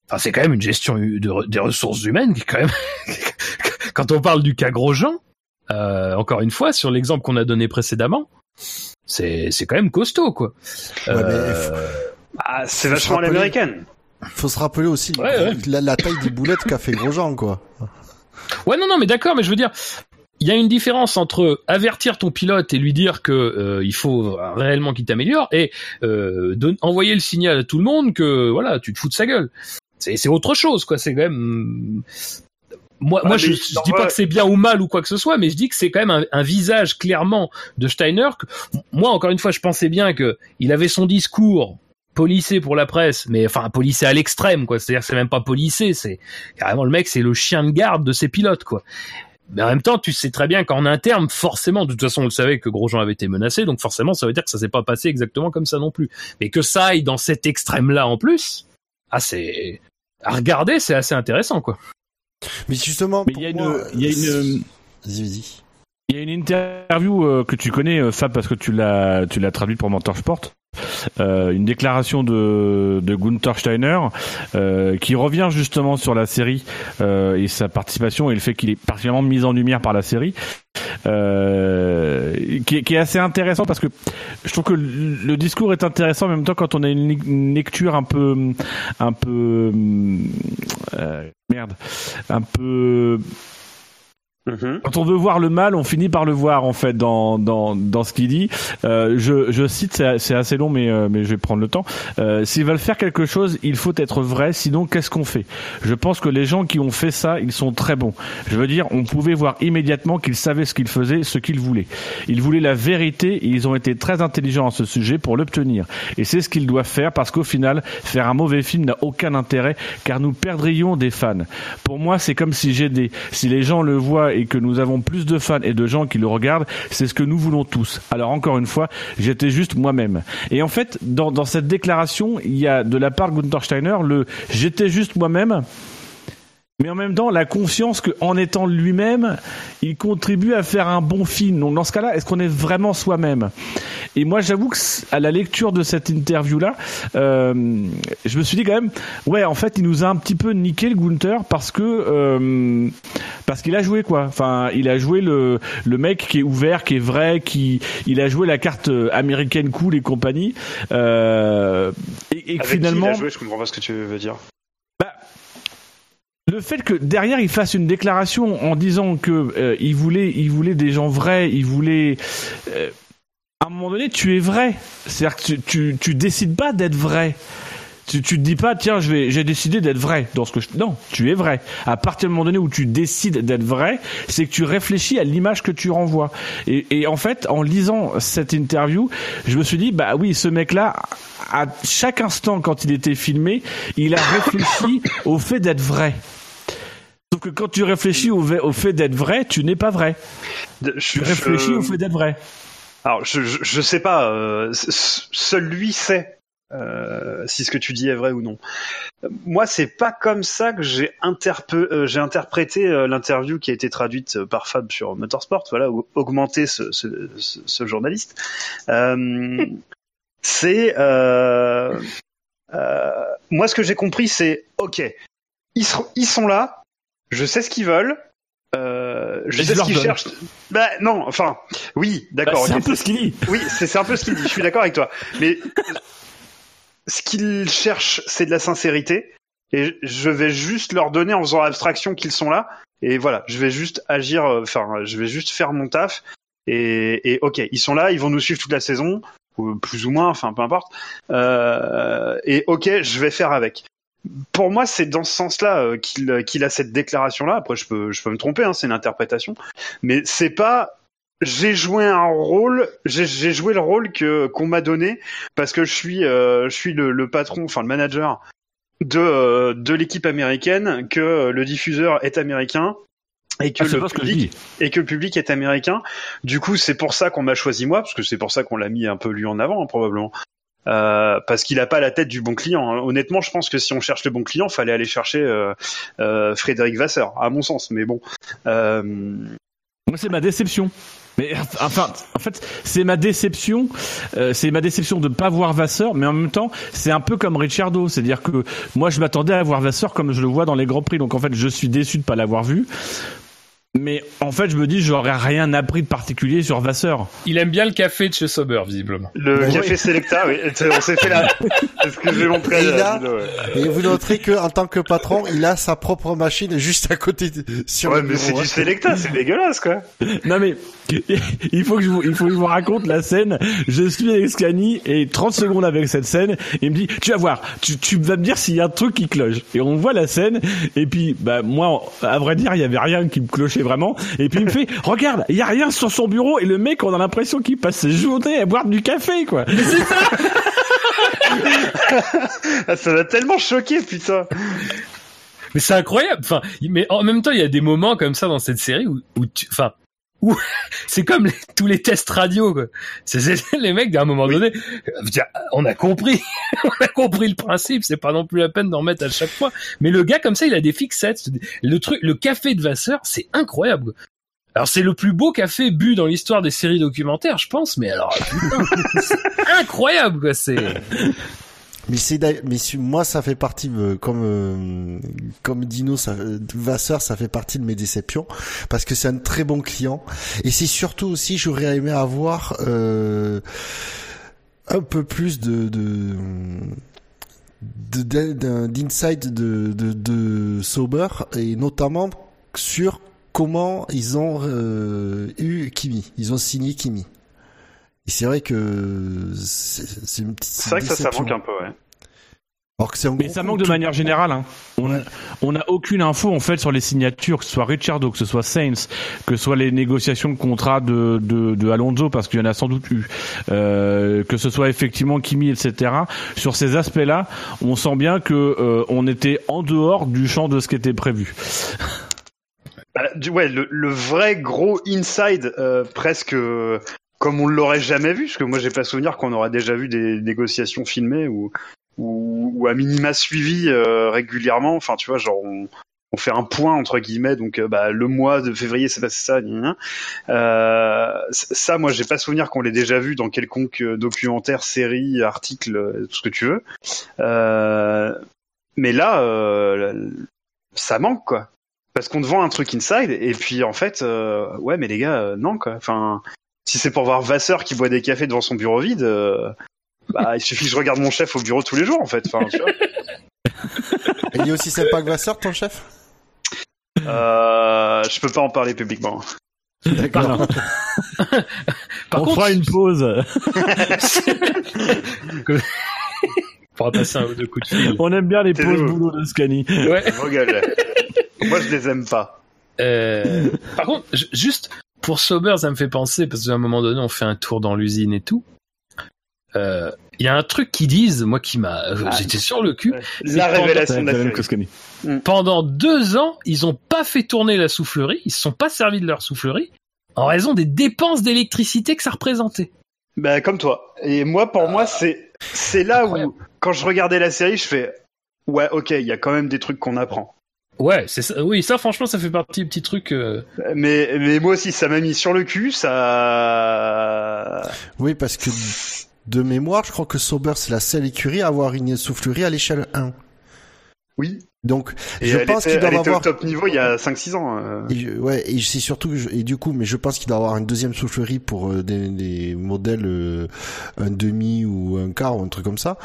enfin, c'est quand même une gestion de, des ressources humaines qui est quand même, *laughs* quand on parle du cas Grosjean, encore une fois, sur l'exemple qu'on a donné précédemment, c'est, c'est quand même costaud, quoi. Ouais, mais Ah, c'est vachement l'américaine. Faut se rappeler aussi Ouais, ouais. La, la taille des boulettes qu'a fait Grosjean, quoi. Ouais, non, non, mais d'accord, mais je veux dire, il y a une différence entre avertir ton pilote et lui dire que euh, il faut réellement qu'il t'améliore et euh, envoyer le signal à tout le monde que voilà, tu te fous de sa gueule. C'est c'est autre chose, quoi. C'est quand même. Moi, Ah, moi, je, je dis pas que c'est bien ou mal ou quoi que ce soit, mais je dis que c'est quand même un, un visage clairement de Steiner. Que, moi, encore une fois, je pensais bien que il avait son discours policé pour la presse, mais enfin policé à l'extrême, quoi. C'est-à-dire que c'est même pas policé, c'est carrément le mec, c'est le chien de garde de ses pilotes, quoi. Mais en même temps, tu sais très bien qu'en interne, forcément, de toute façon, on le savait que Grosjean avait été menacé, donc forcément, ça veut dire que ça s'est pas passé exactement comme ça non plus. Mais que ça aille dans cet extrême-là en plus, ah, c'est à regarder, c'est assez intéressant, quoi. Mais justement, il y a une, il y a une, Vas-y, vas-y. il y a une interview euh, que tu connais, euh, Fab, parce que tu l'as, tu l'as traduite pour Motorsport. Euh, une déclaration de, de Gunther Steiner euh, qui revient justement sur la série euh, et sa participation et le fait qu'il est particulièrement mis en lumière par la série euh, qui, qui est assez intéressant parce que je trouve que le, discours est intéressant en même temps quand on a une lecture un peu un peu euh, merde un peu Mhm. quand on veut voir le mal, on finit par le voir en fait dans dans dans ce qu'il dit. Euh, je je cite, c'est assez long, mais euh, mais je vais prendre le temps. Euh, S'ils veulent faire quelque chose, il faut être vrai. Sinon, qu'est-ce qu'on fait? Je pense que les gens qui ont fait ça, ils sont très bons. Je veux dire, on pouvait voir immédiatement qu'ils savaient ce qu'ils faisaient, ce qu'ils voulaient. Ils voulaient la vérité et ils ont été très intelligents à ce sujet pour l'obtenir. Et c'est ce qu'ils doivent faire parce qu'au final, faire un mauvais film n'a aucun intérêt car nous perdrions des fans. Pour moi, c'est comme si j'ai des, si les gens le voient et que nous avons plus de fans et de gens qui le regardent, c'est ce que nous voulons tous. Alors encore une fois, j'étais juste moi-même. Et en fait, dans, cette déclaration, il y a de la part de Gunther Steiner le j'étais juste moi-même. Mais en même temps, la confiance qu'en étant lui-même, il contribue à faire un bon film. Donc dans ce cas-là, est-ce qu'on est vraiment soi-même? Et moi, j'avoue que à la lecture de cette interview-là, euh, je me suis dit quand même, ouais, en fait, il nous a un petit peu niqué le Gunther parce que euh, parce qu'il a joué quoi. Enfin, il a joué le le mec qui est ouvert, qui est vrai, qui il a joué la carte américaine cool et compagnie. Euh, et, et Avec finalement, qui il a joué Je comprends pas ce que tu veux dire. Le fait que derrière il fasse une déclaration en disant que euh, il voulait, il voulait des gens vrais, il voulait. euh, à un moment donné, tu es vrai. C'est-à-dire que tu, tu, tu décides pas d'être vrai. Tu, tu te dis pas, tiens, je vais, j'ai décidé d'être vrai dans ce que je. Non, tu es vrai. À partir du moment donné où tu décides d'être vrai, c'est que tu réfléchis à l'image que tu renvoies. Et, et en fait, en lisant cette interview, je me suis dit, bah oui, ce mec-là, à chaque instant quand il était filmé, il a réfléchi *coughs* au fait d'être vrai. Sauf que quand tu réfléchis au, fait d'être vrai, tu n'es pas vrai. Je- Tu réfléchis je- au fait d'être vrai. Alors, je, je, je sais pas, euh, seul lui sait euh, si ce que tu dis est vrai ou non. Moi, c'est pas comme ça que j'ai euh, j'ai interprété euh, l'interview qui a été traduite par Fab sur Motorsport, voilà, ou augmenter ce, ce, ce, ce journaliste. *laughs* C'est moi, ce que j'ai compris, c'est ok, ils sont là, je sais ce qu'ils veulent. Euh, je sais ce qu'ils cherchent. Bah non, enfin, oui, d'accord. Bah, c'est un peu ce qu'il dit. oui, c'est un peu ce qu'il dit. Je suis d'accord avec toi. Mais ce qu'il cherche, c'est de la sincérité. Et je vais juste leur donner en faisant abstraction qu'ils sont là. Et voilà, je vais juste agir, euh, enfin, je vais juste faire mon taf. Et, et ok, ils sont là, ils vont nous suivre toute la saison, ou plus ou moins, enfin, peu importe. Euh, et ok, je vais faire avec. Pour moi, c'est dans ce sens-là euh, qu'il qu'il a cette déclaration-là. Après, je peux, je peux me tromper, hein, c'est une interprétation. Mais c'est pas j'ai joué un rôle, j'ai joué le rôle que qu'on m'a donné parce que je suis euh, je suis le, le patron, enfin le manager de euh, de l'équipe américaine, que euh, le diffuseur est américain et que Ah, le que public et que le public est américain. Du coup, c'est pour ça qu'on m'a choisi moi parce que c'est pour ça qu'on l'a mis un peu lui en avant hein, probablement. Euh, parce qu'il a pas la tête du bon client. hein. Honnêtement, je pense que si on cherche le bon client, fallait aller chercher euh, euh, Frédéric Vasseur, à mon sens. Mais bon, euh, Moi, c'est ma déception. Mais enfin, en fait, c'est ma déception. euh, c'est ma déception de pas voir Vasseur, mais en même temps, c'est un peu comme Ricciardo, c'est-à-dire que moi, je m'attendais à voir Vasseur comme je le vois dans les grands prix, donc en fait, je suis déçu de pas l'avoir vu. Mais en fait, je me dis, j'aurais rien appris de particulier sur Vasseur. Il aime bien le café de chez Sauber, visiblement. Le café Selecta, oui. *laughs* On s'est fait la. C'est ce que j'ai montré. Et à il la a- vidéo, ouais. Et vous noterez que en tant que patron, il a sa propre machine juste à côté de, sur Ouais, le mais c'est du Selecta, c'est dégueulasse, quoi. Non mais *laughs* il faut que je vous, il faut que je vous raconte la scène. Je suis avec Scani et 30 secondes avec cette scène, il me dit tu vas voir, tu, tu vas me dire s'il y a un truc qui cloche. Et on voit la scène et puis bah moi à vrai dire il y avait rien qui me clochait vraiment. Et puis il me fait *laughs* regarde il y a rien sur son bureau et le mec on a l'impression qu'il passe ses journées à boire du café quoi. *laughs* *laughs* Ah, ça m'a tellement choqué, putain. Mais c'est incroyable. Enfin, mais en même temps, il y a des moments comme ça dans cette série où, où tu, enfin, où c'est comme les- tous les tests radio. quoi. C'est les mecs d'un moment donné. On a compris, *laughs* on a compris le principe. C'est pas non plus la peine d'en mettre à chaque fois. Mais le gars comme ça, il a des fixettes. Le truc, le café de Vasseur, c'est incroyable. quoi. Alors c'est le plus beau café bu dans l'histoire des séries documentaires, je pense. Mais alors, putain, *laughs* c'est incroyable quoi. C'est Mais c'est mais moi ça fait partie euh, comme euh, comme Dino ça euh, Vasseur ça fait partie de mes déceptions parce que c'est un très bon client. Et c'est surtout aussi j'aurais aimé avoir euh, un peu plus de de d'insight de, de de Sauber et notamment sur comment ils ont eu Kimi. Ils ont signé Kimi et c'est vrai que c'est c'est une petite C'est vrai que ça, ça manque un peu, ouais. Alors que Mais ça manque de manière générale. Hein. On a, on a aucune info en fait sur les signatures, que ce soit Ricciardo, que ce soit Sainz, que ce soit les négociations de contrat de, de, de Alonso, parce qu'il y en a sans doute eu, euh, que ce soit effectivement Kimi, etc. Sur ces aspects-là, on sent bien que euh, on était en dehors du champ de ce qui était prévu. Bah, du- ouais, le, le vrai gros inside, euh, presque euh, comme on l'aurait jamais vu, parce que moi j'ai pas souvenir qu'on aurait déjà vu des négociations filmées ou ou, ou à minima suivies euh, régulièrement. Enfin, tu vois, genre on, on fait un point entre guillemets, donc euh, bah, le mois de février c'est passé ça. gna, gna. Euh, ça, moi j'ai pas souvenir qu'on l'ait déjà vu dans quelconque euh, documentaire, série, article, euh, tout ce que tu veux. Euh, mais là, ça manque quoi parce qu'on te vend un truc inside et puis en fait ouais mais les gars non quoi enfin si c'est pour voir Vasseur qui boit des cafés devant son bureau vide euh, bah il suffit que je regarde mon chef au bureau tous les jours en fait enfin tu vois. *laughs* Il est aussi sympa que Vasseur, ton chef? Euh, je peux pas en parler publiquement D'accord. *laughs* Par on contre, fera une pause. *laughs* pourra passer un ou deux coups de fil. On aime bien les pauses le- boulot de Scani. Ouais. Moi, je les aime pas. Euh, par contre, ju- juste pour Sober, ça me fait penser, parce qu'à un moment donné, on fait un tour dans l'usine et tout. Euh, Il y a un truc qu'ils disent, moi qui m'a, euh, j'étais sur le cul. La pendant- révélation de la que Scani. Pendant deux ans, ils ont pas fait tourner la soufflerie, ils se sont pas servis de leur soufflerie en raison des dépenses d'électricité que ça représentait. Bah, comme toi. Et moi, pour moi, c'est c'est là où, quand je regardais la série, je fais ouais, ok, il y a quand même des trucs qu'on apprend. Ouais, c'est ça. Oui, ça, franchement, ça fait partie des petits trucs. euh, Mais mais moi aussi, ça m'a mis sur le cul. Ça. Oui, parce que de mémoire, je crois que Sauber, c'est la seule écurie à avoir une soufflerie à l'échelle 1. Oui. Donc, Et je pense était, qu'il doit elle était avoir... au top niveau il y a 5-6 ans. euh. Et, je- ouais, et c'est surtout que je- et du coup, mais je pense qu'il doit avoir une deuxième soufflerie pour euh, des, des modèles euh, un demi ou un quart ou un truc comme ça.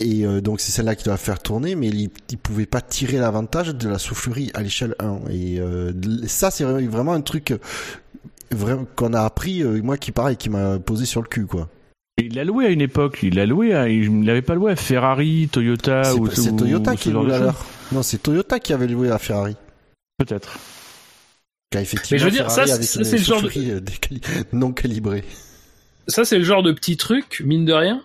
Et euh, donc c'est celle-là qui doit faire tourner, mais il, il pouvait pas tirer l'avantage de la soufflerie à l'échelle 1. Et euh, ça, c'est vraiment- un truc euh, qu'on a appris, euh, moi qui pareil, qui m'a posé sur le cul, quoi. Et Il l'a loué à une époque. Il l'a loué. À, il l'avait pas loué à Ferrari, Toyota C'est ou c'est Toyota ou qui choses. leur. Non, c'est Toyota qui avait loué à Ferrari. Peut-être. Car effectivement, Mais je veux dire, Ferrari ça, c'est le genre de- non calibrée. ça c'est le genre de petit truc mine de rien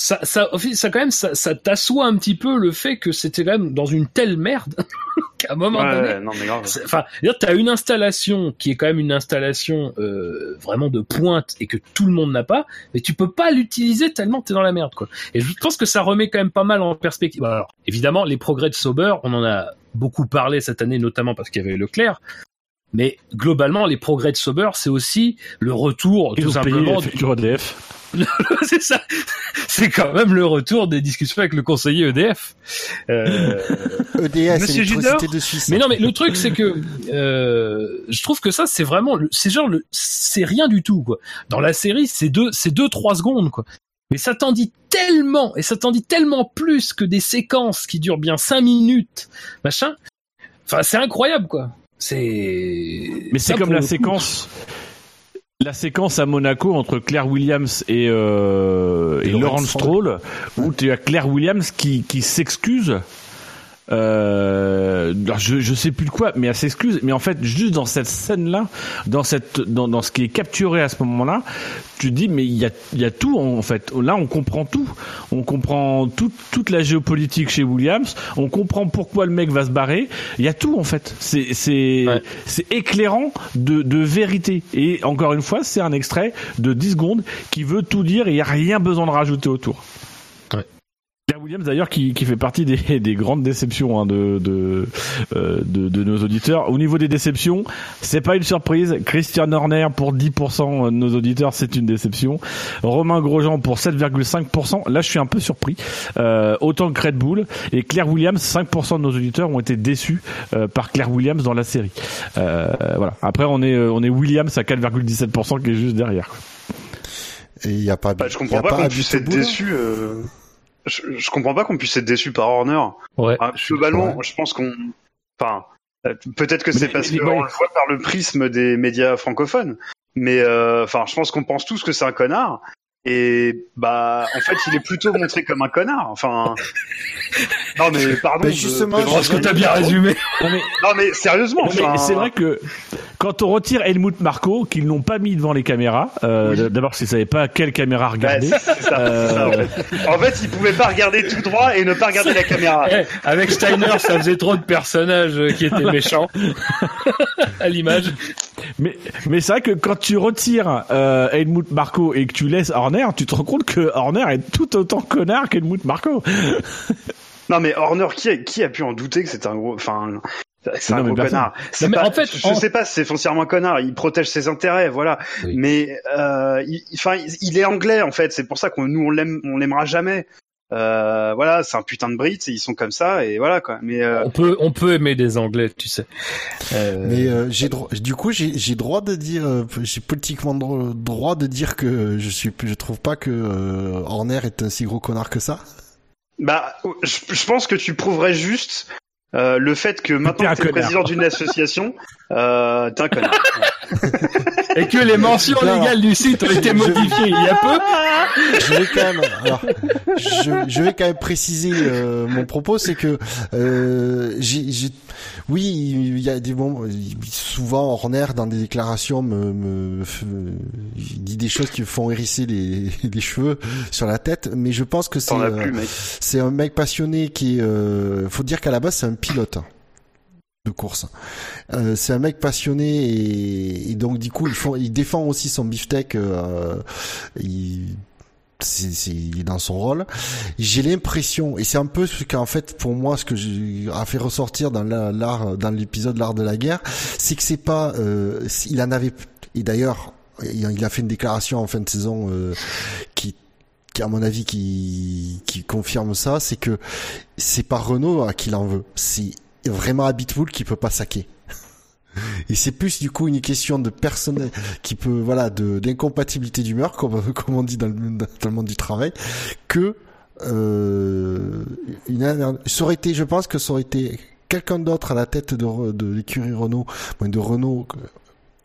ça ça quand même ça, ça t'assoit un petit peu le fait que c'était quand même dans une telle merde *laughs* qu'à un moment Ouais, donné non mais grave. enfin t'as une installation qui est quand même une installation euh, vraiment de pointe et que tout le monde n'a pas mais tu peux pas l'utiliser tellement t'es dans la merde quoi. Et je pense que ça remet quand même pas mal en perspective. Alors évidemment les progrès de Sauber on en a beaucoup parlé cette année notamment parce qu'il y avait Leclerc mais globalement, les progrès de Sauber, c'est aussi le retour, Ils tout simplement, future EDF. *laughs* c'est ça. C'est quand même le retour des discussions avec le conseiller EDF. Euh, *laughs* EDS, Monsieur Junior de Suisse. mais non, mais le truc c'est que euh, je trouve que ça c'est vraiment, c'est genre le, c'est rien du tout quoi. Dans la série, c'est deux, c'est deux trois secondes quoi. Mais ça t'en dit tellement et ça t'en dit tellement plus que des séquences qui durent bien cinq minutes, machin. Enfin, c'est incroyable quoi. C'est. Mais c'est comme la séquence. La séquence à Monaco entre Claire Williams et, euh, et Stroll, où tu as Claire Williams qui, qui s'excuse. Euh, je, je sais plus de quoi, mais elle s'excuse. Mais en fait, juste dans cette scène-là, dans cette, dans, dans ce qui est capturé à ce moment-là, tu te dis mais il y a, il y a tout en fait. Là, on comprend tout. On comprend tout, toute la géopolitique chez Williams. On comprend pourquoi le mec va se barrer. Il y a tout en fait. C'est, c'est, c'est éclairant de, de vérité. Et encore une fois, c'est un extrait de 10 secondes qui veut tout dire et il n'y a rien besoin de rajouter autour. Claire Williams d'ailleurs qui, qui fait partie des, *laughs* des grandes déceptions hein, de, de, euh, de, de nos auditeurs. Au niveau des déceptions, c'est pas une surprise. Christian Horner pour 10% de nos auditeurs, c'est une déception. Romain Grosjean pour 7,5%. Là, je suis un peu surpris. Euh, autant que Red Bull et Claire Williams, 5% de nos auditeurs ont été déçus euh, par Claire Williams dans la série. Euh, voilà. Après, on est euh, on est Williams à 4,17% qui est juste derrière. quoi. Et il y a pas. Bah, je y comprends a pas qu'on puisse être Boulot déçu. euh, Je, je comprends pas qu'on puisse être déçu par Horner. Ouais. Ah, globalement, je pense qu'on. Enfin, euh, peut-être que c'est parce qu'on le voit par le prisme des médias francophones. Mais euh, enfin, je pense qu'on pense tous que c'est un connard. Et bah, en fait, il est plutôt montré comme un connard. Enfin, non mais pardon. Je- justement, je- pense que t'as bien résumé. Non, mais Non mais sérieusement. Mais enfin, c'est vrai que quand on retire Helmut Marco, qu'ils n'ont pas mis devant les caméras, euh, d'abord parce qu'ils savaient pas quelle caméra regarder. ça, ça, en fait. En fait, il pouvait pas regarder tout droit et ne pas regarder la caméra. Eh, avec Steiner, ça faisait trop de personnages euh, qui étaient méchants *laughs* à l'image. Mais, mais c'est vrai que quand tu retires euh, Helmut Marco et que tu laisses Horner, tu te rends compte que Horner est tout autant connard qu'Helmut Marco. Non mais Horner, qui a, qui a pu en douter que c'était un gros, enfin, c'est un Non, gros connard. Mais pas- en fait, je en- sais pas, c'est foncièrement un connard. Il protège ses intérêts, voilà. Oui. Mais euh, il, enfin, il, il est anglais en fait. C'est pour ça qu'on nous on l'aime, on l'aimera jamais. Euh, voilà, c'est un putain de Brit, ils sont comme ça et voilà quoi. Mais euh, On peut, on peut aimer des Anglais, tu sais. Euh, Mais euh, j'ai droit, du coup, j'ai j'ai droit de dire, euh, j'ai politiquement dro- droit de dire que je suis, je trouve pas que euh, Horner est un si gros connard que ça? bah, je, je pense que tu prouverais juste. euh, le fait que maintenant t'es président d'une association, euh, t'es un connard. *laughs* Et que les mentions Non. légales du site ont été modifiées il y a peu. je vais quand même, alors, je, je vais quand même préciser euh, mon propos, c'est que euh, j'ai, j'ai- oui, il y a des moments, souvent Horner dans des déclarations me, me, dit des choses qui me font hérisser les, les cheveux sur la tête, mais je pense que c'est, euh, plus, mec. c'est un mec passionné qui est, euh, faut dire qu'à la base c'est un pilote hein, de. Euh, c'est un mec passionné et, donc du coup il, défend aussi son beefsteak. Euh, il, est dans son rôle. J'ai l'impression, et c'est un peu ce qu'en fait pour moi ce que j'ai a fait ressortir dans la- l'art, dans l'épisode l'art de la guerre, c'est que c'est pas, euh, il en avait, et d'ailleurs il a fait une déclaration en fin de saison qui qui à mon avis qui qui confirme ça, c'est que c'est pas Renault à qui l'en veut, c'est vraiment à Bitbull qui peut pas saquer. Et c'est plus du coup une question de personne qui peut voilà de d'incompatibilité d'humeur comme *laughs* on dit dans le, monde du travail que euh, ça aurait été je pense que ça aurait été quelqu'un d'autre à la tête de de l'écurie Renault de Renault que-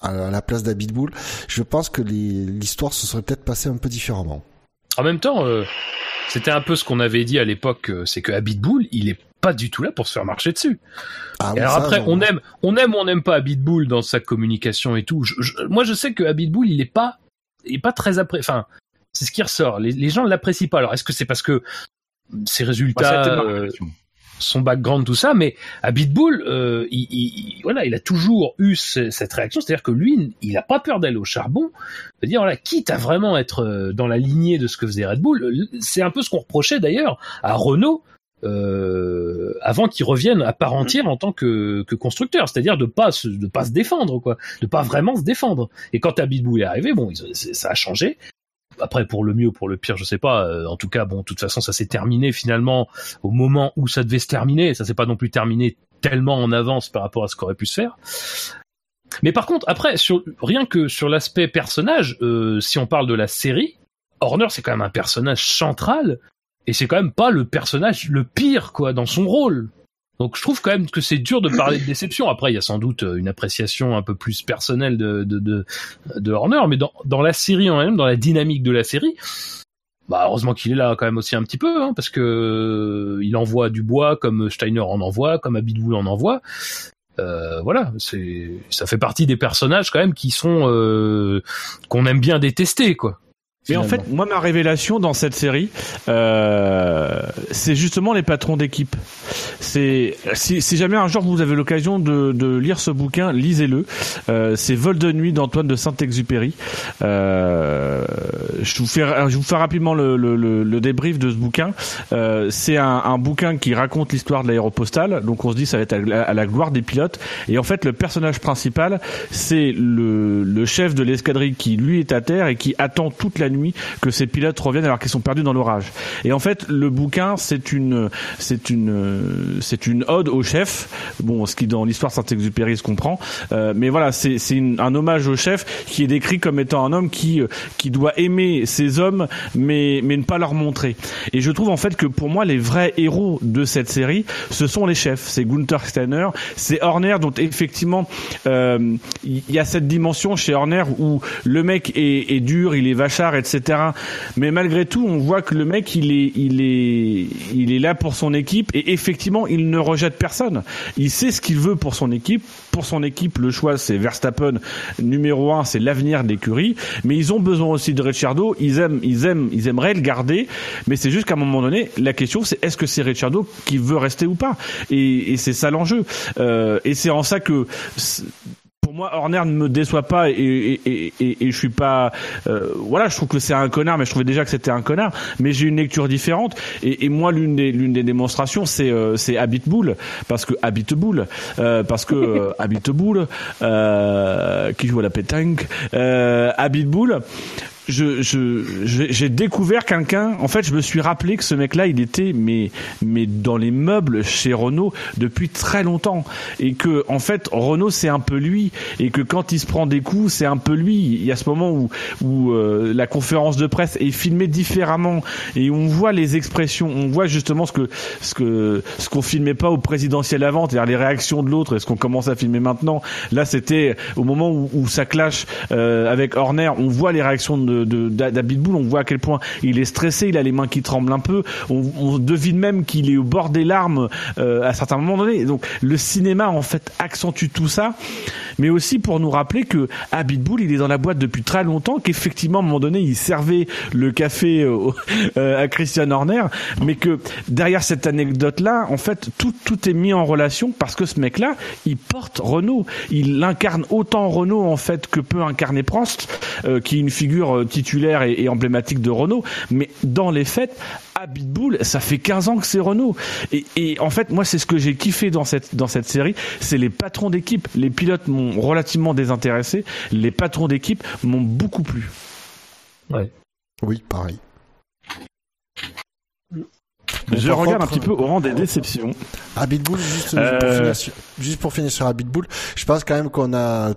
à la place d'Abitbull je pense que l'histoire se serait peut-être passée un peu différemment. En même temps, euh, c'était un peu ce qu'on avait dit à l'époque, euh, c'est que Habitbull, il est pas du tout là pour se faire marcher dessus. Ah oui, alors ça, après, on aime, on aime ou on n'aime pas Habitbull dans sa communication et tout. Je- je- moi, je sais que Habitbull, il est pas, il est pas très après. Enfin, c'est ce qui ressort. Les, les gens ne l'apprécient pas. Alors, est-ce que c'est parce que ses Ouais, résultats, ma euh, son background, tout ça, mais Habitbull, euh, il, il- il- voilà, il a toujours eu ce- cette réaction, c'est-à-dire que lui, il a pas peur d'aller au charbon. C'est-à-dire, voilà, quitte à vraiment être euh, dans la lignée de ce que faisait Red Bull, c'est un peu ce qu'on reprochait d'ailleurs à Renault. Euh, avant qu'il revienne à part entière en tant que, constructeur, c'est-à-dire de pas se, de pas se défendre, quoi, de pas vraiment se défendre. Et quand Habitbull est arrivé, bon, ça a changé. Après, pour le mieux ou pour le pire, je sais pas. Euh, en tout cas, bon, de toute façon, ça s'est terminé finalement au moment où ça devait se terminer. Ça s'est pas non plus terminé tellement en avance par rapport à ce qu'aurait pu se faire. Mais par contre, après, rien que sur l'aspect personnage, euh, si on parle de la série, Horner, c'est quand même un personnage central, et c'est quand même pas le personnage le pire, quoi, dans son rôle. Donc je trouve quand même que c'est dur de parler de déception. Après, il y a sans doute euh, une appréciation un peu plus personnelle de, de, de, de Horner, mais dans, dans la série en elle-même, dans la dynamique de la série, bah heureusement qu'il est là quand même aussi un petit peu, hein, parce que euh, il envoie du bois comme Steiner en envoie, comme Abitbull en envoie. Euh, voilà, c'est ça fait partie des personnages quand même qui sont euh, qu'on aime bien détester, quoi. Mais en fait, moi, ma révélation dans cette série, euh, c'est justement les patrons d'équipe. C'est si, si jamais un jour vous avez l'occasion de, de lire ce bouquin, lisez-le. Euh, c'est Vol de nuit d'Antoine de Saint-Exupéry. Euh, je vous fais, je vous fais rapidement le, le, le, le débrief de ce bouquin. Euh, c'est un, un bouquin qui raconte l'histoire de l'aéropostale. Donc on se dit ça va être à la, à la gloire des pilotes. Et en fait, le personnage principal, c'est le, le chef de l'escadrille qui lui est à terre et qui attend toute la nuit que ses pilotes reviennent alors qu'ils sont perdus dans l'orage. Et en fait, le bouquin, c'est une, c'est une, c'est une ode au chef. Bon, ce qui dans l'histoire Saint-Exupéry se comprend. Euh, mais voilà, c'est, un hommage au chef qui est décrit comme étant un homme qui, euh, qui doit aimer ses hommes, mais, mais ne pas leur montrer. Et je trouve en fait que pour moi, les vrais héros de cette série, ce sont les chefs. C'est Gunther Steiner, c'est Horner, dont effectivement, euh, il y a cette dimension chez Horner où le mec est, est dur, il est vachard, etc. Mais malgré tout, on voit que le mec, il est, il est, il est là pour son équipe et effectivement, il ne rejette personne. Il sait ce qu'il veut pour son équipe. Pour son équipe, le choix, c'est Verstappen numéro un, c'est l'avenir de l'écurie. Mais ils ont besoin aussi de Ricciardo. Ils aiment, ils aiment, ils aimeraient le garder. Mais c'est juste qu'à un moment donné, la question, c'est est-ce que c'est Ricciardo qui veut rester ou pas? Et, et c'est ça l'enjeu. Euh, et c'est en ça que moi, Horner ne me déçoit pas et, et, et, je suis pas. euh, voilà, je trouve que c'est un connard, mais je trouvais déjà que c'était un connard. Mais j'ai une lecture différente. Et, et moi, l'une des l'une des démonstrations, c'est euh, c'est Habitbull, parce que Habitbull, euh, parce que *laughs* Habitbull, euh, qui joue à la pétanque, euh, Habitbull je, je, je- j'ai découvert quelqu'un. En fait, je me suis rappelé que ce mec-là, il était mais mais dans les meubles chez Renault depuis très longtemps, et que en fait Renault c'est un peu lui, et que quand il se prend des coups, c'est un peu lui. Il y a ce moment où où euh, la conférence de presse est filmée différemment, et on voit les expressions, on voit justement ce que ce que ce qu'on filmait pas au présidentiel avant, c'est-à-dire les réactions de l'autre, et ce qu'on commence à filmer maintenant? Là, c'était au moment où, où ça clash euh, avec Horner, on voit les réactions de de- d'Abitbull, on voit à quel point il est stressé, il a les mains qui tremblent un peu, on, on devine même qu'il est au bord des larmes euh, à certains moments donnés. Donc le cinéma en fait accentue tout ça, mais aussi pour nous rappeler que Abitbull il est dans la boîte depuis très longtemps, qu'effectivement à un moment donné il servait le café euh, *laughs* euh, à Christian Horner, mais que derrière cette anecdote là, en fait tout tout est mis en relation parce que ce mec là il porte Renault, il incarne autant Renault en fait que peut incarner Prost, euh, qui est une figure titulaire et, et emblématique de Renault, mais dans les faits Abitbull, ça fait 15 ans que c'est Renault. Et, et en fait, moi, c'est ce que j'ai kiffé dans cette, dans cette série, c'est les patrons d'équipe. Les pilotes m'ont relativement désintéressé, les patrons d'équipe m'ont beaucoup plu. Oui, pareil. Je regarde contre, un petit peu au rang des déceptions. Abitbull, juste, Euh, pour finir sur, juste pour finir sur Abitbull, je pense quand même qu'on a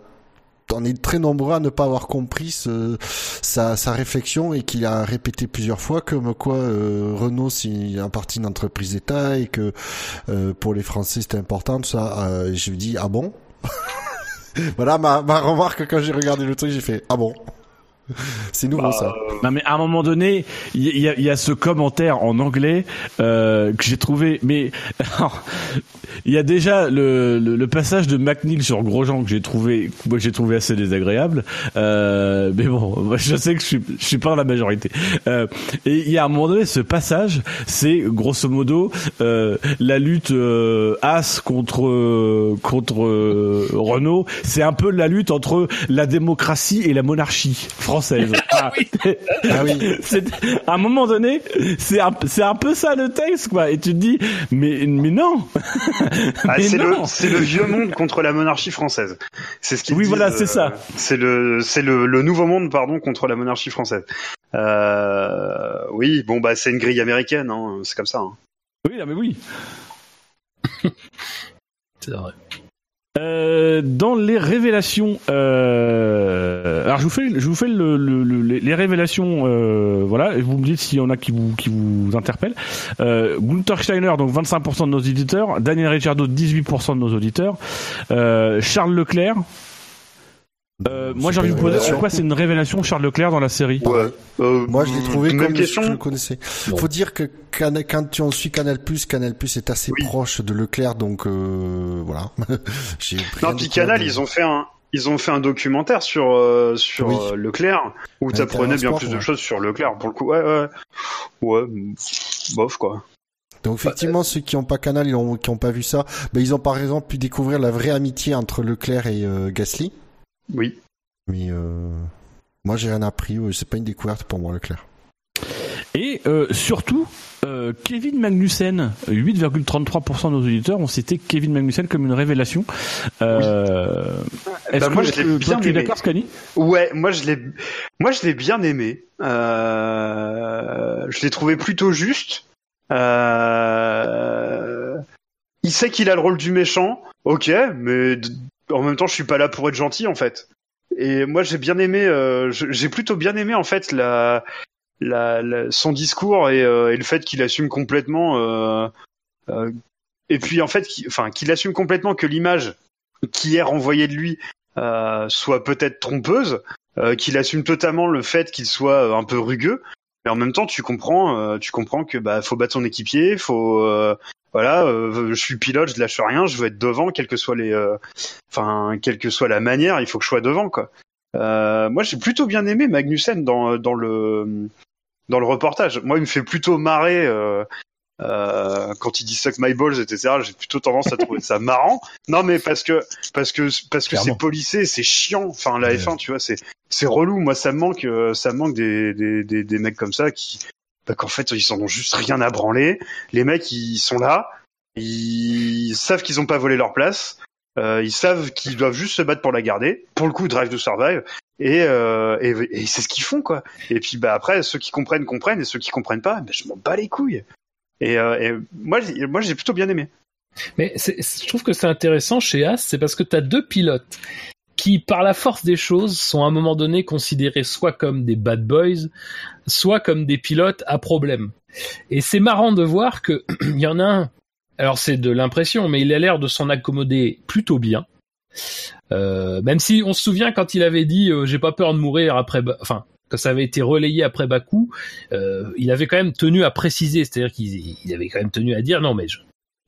on est très nombreux à ne pas avoir compris ce, sa, sa réflexion et qu'il a répété plusieurs fois comme quoi euh, Renault c'est un parti d'une entreprise d'État et que euh, pour les Français c'était important tout ça. Euh, je lui dis ah bon *laughs* Voilà ma, ma remarque quand j'ai regardé le truc j'ai fait ah bon *laughs* c'est nouveau ça. Non mais à un moment donné, il y, a- il y a ce commentaire en anglais euh, que j'ai trouvé. Mais *laughs* il y a déjà le, le, le passage de McNeil sur Grosjean que j'ai trouvé, moi j'ai trouvé assez désagréable. Euh, mais bon, *laughs* moi, je sais que je suis, je suis pas dans la majorité. Euh, et il y a à un moment donné ce passage, c'est grosso modo euh, la lutte euh, As contre euh, contre euh, Renault. C'est un peu la lutte entre la démocratie et la monarchie française. *laughs* Ah, Ah oui. c'est à un moment donné, c'est un, c'est un peu ça le texte, quoi. Et tu te dis, mais, mais non. *laughs* Ah, Mais c'est le, non. *laughs* c'est le vieux monde contre la monarchie française. C'est ce qu'ils Oui, disent, voilà, c'est ça. C'est le, c'est le, le nouveau monde, pardon, contre la monarchie française. Euh, oui, bon bah c'est une grille américaine, hein, c'est comme ça. hein. Oui, mais oui. C'est vrai. Euh, dans les révélations, euh, alors je vous fais, je vous fais le, le- le- les révélations, euh, voilà, et vous me dites s'il y en a qui vous qui vous interpellent. Euh, Gunther Steiner, donc 25% de nos auditeurs, Daniel Ricciardo, 18% de nos auditeurs, euh, Charles Leclerc. Euh, moi j'ai envie de vous poser, c'est quoi C'est une révélation Charles Leclerc dans la série Euh, Moi, je l'ai trouvé comme question. je le connaissais. Faut dire que quand tu en suis Canal+, Canal+, est assez proche de Leclerc, donc euh, voilà. *laughs* Non, puis Canal, de- ils ont fait un, ils ont fait un documentaire sur euh, sur Oui. euh, Leclerc où Un t'apprenais bien Sport, plus de ouais. choses sur Leclerc. Pour le coup, ouais, ouais, ouais, bof quoi. Donc effectivement, ceux qui ont pas Canal, ils ont, qui ont pas vu ça, ben ils ont par exemple pu découvrir la vraie amitié entre Leclerc et euh, Gasly. Oui. Mais euh, moi, j'ai rien appris. ouais, C'est pas une découverte pour moi, Leclerc. Et euh, surtout, euh, Kevin Magnussen, 8,33% de nos auditeurs ont cité Kevin Magnussen comme une révélation. Euh, Est-ce Bah, que moi, je l'ai toi, bien tu es d'accord, Scani? Ouais, moi je l'ai, moi je l'ai bien aimé. Euh, je l'ai trouvé plutôt juste. Euh, il sait qu'il a le rôle du méchant, ok, mais en même temps je suis pas là pour être gentil en fait. Et moi j'ai bien aimé, euh, j'ai plutôt bien aimé en fait la, la, son discours et, euh, et le fait qu'il assume complètement. euh, euh, et puis en fait, enfin qu'il assume complètement que l'image qui est renvoyée de lui soit peut-être trompeuse, qu'il assume totalement le fait qu'il soit un peu rugueux, mais en même temps tu comprends, euh, tu comprends que bah faut battre son équipier, faut euh, voilà, euh, je suis pilote, je lâche rien, je veux être devant, quelle que soit les, quelle que soit la manière, il faut que je sois devant quoi. Euh, moi j'ai plutôt bien aimé Magnussen dans dans le dans le reportage. Moi il me fait plutôt marrer. Euh, quand il dit suck my balls, etc., j'ai plutôt tendance à trouver ça marrant. Non, mais parce que parce que parce que c'est polissé, c'est chiant. Enfin, la F1, tu vois, c'est c'est relou. Moi, ça me manque, euh, ça me manque des des des, des mecs comme ça qui, bah, qu'en fait, ils en ont juste rien à branler. Les mecs, ils sont là, ils savent qu'ils ont pas volé leur place. Euh, ils savent qu'ils doivent juste se battre pour la garder. Pour le coup, Drive to Survive. Et, euh, et, et c'est ce qu'ils font, quoi. Et puis, bah, après, ceux qui comprennent, comprennent. Et ceux qui comprennent pas, bah, je m'en bats les couilles. Et, euh, et moi, moi, j'ai plutôt bien aimé. Mais je trouve que c'est intéressant chez As, c'est parce que tu as deux pilotes qui, par la force des choses, sont à un moment donné considérés soit comme des bad boys, soit comme des pilotes à problème. Et c'est marrant de voir que il *clears throat* y en a un. Alors c'est de l'impression, mais il a l'air de s'en accommoder plutôt bien. Euh, même si on se souvient quand il avait dit euh, j'ai pas peur de mourir après, Ba- enfin quand ça avait été relayé après Bakou, euh, il avait quand même tenu à préciser, c'est-à-dire qu'il il avait quand même tenu à dire non mais je,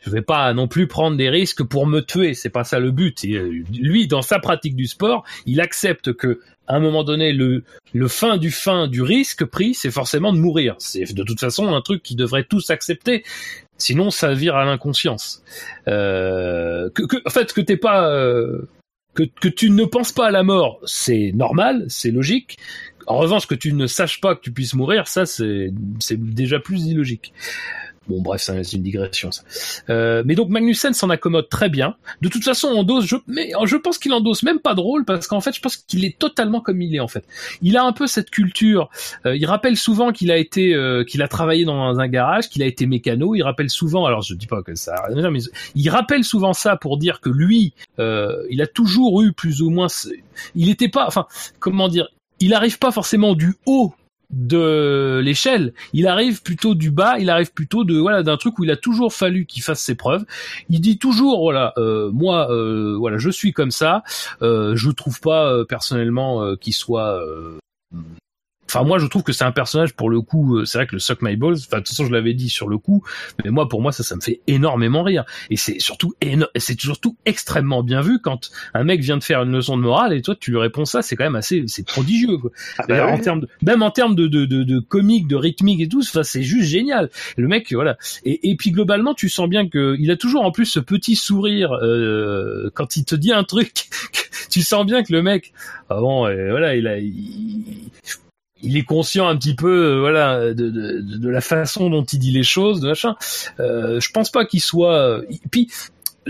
je vais pas non plus prendre des risques pour me tuer, c'est pas ça le but. Et, euh, lui, dans sa pratique du sport, il accepte que à un moment donné, le, le fin du fin du risque pris, c'est forcément de mourir. C'est de toute façon un truc qu'ils devraient tous accepter. Sinon, ça vire à l'inconscience. Euh, que, que, en fait, que t'es pas, euh, que, que tu ne penses pas à la mort, c'est normal, c'est logique. En revanche, que tu ne saches pas que tu puisses mourir, ça, c'est, déjà plus illogique. Bon, bref, c'est une digression. Ça. Euh, mais donc Magnussen s'en accommode très bien. De toute façon, on dose. Je, mais je pense qu'il endosse même pas de rôle parce qu'en fait, je pense qu'il est totalement comme il est en fait. Il a un peu cette culture. Euh, il rappelle souvent qu'il a été, euh, qu'il a travaillé dans un garage, qu'il a été mécano. Il rappelle souvent. Alors, je dis pas que ça. Mais il rappelle souvent ça pour dire que lui, euh, il a toujours eu plus ou moins. Il n'était pas. Enfin, comment dire Il arrive pas forcément du haut de l'échelle, il arrive plutôt du bas, il arrive plutôt de voilà d'un truc où il a toujours fallu qu'il fasse ses preuves. Il dit toujours voilà euh, moi euh, voilà je suis comme ça, euh, je trouve pas euh, personnellement qu'il soit Enfin, moi, je trouve que c'est un personnage pour le coup. euh, C'est vrai que le suck my balls. Enfin, de toute façon, je l'avais dit sur le coup, mais moi, pour moi, ça, ça me fait énormément rire. Et c'est surtout, c'est surtout extrêmement bien vu quand un mec vient de faire une leçon de morale et toi, tu lui réponds ça. C'est quand même assez, c'est prodigieux. Quoi. bah C'est-à-dire, oui. en termes de, même en termes de, de, de, de comique, de rythmique et tout, enfin, c'est juste génial. Le mec, voilà. Et, et puis globalement, tu sens bien que il a toujours en plus ce petit sourire euh, quand il te dit un truc. *laughs* tu sens bien que le mec, ah bon, euh, voilà, il a, il, il est conscient un petit peu, euh, voilà, de, la façon dont il dit les choses, de machin. Euh, je pense pas qu'il soit. euh,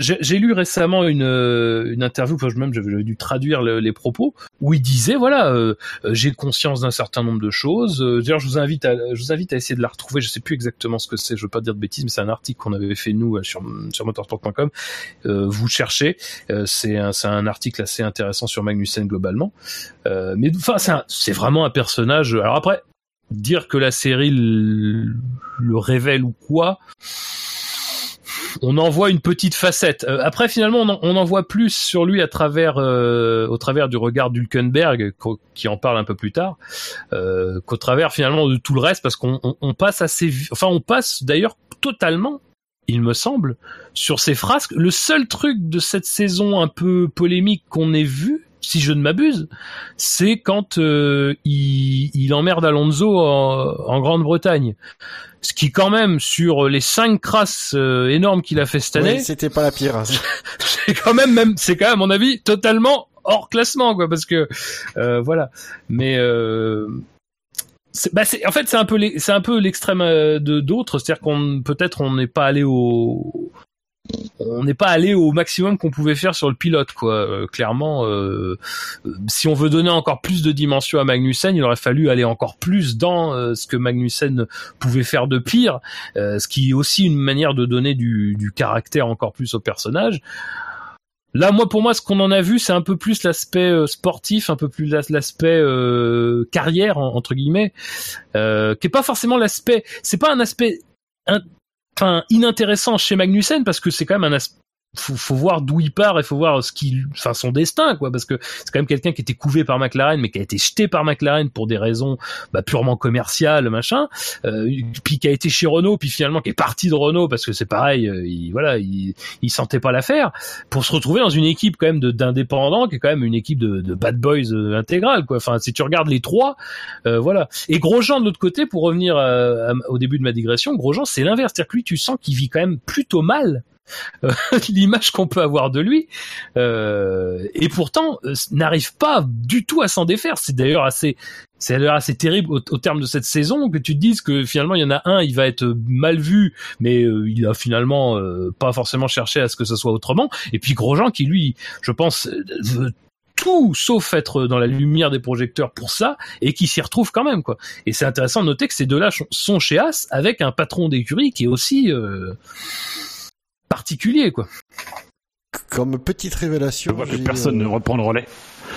j'ai lu récemment une, euh, une interview, enfin même j'avais dû traduire le- les propos, où il disait voilà, euh, euh, j'ai conscience d'un certain nombre de choses. Euh, D'ailleurs, je vous invite à, je vous invite à essayer de la retrouver. Je sais plus exactement ce que c'est. Je veux pas dire de bêtises, mais c'est un article qu'on avait fait nous sur sur motorsport.com. Euh, vous cherchez. Euh, c'est un, c'est un article assez intéressant sur Magnussen globalement. Mais enfin, c'est vraiment un personnage. Alors après, dire que la série le, le révèle ou quoi, on en voit une petite facette. Euh, après, finalement, on en, voit plus sur lui à travers, euh, au travers du regard d'Hulkenberg, qui en parle un peu plus tard, euh, qu'au travers finalement de tout le reste, parce qu'on on- passe assez, enfin, on passe d'ailleurs totalement, il me semble, sur ces frasques. Le seul truc de cette saison un peu polémique qu'on ait vu, si je ne m'abuse, c'est quand euh, il, il emmerde Alonso en, en Grande-Bretagne. Ce qui quand même, sur les cinq crasses euh, énormes qu'il a fait cette année, c'était pas la pire. *laughs* c'est quand même, même c'est quand même, à mon avis, totalement hors classement, quoi, parce que euh, voilà. Mais euh, bah c'est, en fait, c'est un peu, les- c'est un peu l'extrême euh, de d'autres, c'est-à-dire qu'on peut-être on n'est pas allé au on n'est pas allé au maximum qu'on pouvait faire sur le pilote, quoi. Euh, clairement, euh, euh, si on veut donner encore plus de dimension à Magnussen, il aurait fallu aller encore plus dans euh, ce que Magnussen pouvait faire de pire, euh, ce qui est aussi une manière de donner du, du caractère encore plus au personnage. Là, moi, pour moi, ce qu'on en a vu, c'est un peu plus l'aspect euh, sportif, un peu plus l'as- l'aspect euh, carrière en- entre guillemets, euh, qui est pas forcément l'aspect. C'est pas un aspect, un- enfin, inintéressant chez Magnussen parce que c'est quand même un aspect. Faut, faut voir d'où il part et faut voir ce qu'il, enfin son destin quoi, parce que c'est quand même quelqu'un qui était couvé par McLaren, mais qui a été jeté par McLaren pour des raisons bah, purement commerciales, machin, euh, puis qui a été chez Renault, puis finalement qui est parti de Renault parce que c'est pareil, euh, il, voilà, il, il sentait pas l'affaire, pour se retrouver dans une équipe quand même d'indépendants, qui est quand même une équipe de, de bad boys euh, intégrale, quoi. Enfin, si tu regardes les trois, euh, voilà. Et Grosjean de l'autre côté, pour revenir euh, au début de ma digression, Grosjean c'est l'inverse, c'est-à-dire que lui, tu sens qu'il vit quand même plutôt mal *laughs* l'image qu'on peut avoir de lui, euh, et pourtant euh, n'arrive pas du tout à s'en défaire. C'est d'ailleurs assez, c'est d'ailleurs assez terrible au, au, terme de cette saison que tu te dises que finalement il y en a un, il va être mal vu, mais euh, il a finalement euh, pas forcément cherché à ce que ce soit autrement. Et puis Grosjean qui lui, je pense, veut tout sauf être dans la lumière des projecteurs pour ça et qui s'y retrouve quand même quoi. Et c'est intéressant de noter que ces deux-là sont chez As avec un patron d'écurie qui est aussi euh, particulier quoi. Comme petite révélation, je vois que personne euh... ne reprend le relais.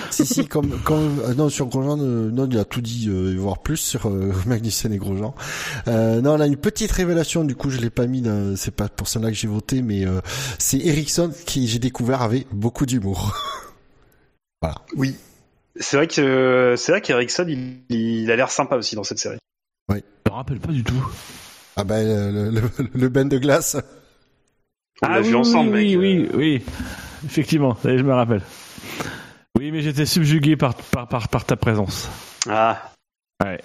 Si si comme comme euh, non sur Grosjean euh, non il a tout dit euh, voire plus sur euh, *laughs* Magnussen et Grosjean. Euh, non là une petite révélation du coup je l'ai pas mis c'est pas pour cela que j'ai voté mais c'est Ericsson qui j'ai découvert avait beaucoup d'humour. *laughs* Voilà. Oui. C'est vrai que c'est vrai qu'Erickson il, il, a l'air sympa aussi dans cette série. Oui. Je me rappelle pas du tout. Ah ben le, le, le ben de glace. On ah, l'a oui, vu ensemble. Oui, mec. oui, oui, effectivement, je me rappelle. Oui, mais j'étais subjugué par, par, par, par ta présence. Ah. Ouais.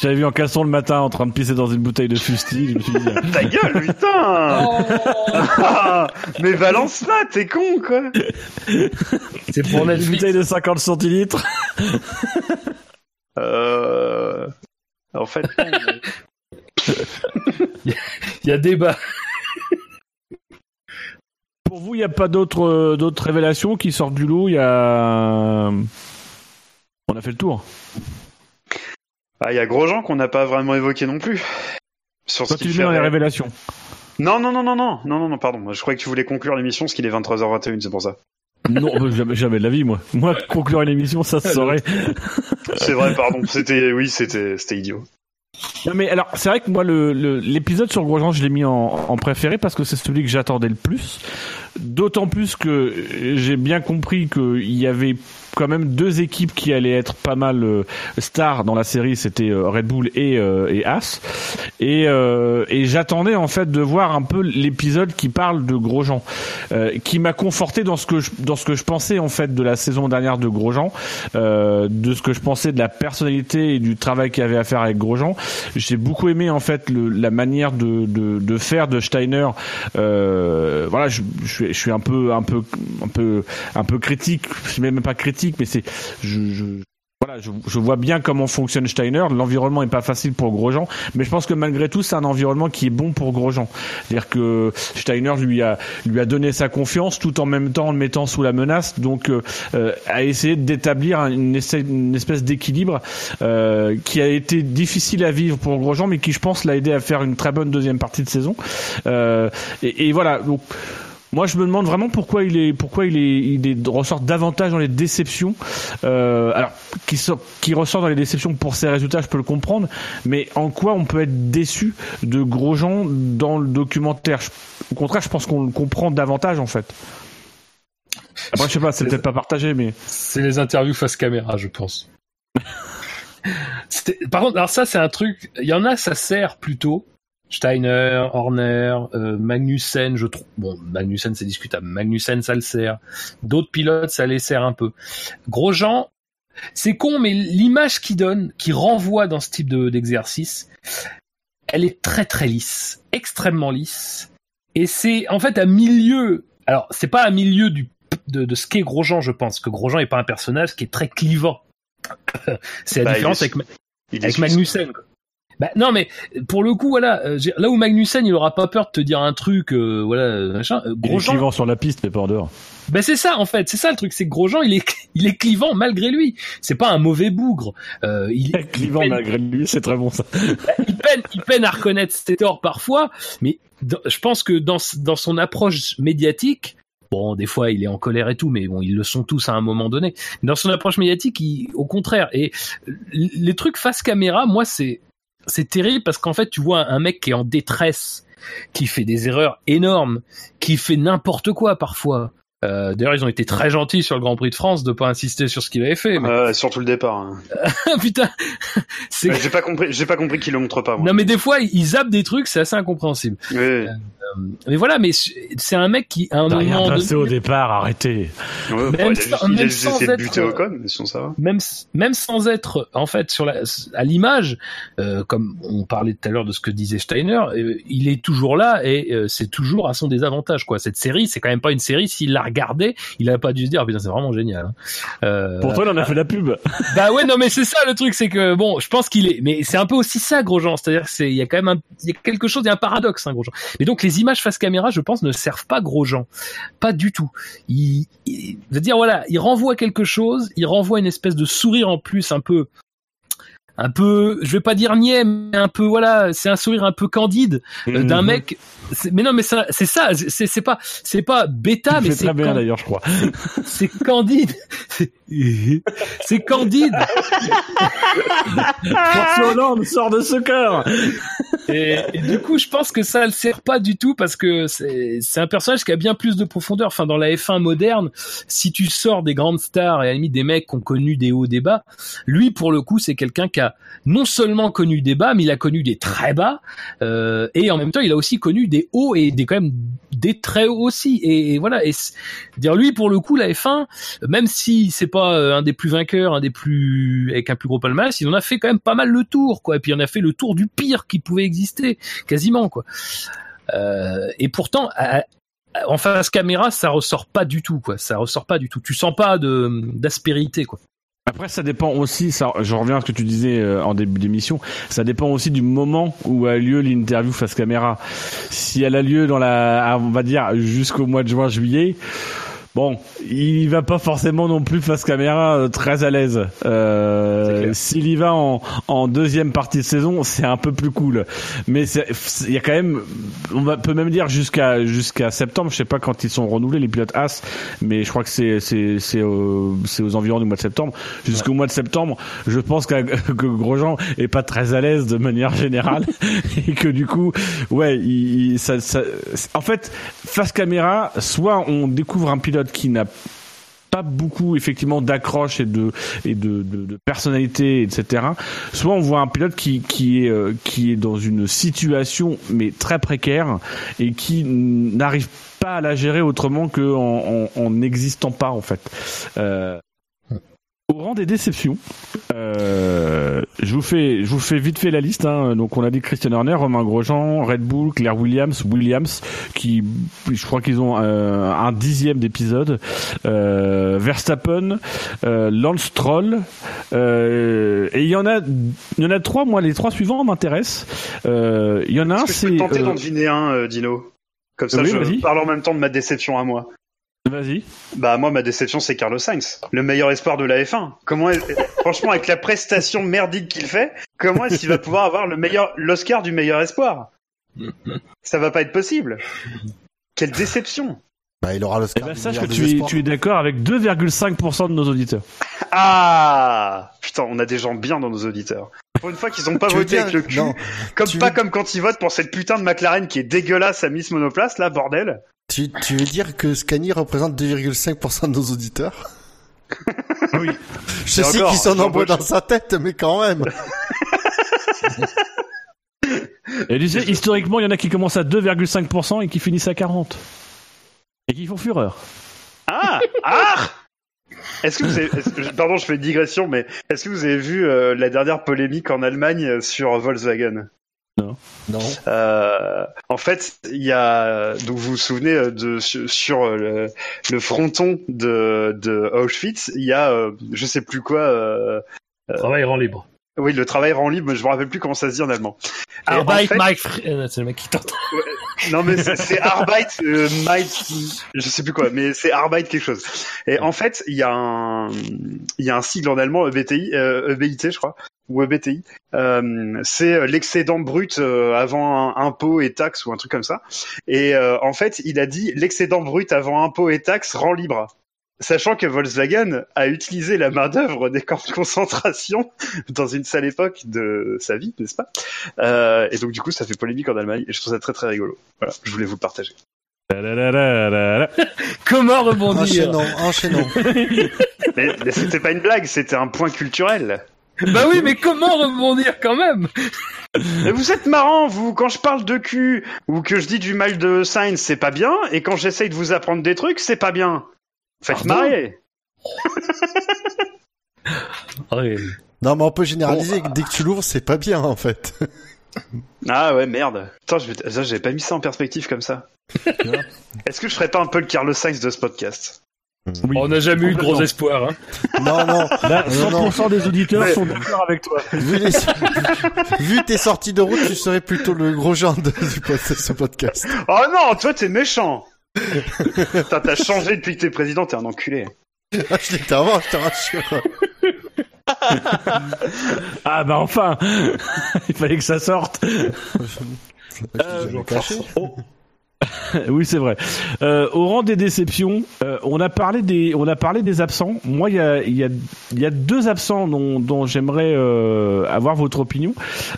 J'avais vu en caleçon le matin en train de pisser dans une bouteille de fusti. Je me suis dit, *laughs* Ta gueule, putain oh *laughs* Mais balance pas, t'es con, quoi C'est pour Une bouteille de 50 centilitres. euh... En fait, *laughs* il y a débat. Pour vous, il n'y a pas d'autres d'autres révélations qui sortent du lot Il y a... On a fait le tour. Ah, il y a Grosjean qu'on n'a pas vraiment évoqué non plus. Sur Toi, tu mets dans les révélations. Non, non, non, non, non, non, non, non, pardon. Je croyais que tu voulais conclure l'émission, parce qu'il est 23h21, c'est pour ça. Non, jamais, jamais de la vie, moi. Moi, conclure une émission, ça se *laughs* saurait. c'est vrai, pardon. C'était, oui, c'était, c'était idiot. Non mais alors c'est vrai que moi le l'épisode sur Grosjean je l'ai mis en, en, préféré parce que c'est celui que j'attendais le plus. D'autant plus que j'ai bien compris qu'il y avait quand même deux équipes qui allaient être pas mal euh, stars dans la série, c'était euh, Red Bull et, euh, et As. Et, et j'attendais en fait de voir un peu l'épisode qui parle de Grosjean, qui m'a conforté dans ce que je, dans ce que je pensais en fait de la saison dernière de Grosjean, de ce que je pensais de la personnalité et du travail qu'il avait à faire avec Grosjean. J'ai beaucoup aimé en fait le, la manière de, de, de, faire de Steiner. voilà, je, je, je suis un peu un peu un peu un peu critique, je suis même pas critique mais c'est je, voilà, je, vois bien comment fonctionne Steiner. L'environnement est pas facile pour Grosjean, mais je pense que malgré tout, c'est un environnement qui est bon pour Grosjean. C'est-à-dire que Steiner lui a lui a donné sa confiance tout en même temps en le mettant sous la menace, donc euh, a essayé d'établir une, espèce d'équilibre euh, qui a été difficile à vivre pour Grosjean, mais qui je pense l'a aidé à faire une très bonne deuxième partie de saison. Euh, et, voilà. Moi, je me demande vraiment pourquoi il est, pourquoi il est, il est, ressort davantage dans les déceptions. Euh, alors, qui, sort, qui ressort dans les déceptions pour ses résultats, je peux le comprendre. Mais en quoi on peut être déçu de Grosjean dans le documentaire? Au contraire, je pense qu'on le comprend davantage en fait. Après, je sais pas, c'est peut-être pas partagé, mais c'est les interviews face caméra, je pense. *laughs* Par contre, alors ça, c'est un truc. Il y en a, ça sert plutôt. Steiner, Horner, euh, Magnussen, je trouve. Bon, Magnussen c'est discutable. Magnussen ça le sert. D'autres pilotes ça les sert un peu. Grosjean, c'est con, mais l'image qu'il donne, qui renvoie dans ce type d'exercice, elle est très très lisse, extrêmement lisse. Et c'est en fait à milieu. Alors c'est pas à milieu du de, de ce qu'est Grosjean, je pense, que Grosjean est pas un personnage qui est très clivant. *laughs* c'est la Bah, différence est- avec, avec. Magnussen. quoi. Bah, non mais pour le coup voilà euh, là où Magnussen il aura pas peur de te dire un truc euh, voilà euh, machin euh, il est Grosjean clivant sur la piste, mais pas en dehors. ben c'est ça en fait c'est ça le truc c'est que Grosjean il est *laughs* il est clivant malgré lui c'est pas un mauvais bougre euh, il, *laughs* il Clivant peine- malgré lui, c'est très bon ça. *laughs* il peine, il peine à reconnaître ses torts parfois, mais dans- je pense que dans, dans son approche médiatique, bon, des fois il est en colère et tout, mais bon, ils le sont tous à un moment donné. Dans son approche médiatique, il, au contraire, et les trucs face caméra, moi, c'est c'est terrible parce qu'en fait, tu vois un mec qui est en détresse, qui fait des erreurs énormes, qui fait n'importe quoi parfois. Euh, D'ailleurs, ils ont été très gentils sur le Grand Prix de France de pas insister sur ce qu'il avait fait. Mais... Surtout le départ. hein. *laughs* Putain, c'est J'ai pas compris. J'ai pas compris qu'il le montre pas. Moi. non mais des fois ils zappent des trucs, c'est assez incompréhensible. Oui. mais voilà, mais c'est un mec qui, à un rien moment placé donné- au départ, arrêtez. Ouais, Même bon, il a sans- il a même juste sans essayé de être, buter euh, Ocon, mais sinon ça va. même même sans être en fait sur la à l'image euh, comme on parlait tout à l'heure de ce que disait Steiner euh, il est toujours là et euh, c'est toujours à son désavantage quoi cette série c'est quand même pas une série s'il l'a regardé il a pas dû se dire putain c'est vraiment génial hein. Euh, Pourtant, il en a fait la pub. *laughs* bah ouais non mais c'est ça le truc c'est que bon je pense qu'il est mais c'est un peu aussi ça Grosjean c'est-à-dire c'est il y a quand même un, il y a quelque chose il y a un paradoxe hein, Grosjean mais donc les images face caméra je pense ne servent pas Grosjean pas du tout il, il je veux dire voilà il renvoie quelque chose il renvoie une espèce de sourire en plus un peu un peu, je vais pas dire niais, mais un peu voilà, c'est un sourire un peu candide euh, d'un Mhm. mec. Mais non, mais ça- c'est ça, c'est c'est pas, c'est pas bêta, mais c'est très bien d'ailleurs, je crois. c'est candide. C'est- C'est candide. François Hollande sort de ce cœur. Et, et du coup, je pense que ça le sert pas du tout parce que c'est c'est un personnage qui a bien plus de profondeur. Enfin, dans la F1 moderne, si tu sors des grandes stars et à la limite des mecs qui ont connu des hauts, des bas, lui, pour le coup, c'est quelqu'un qui a non seulement connu des bas, mais il a connu des très bas, euh, et en même temps, il a aussi connu des hauts et des quand même des très hauts aussi. Et, voilà. Et dire lui, pour le coup, la F1, même si c'est pas euh, un des plus vainqueurs, un des plus avec un plus gros palmarès, il en a fait quand même pas mal le tour, quoi. Et puis en a fait le tour du pire qui pouvait exister, quasiment, quoi. Euh, et pourtant, en face caméra, ça ressort pas du tout, quoi. Ça ressort pas du tout. Tu sens pas de d'aspérité, quoi. Après, ça dépend aussi, ça, je reviens à ce que tu disais euh, en début d'émission, ça dépend aussi du moment où a lieu l'interview face caméra. Si elle a lieu dans la, on va dire, jusqu'au mois de juin, juillet, bon, il va pas forcément non plus face caméra euh, très à l'aise. Euh, S'il y va en, en deuxième partie de saison, c'est un peu plus cool. Mais il y a quand même, on va, peut même dire jusqu'à jusqu'à septembre. Je sais pas quand ils sont renouvelés les pilotes As, mais je crois que c'est c'est c'est au- c'est aux environs du mois de septembre. Jusqu'au mois de septembre, je pense qu'à- *laughs* que Grosjean est pas très à l'aise de manière générale *laughs* et que du coup, ouais, il, il- ça, ça- en fait, face caméra, soit on découvre un pilote qui n'a pas beaucoup effectivement d'accroche et de et de, personnalité etc soit on voit un pilote qui qui est euh, qui est dans une situation mais très précaire et qui n'arrive pas à la gérer autrement que en n'existant pas en fait. Euh, au rang des déceptions, euh, je vous fais, je vous fais vite fait la liste. Hein. Donc on a dit Christian Horner, Romain Grosjean, Red Bull, Claire Williams, Williams, qui, je crois qu'ils ont euh, un dixième d'épisode. Euh, Verstappen, euh, Lance Stroll, euh, et il y en a, il y en a trois. Moi, les trois suivants m'intéressent. Euh, Il y en a un, que je c'est. peux tenter d'en deviner un, Dino? Comme ça, Oui, je parle en même temps de ma déception à moi. Vas-y. Bah moi ma déception c'est Carlos Sainz, le meilleur espoir de la F1. Comment est- franchement avec la prestation merdique qu'il fait, comment est-ce qu'il va pouvoir avoir le meilleur l'Oscar du meilleur espoir? Ça va pas être possible. Quelle déception. Bah, il aura Eh l'Oscar. ben, du sache que meilleur tu es, espoirs. tu es d'accord avec 2,5% de nos auditeurs. Ah Putain, on a des gens bien dans nos auditeurs. Pour une fois qu'ils ont pas *laughs* voté avec le cul, non, comme tu pas veux- comme quand ils votent pour cette putain de McLaren qui est dégueulasse à Miss Monoplace là, bordel. Tu, tu veux dire que Scani représente 2,5% de nos auditeurs *laughs* Oui. Je Et sais qu'ils sont nombreux dans sa tête, mais quand même. Et tu sais, historiquement, il y en a qui commencent à 2,5% et qui finissent à 40. Et qui font fureur. Ah Ah Est-ce que vous avez, est-ce que- pardon, je fais une digression, mais est-ce que vous avez vu euh, la dernière polémique en Allemagne sur Volkswagen? Non. Euh, en fait, il y a donc vous vous souvenez euh, de sur, sur, euh, le, le fronton de, de Auschwitz, il y a euh, je sais plus quoi. euh, Travail rend libre. oui, le travail rend libre, mais je me rappelle plus comment ça se dit en allemand. Et en Arbeit, fait- Mike, Fr- euh, c'est le mec qui tente. Non mais c'est Arbeit, euh, Mike, je sais plus quoi, mais c'est Arbeit quelque chose. Et en fait, il y a un, il y a un sigle en allemand EBTI, euh, EBIT je crois, ou EBTI. Euh, c'est l'excédent brut euh, avant impôt et taxes ou un truc comme ça. Et euh, en fait, il a dit l'excédent brut avant impôt et taxes rend libre. Sachant que Volkswagen a utilisé la main-d'œuvre des camps de concentration *laughs* dans une sale époque de sa vie, n'est-ce pas? Euh, Et donc, du coup, ça fait polémique en Allemagne et je trouve ça très très rigolo. Voilà, je voulais vous le partager. *laughs* Comment rebondir? Enchaînons, enchaînons. *laughs* Mais, mais c'était pas une blague, c'était un point culturel. bah oui, mais comment rebondir quand même? Mais vous êtes marrant, vous, quand je parle de cul ou que je dis du mal de Sainz, c'est pas bien, et quand j'essaye de vous apprendre des trucs, c'est pas bien. Faites Pardon? Marrer. *laughs* Ouais. Non, mais on peut généraliser. Dès que tu l'ouvres, c'est pas bien, en fait. *laughs* Ah ouais, merde. Attends, je vais- ça, j'avais pas mis ça en perspective comme ça. *laughs* Est-ce que je ferais pas un peu le Carlos Sainz de ce podcast? On n'a jamais eu de gros espoirs. Hein. Non, non. Là, Non, non. 100% des auditeurs Mais- sont d'accord avec toi. Vu, les... Vu tes sorties de route, tu serais plutôt le gros genre de ce podcast. Oh non, toi t'es méchant Putain, T'as changé depuis que t'es président, t'es un enculé. Ah, je l'étais avant, je te rassure. Ah bah enfin *laughs* Il fallait que ça sorte Je l'ai caché. *laughs* Oui, c'est vrai. Euh, au rang des déceptions, euh, on a parlé des, on a parlé des absents. Moi, il y a, il y a, il y a deux absents dont, dont j'aimerais euh, avoir votre opinion.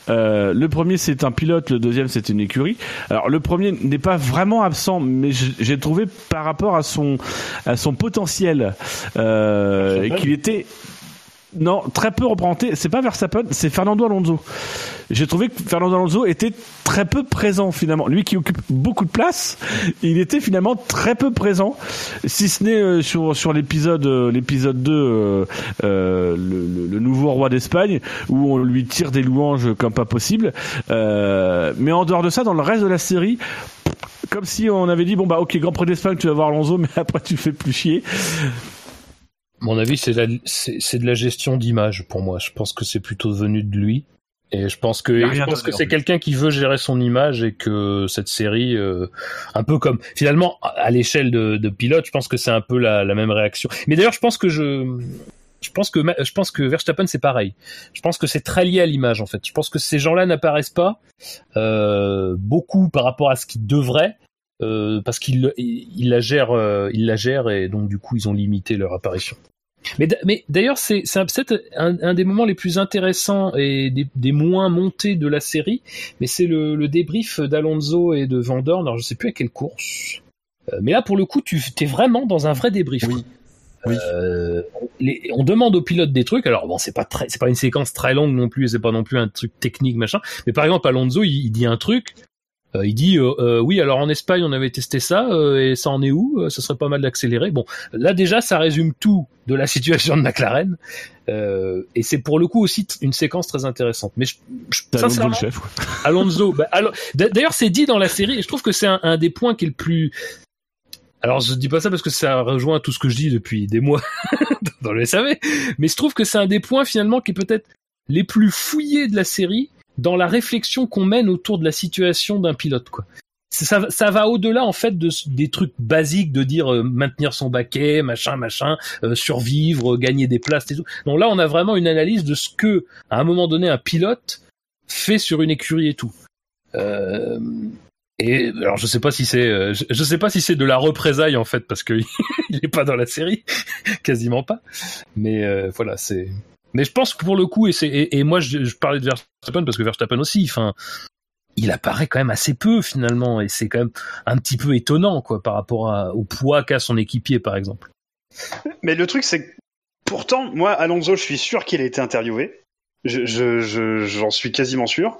Euh, le premier, c'est un pilote. Le deuxième, c'est une écurie. Alors, le premier n'est pas vraiment absent, mais j'ai trouvé par rapport à son, à son potentiel euh, qu'il était non, très peu représenté. C'est pas Verstappen, c'est Fernando Alonso. J'ai trouvé que Fernando Alonso était très peu présent finalement. Lui qui occupe beaucoup de place, il était finalement très peu présent, si ce n'est euh, sur sur l'épisode euh, l'épisode 2 euh, euh, le, le- nouveau roi d'Espagne où on lui tire des louanges comme pas possible. Euh, mais en dehors de ça, dans le reste de la série, comme si on avait dit bon bah ok Grand Prix d'Espagne tu vas voir Alonso *laughs* mais après tu fais plus chier. Mon avis, c'est la- c'est c'est de la gestion d'image pour moi. Je pense que c'est plutôt venu de lui. Et je pense que je pense c'est quelqu'un qui veut gérer son image et que cette série, euh, un peu comme finalement à l'échelle de, de pilote, je pense que c'est un peu la, la même réaction. Mais d'ailleurs, je pense que je je pense que je pense que Verstappen c'est pareil. Je pense que c'est très lié à l'image en fait. Je pense que ces gens-là n'apparaissent pas euh, beaucoup par rapport à ce qu'ils devraient. euh, parce qu'ils ils ils la gèrent, ils la gèrent et donc du coup ils ont limité leur apparition. Mais, mais d'ailleurs, c'est peut-être un, un des moments les plus intéressants et des, des moins montés de la série, mais c'est le, le débrief d'Alonso et de Van Dorn. Alors, je sais plus à quelle course. Euh, mais là, pour le coup, tu es vraiment dans un vrai débrief. Oui. Oui. Euh, les- on demande aux pilotes des trucs. Alors bon, c'est pas très, c'est pas une séquence très longue non plus, et c'est pas non plus un truc technique machin. Mais par exemple, Alonso, il, il dit un truc. Euh, il dit euh, euh, oui, alors en Espagne on avait testé ça euh, et ça en est où? Ça serait pas mal d'accélérer. Bon, là déjà ça résume tout de la *laughs* situation de McLaren euh, et c'est pour le coup aussi une séquence très intéressante. Mais je, je- Alonso le chef. *laughs* Alonso. bah, D'ailleurs, c'est dit dans la série, et je trouve que c'est un, un des points qui est le plus. Alors, je dis pas ça parce que ça rejoint tout ce que je dis depuis des mois *laughs* dans le SAV, mais je trouve que c'est un des points finalement qui est peut-être les plus fouillés de la série dans la réflexion qu'on mène autour de la situation d'un pilote, quoi. Ça, ça va au-delà en fait de, des trucs basiques de dire euh, maintenir son baquet, machin, machin, euh, survivre, gagner des places et tout. Donc là, on a vraiment une analyse de ce que, à un moment donné, un pilote fait sur une écurie et tout. Euh, et alors je sais pas si c'est, euh, je, je sais pas si c'est de la représailles en fait parce que *laughs* il est pas dans la série, *laughs* quasiment pas. Mais euh, voilà, c'est. Mais je pense que pour le coup et et, moi je, parlais de Verstappen parce que Verstappen aussi, enfin, il apparaît quand même assez peu finalement et c'est quand même un petit peu étonnant quoi par rapport au poids qu'a son équipier par exemple. Mais le truc, c'est que pourtant, moi, Alonso, je suis sûr qu'il a été interviewé. Je, je, je- j'en suis quasiment sûr.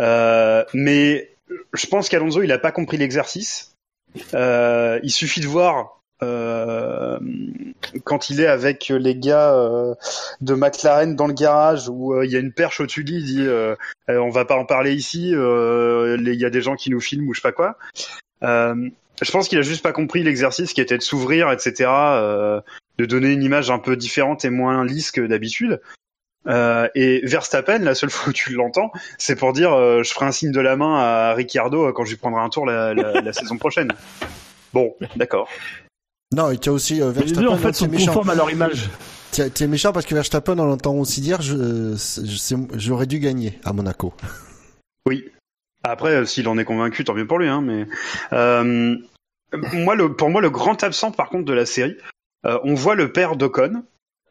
Euh, mais je pense qu'Alonso, il a pas compris l'exercice. Euh, il suffit de voir quand il est avec les gars euh, de McLaren dans le garage où euh, il y a une perche au-dessus de lui, il dit euh, Euh, on va pas en parler ici, euh, il y a des gens qui nous filment ou je sais pas quoi. Euh, je pense qu'il a juste pas compris l'exercice qui était de s'ouvrir, etc., euh, de donner une image un peu différente et moins lisse que d'habitude. Euh, et Verstappen, la seule *laughs* fois où tu l'entends, c'est pour dire euh, je ferai un signe de la main à Ricciardo euh, quand je lui prendrai un tour la saison prochaine. Bon, d'accord. Non, et tu as aussi euh, Les Verstappen. deux en fait es sont méchant. conformes à leur image. Tu es- tu es méchant parce que Verstappen, on l'entend aussi dire, c'est- j'aurais dû gagner à Monaco. *laughs* Oui. Après, euh, s'il en est convaincu, tant mieux pour lui. Hein, mais euh, moi, le, pour moi, le grand absent, par contre, de la série, euh, on voit le père d'Ocon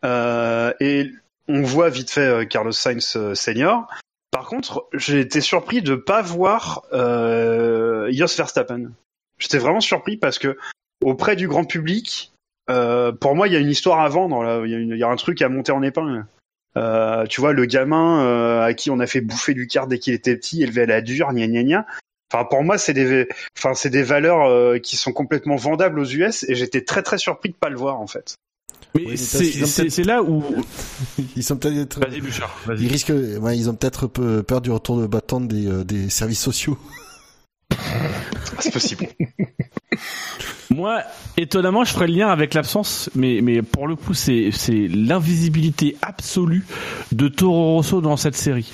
euh, et on voit vite fait euh, Carlos Sainz euh, senior. Par contre, j'ai été surpris de pas voir euh, Jos Verstappen. J'étais vraiment surpris parce que auprès du grand public, euh, pour moi, il y a une histoire. Dans la, il, y a une- il y a un truc à monter en épingle. Euh, tu vois, le gamin euh, à qui on a fait bouffer du quart dès qu'il était petit, élevé à la dure, gna gna gna. Enfin, pour moi, c'est des, enfin, c'est des valeurs euh, qui sont complètement vendables aux US et j'étais très très surpris de pas le voir en fait. Mais Oui, mais c'est là où. *laughs* Ils sont peut-être. Vas-y, Bouchard. Ils risquent, ouais, ils ont peut-être peu- peur du retour de bâton des, euh, des services sociaux. *laughs* C'est possible. *laughs* Moi, étonnamment, je ferais le lien avec l'absence, mais, mais pour le coup, c'est, l'invisibilité absolue de Toro Rosso dans cette série.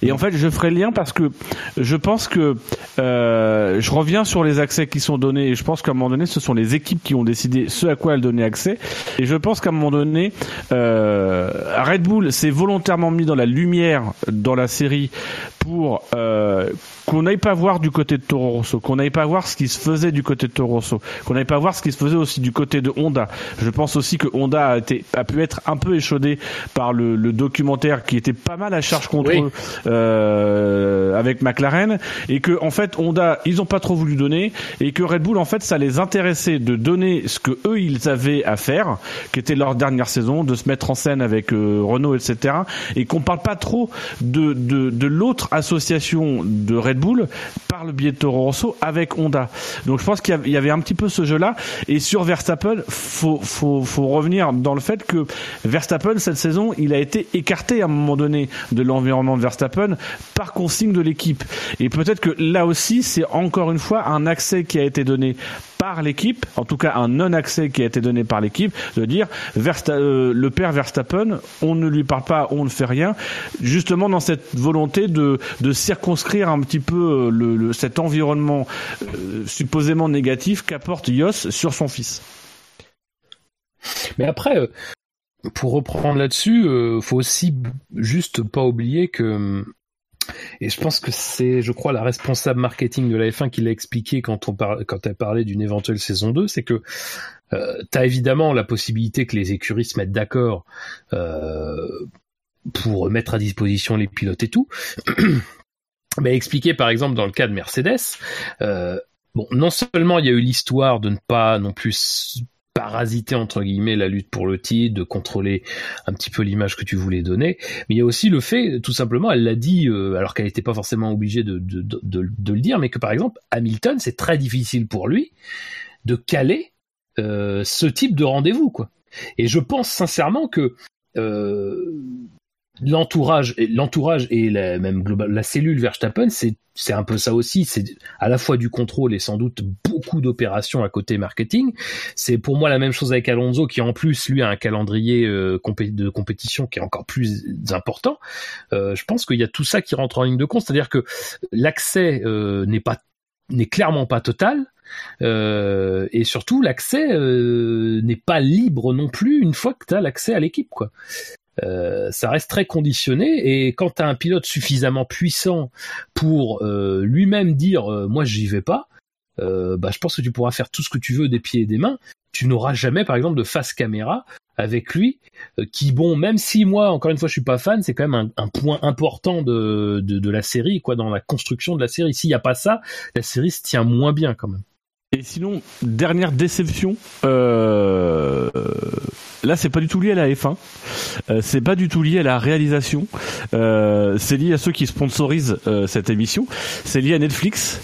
Et en fait, je ferai le lien parce que je pense que euh, je reviens sur les accès qui sont donnés, et je pense qu'à un moment donné, ce sont les équipes qui ont décidé ce à quoi elles donnaient accès. Et je pense qu'à un moment donné, euh, Red Bull s'est volontairement mis dans la lumière dans la série pour euh, qu'on n'aille pas voir du côté de Toro Rosso, qu'on n'aille pas voir ce qui se faisait du côté de Toro Rosso, n'aille pas voir ce qui se faisait aussi du côté de Honda. Je pense aussi que Honda a, été, a pu être un peu échaudé par le, le documentaire qui était pas mal à charge contre Oui. eux euh, avec McLaren et que en fait Honda ils ont pas trop voulu donner et que Red Bull en fait ça les intéressait de donner ce que eux ils avaient à faire, qui était leur dernière saison, de se mettre en scène avec euh, Renault etc. Et qu'on parle pas trop de de, de l'autre association de Red Bull par le biais de Toro Rosso avec Honda. Donc je pense qu'il y avait un petit peu ce jeu-là. Et sur Verstappen, faut, faut, faut revenir dans le fait que Verstappen, cette saison, il a été écarté à un moment donné de l'environnement de Verstappen par consigne de l'équipe. Et peut-être que là aussi, c'est encore une fois un accès qui a été donné par l'équipe, en tout cas un non-accès qui a été donné par l'équipe, de dire euh, le père Verstappen, on ne lui parle pas, on ne fait rien, justement dans cette volonté de, de circonscrire un petit peu euh, le, le- cet environnement euh, supposément négatif qu'apporte Yos sur son fils. Mais après, euh, pour reprendre là-dessus, euh, faut aussi juste pas oublier que et je pense que c'est, je crois, la responsable marketing de la F1 qui l'a expliqué quand on quand elle parlait d'une éventuelle saison 2, c'est que euh, t'as évidemment la possibilité que les écuries se mettent d'accord euh, pour mettre à disposition les pilotes et tout. *clears throat* Mais expliquer par exemple dans le cas de Mercedes, euh, bon, non seulement il y a eu l'histoire de ne pas non plus parasiter entre guillemets la lutte pour le titre, de contrôler un petit peu l'image que tu voulais donner, mais il y a aussi le fait, tout simplement, elle l'a dit, euh, alors qu'elle n'était pas forcément obligée de, le dire, mais que par exemple Hamilton, c'est très difficile pour lui de caler euh, ce type de rendez-vous, quoi. Et je pense sincèrement que euh, l'entourage, et- l'entourage et la, même global, la cellule Verstappen, c'est c'est un peu ça aussi. C'est à la fois du contrôle et sans doute beaucoup d'opérations à côté marketing. C'est pour moi la même chose avec Alonso, qui en plus lui a un calendrier euh, de compétition qui est encore plus important. Euh, je pense qu'il y a tout ça qui rentre en ligne de compte, c'est-à-dire que l'accès euh, n'est pas n'est clairement pas total. Euh, et surtout, l'accès euh, n'est pas libre non plus une fois que tu as l'accès à l'équipe, quoi. Euh, ça reste très conditionné et quand tu as un pilote suffisamment puissant pour euh, lui-même dire euh, moi j'y vais pas, euh, bah, je pense que tu pourras faire tout ce que tu veux des pieds et des mains. Tu n'auras jamais par exemple de face caméra avec lui qui bon même si moi encore une fois je suis pas fan c'est quand même un, un point important de, de, de la série quoi dans la construction de la série s'il y a pas ça la série se tient moins bien quand même Et sinon, dernière déception, euh, là c'est pas du tout lié à la F1, euh, c'est pas du tout lié à la réalisation, euh, c'est lié à ceux qui sponsorisent euh, cette émission, c'est lié à Netflix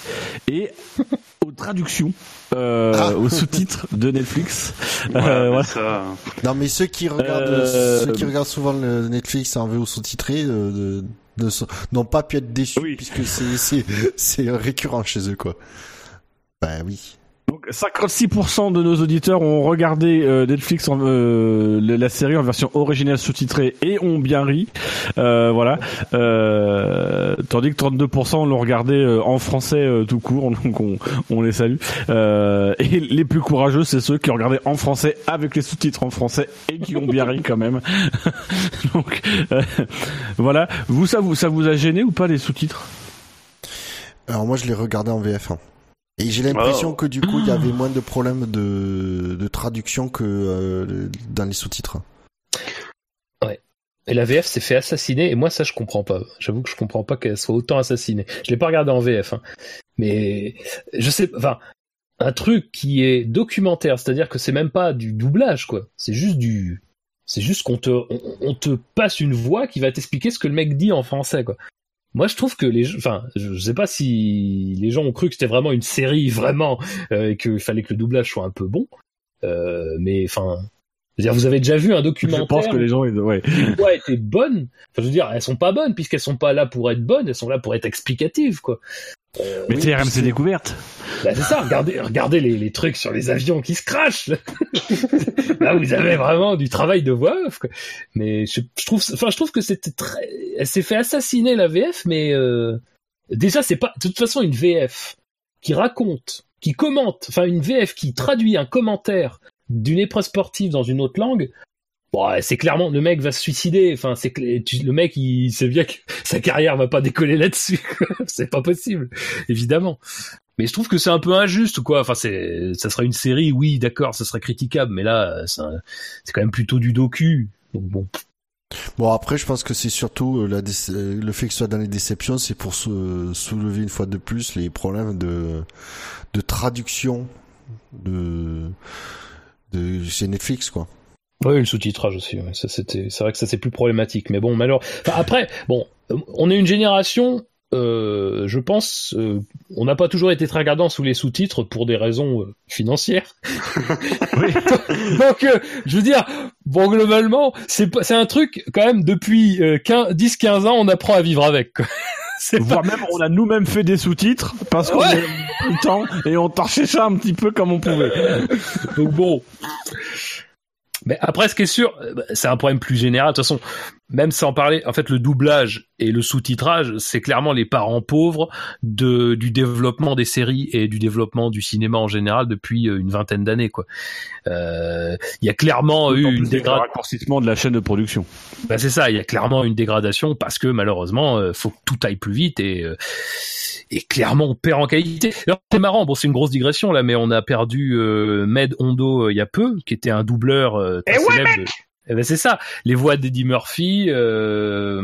et *laughs* aux traductions, euh, aux sous-titres de Netflix. Euh, voilà. Ça, Non, mais ceux qui regardent, Euh, ceux qui regardent souvent le Netflix en VO sous-titré, euh, de, de, so- n'ont pas pu être déçus puisque c'est, c'est, c'est récurrent chez eux, quoi. Bah oui. Donc 56% de nos auditeurs ont regardé euh, Netflix en, euh, la série en version originale sous-titrée et ont bien ri. Euh, voilà. Euh, tandis que 32% l'ont regardé euh, en français euh, tout court, *laughs* donc on, on les salue. Et les plus courageux, c'est ceux qui ont regardé en français avec les sous-titres en français et qui ont bien ri quand même. *laughs* donc voilà. Vous ça vous ça vous a gêné ou pas les sous-titres? Alors moi, je l'ai regardé en VF1. Et j'ai l'impression Oh. que du coup, il y avait moins de problèmes de, de traduction que euh, dans les sous-titres. Ouais. Et la VF s'est fait assassiner, et moi ça je comprends pas. J'avoue que je comprends pas qu'elle soit autant assassinée. Je l'ai pas regardé en VF, hein. mais je sais, enfin, un truc qui est documentaire, c'est-à-dire que c'est même pas du doublage, quoi. C'est juste du, C'est juste qu'on te, on, on te passe une voix qui va t'expliquer ce que le mec dit en français, quoi. Moi, je trouve que les, enfin, je sais pas si les gens ont cru que c'était vraiment une série, vraiment, euh, et qu'il fallait que le doublage soit un peu bon. Euh, mais enfin, je veux dire, vous avez déjà vu un documentaire Je pense que les gens, ils- ouais. bonnes. Enfin, je veux dire, elles sont pas bonnes puisqu'elles sont pas là pour être bonnes, elles sont là pour être explicatives, quoi. Euh, Mais oui, RMC découverte. bah, c'est ça, regardez, regardez les, les trucs sur les avions qui se crachent. *laughs* Là, vous avez vraiment du travail de voix off. quoi. Mais je, je trouve, enfin, je trouve que c'était très, elle s'est fait assassiner la VF, mais euh, déjà c'est pas, de toute façon, une VF qui raconte, qui commente, enfin une VF qui traduit un commentaire d'une épreuve sportive dans une autre langue. C'est clairement le mec va se suicider. Enfin, c'est le mec, il sait bien que *laughs* sa carrière va pas décoller là-dessus. *laughs* c'est pas possible, évidemment. Mais je trouve que c'est un peu injuste, quoi. Enfin, ça serait une série, oui, d'accord, ça serait critiquable, mais là, c'est, quand même plutôt du docu. Bon. Bon après je pense que c'est surtout euh, euh, le fait que ce soit dans les déceptions, c'est pour se soulever une fois de plus les problèmes de de traduction de de chez Netflix quoi. Oui, le sous-titrage aussi. ouais. Ça, c'était, c'est vrai que ça c'est plus problématique. Mais bon, malheureusement. Enfin, après, bon, on est une génération. euh, je pense, euh, on n'a pas toujours été très regardant sous les sous-titres pour des raisons euh, financières. *laughs* Donc, euh, je veux dire, bon, globalement, c'est pas- c'est un truc quand même depuis euh, 10-15 ans, on apprend à vivre avec. quoi. C'est pas- Voire même, on a nous-mêmes fait des sous-titres parce qu'on Ouais. le temps et on torchait ça un petit peu comme on pouvait. *laughs* Donc bon. Mais après, ce qui est sûr, euh, bah, c'est un problème plus général. De toute façon, même sans parler, en fait, le doublage et le sous-titrage, c'est clairement les parents pauvres de, du développement des séries et du développement du cinéma en général depuis euh, une vingtaine d'années, quoi. Euh, Il y a clairement eu une dégradation. raccourcissement de la chaîne de production. Bah, c'est ça, il y a clairement une dégradation parce que malheureusement, euh, faut que tout aille plus vite et euh, et clairement on perd en qualité. Alors c'est marrant, bon c'est une grosse digression là, mais on a perdu euh, Med Hondo euh, il y a peu, qui était un doubleur euh, très Eh ouais, célèbre. Eh ben c'est ça, les voix d'Eddie Murphy, euh,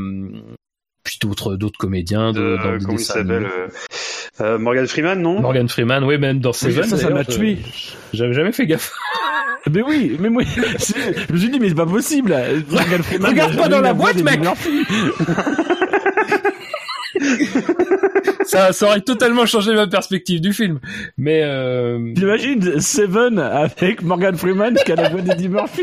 puis d'autres d'autres comédiens de, Euh, dans des comment il s'appelle euh, euh, Morgan Freeman, non? Morgan Freeman, oui, même dans Seven. ça, ça m'a tué. J'avais jamais fait gaffe. *laughs* Mais oui, mais moi, *laughs* je me suis dit, mais c'est pas possible. Morgan Freeman, Regarde pas dans la boîte, mec. *laughs* Ça, ça aurait totalement changé ma perspective du film. Mais euh... J'imagine Seven avec Morgan Freeman qui a la voix d'Eddie Murphy.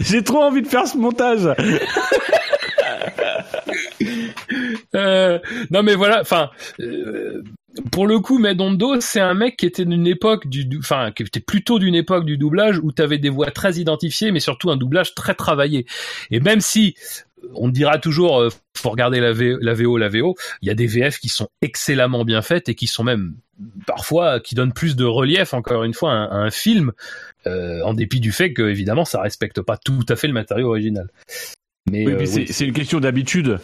J'ai trop envie de faire ce montage. Euh, non mais voilà, enfin, euh, pour le coup, Medondo, c'est un mec qui était d'une époque du, enfin, qui était plutôt d'une époque du doublage où t'avais des voix très identifiées, mais surtout un doublage très travaillé. Et même si on dira toujours, euh, faut regarder la, VO, la VO, il y a des VF qui sont excellemment bien faites et qui sont même parfois qui donnent plus de relief, encore une fois, à un, à un film, euh, en dépit du fait que évidemment ça respecte pas tout à fait le matériau original. Mais Oui, euh, oui. c'est une question d'habitude.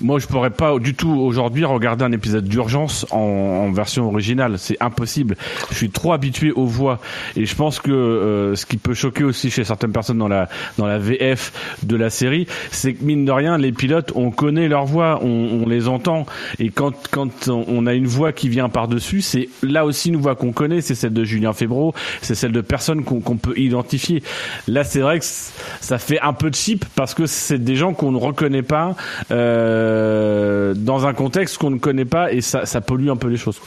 Moi, je pourrais pas du tout aujourd'hui regarder un épisode d'urgence en, en version originale. C'est impossible. Je suis trop habitué aux voix. Et je pense que euh, ce qui peut choquer aussi chez certaines personnes dans la dans la VF de la série, c'est que mine de rien, les pilotes, on connaît leur voix, on, on les entend. Et quand quand on a une voix qui vient par dessus, c'est là aussi une voix qu'on connaît. C'est celle de Julien Febro, c'est celle de personnes qu'on qu'on peut identifier. Là, c'est vrai que ça fait un peu cheap parce que c'est des gens qu'on ne reconnaît pas euh, dans un contexte qu'on ne connaît pas et ça, ça pollue un peu les choses.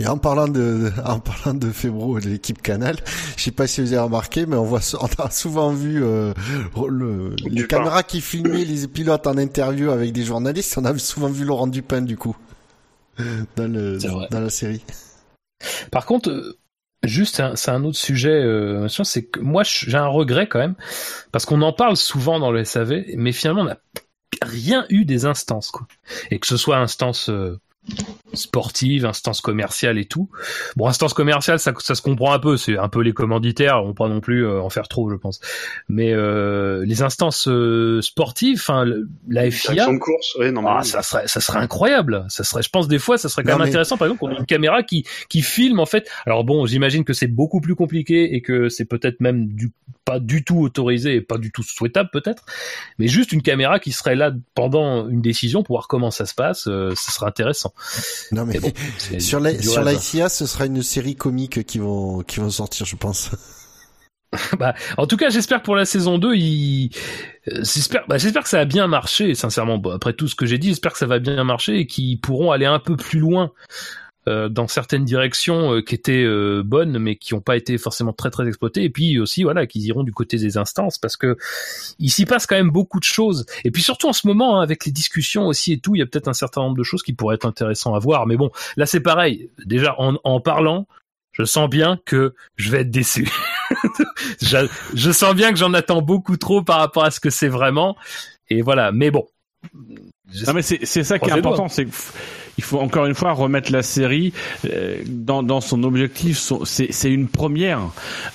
Et en parlant de, en parlant de Febro et de l'équipe Canal, je sais pas si vous avez remarqué, mais on voit, on a souvent vu euh, le, les caméras qui filmaient les pilotes en interview avec des journalistes. On a souvent vu Laurent Dupin du coup le, dans la série. Par contre, euh, juste, c'est un- autre sujet, euh, c'est que moi, j'ai un regret quand même, parce qu'on en parle souvent dans le SAV, mais finalement, on n'a rien eu des instances, quoi. Et que ce soit instance euh, sportive, instance commerciale et tout. Bon, instance commerciale, ça, ça se comprend un peu, c'est un peu les commanditaires, on pas non plus euh, en faire trop, je pense. Mais euh, les instances euh, sportives, enfin, le- la FIA, de course, oui, non, mais ah, oui. ça serait, ça serait incroyable. Ça serait, je pense des fois, ça serait quand Non, même mais- intéressant. Par exemple, qu'on ait une caméra qui qui filme en fait. Alors bon, j'imagine que c'est beaucoup plus compliqué et que c'est peut-être même du pas du tout autorisé et pas du tout souhaitable peut-être. Mais juste une caméra qui serait là pendant une décision pour voir comment ça se passe, euh, ça serait intéressant. Non mais, bon, *laughs* sur la, sur l'ICA, ce sera une série comique qui vont qui vont sortir, je pense. *laughs* *laughs* Bah, en tout cas, j'espère pour la saison 2, il... euh, j'espère, bah, j'espère que ça a bien marché, sincèrement. Après tout ce que j'ai dit, j'espère que ça va bien marcher et qu'ils pourront aller un peu plus loin euh, dans certaines directions euh, qui étaient euh, bonnes, mais qui n'ont pas été forcément très très exploitées. Et puis aussi, voilà, qu'ils iront du côté des instances, parce que il s'y passe quand même beaucoup de choses. Et puis surtout en ce moment, hein, avec les discussions aussi et tout, il y a peut-être un certain nombre de choses qui pourraient être intéressantes à voir. Mais bon, là c'est pareil. Déjà en, en parlant, je sens bien que je vais être déçu. *laughs* je, je sens bien que j'en attends beaucoup trop par rapport à ce que c'est vraiment. Et voilà. Mais bon. Non mais c'est c'est ça qui est important, c'est qu'il faut encore une fois remettre la série euh, dans, dans son objectif. son- C'est une première.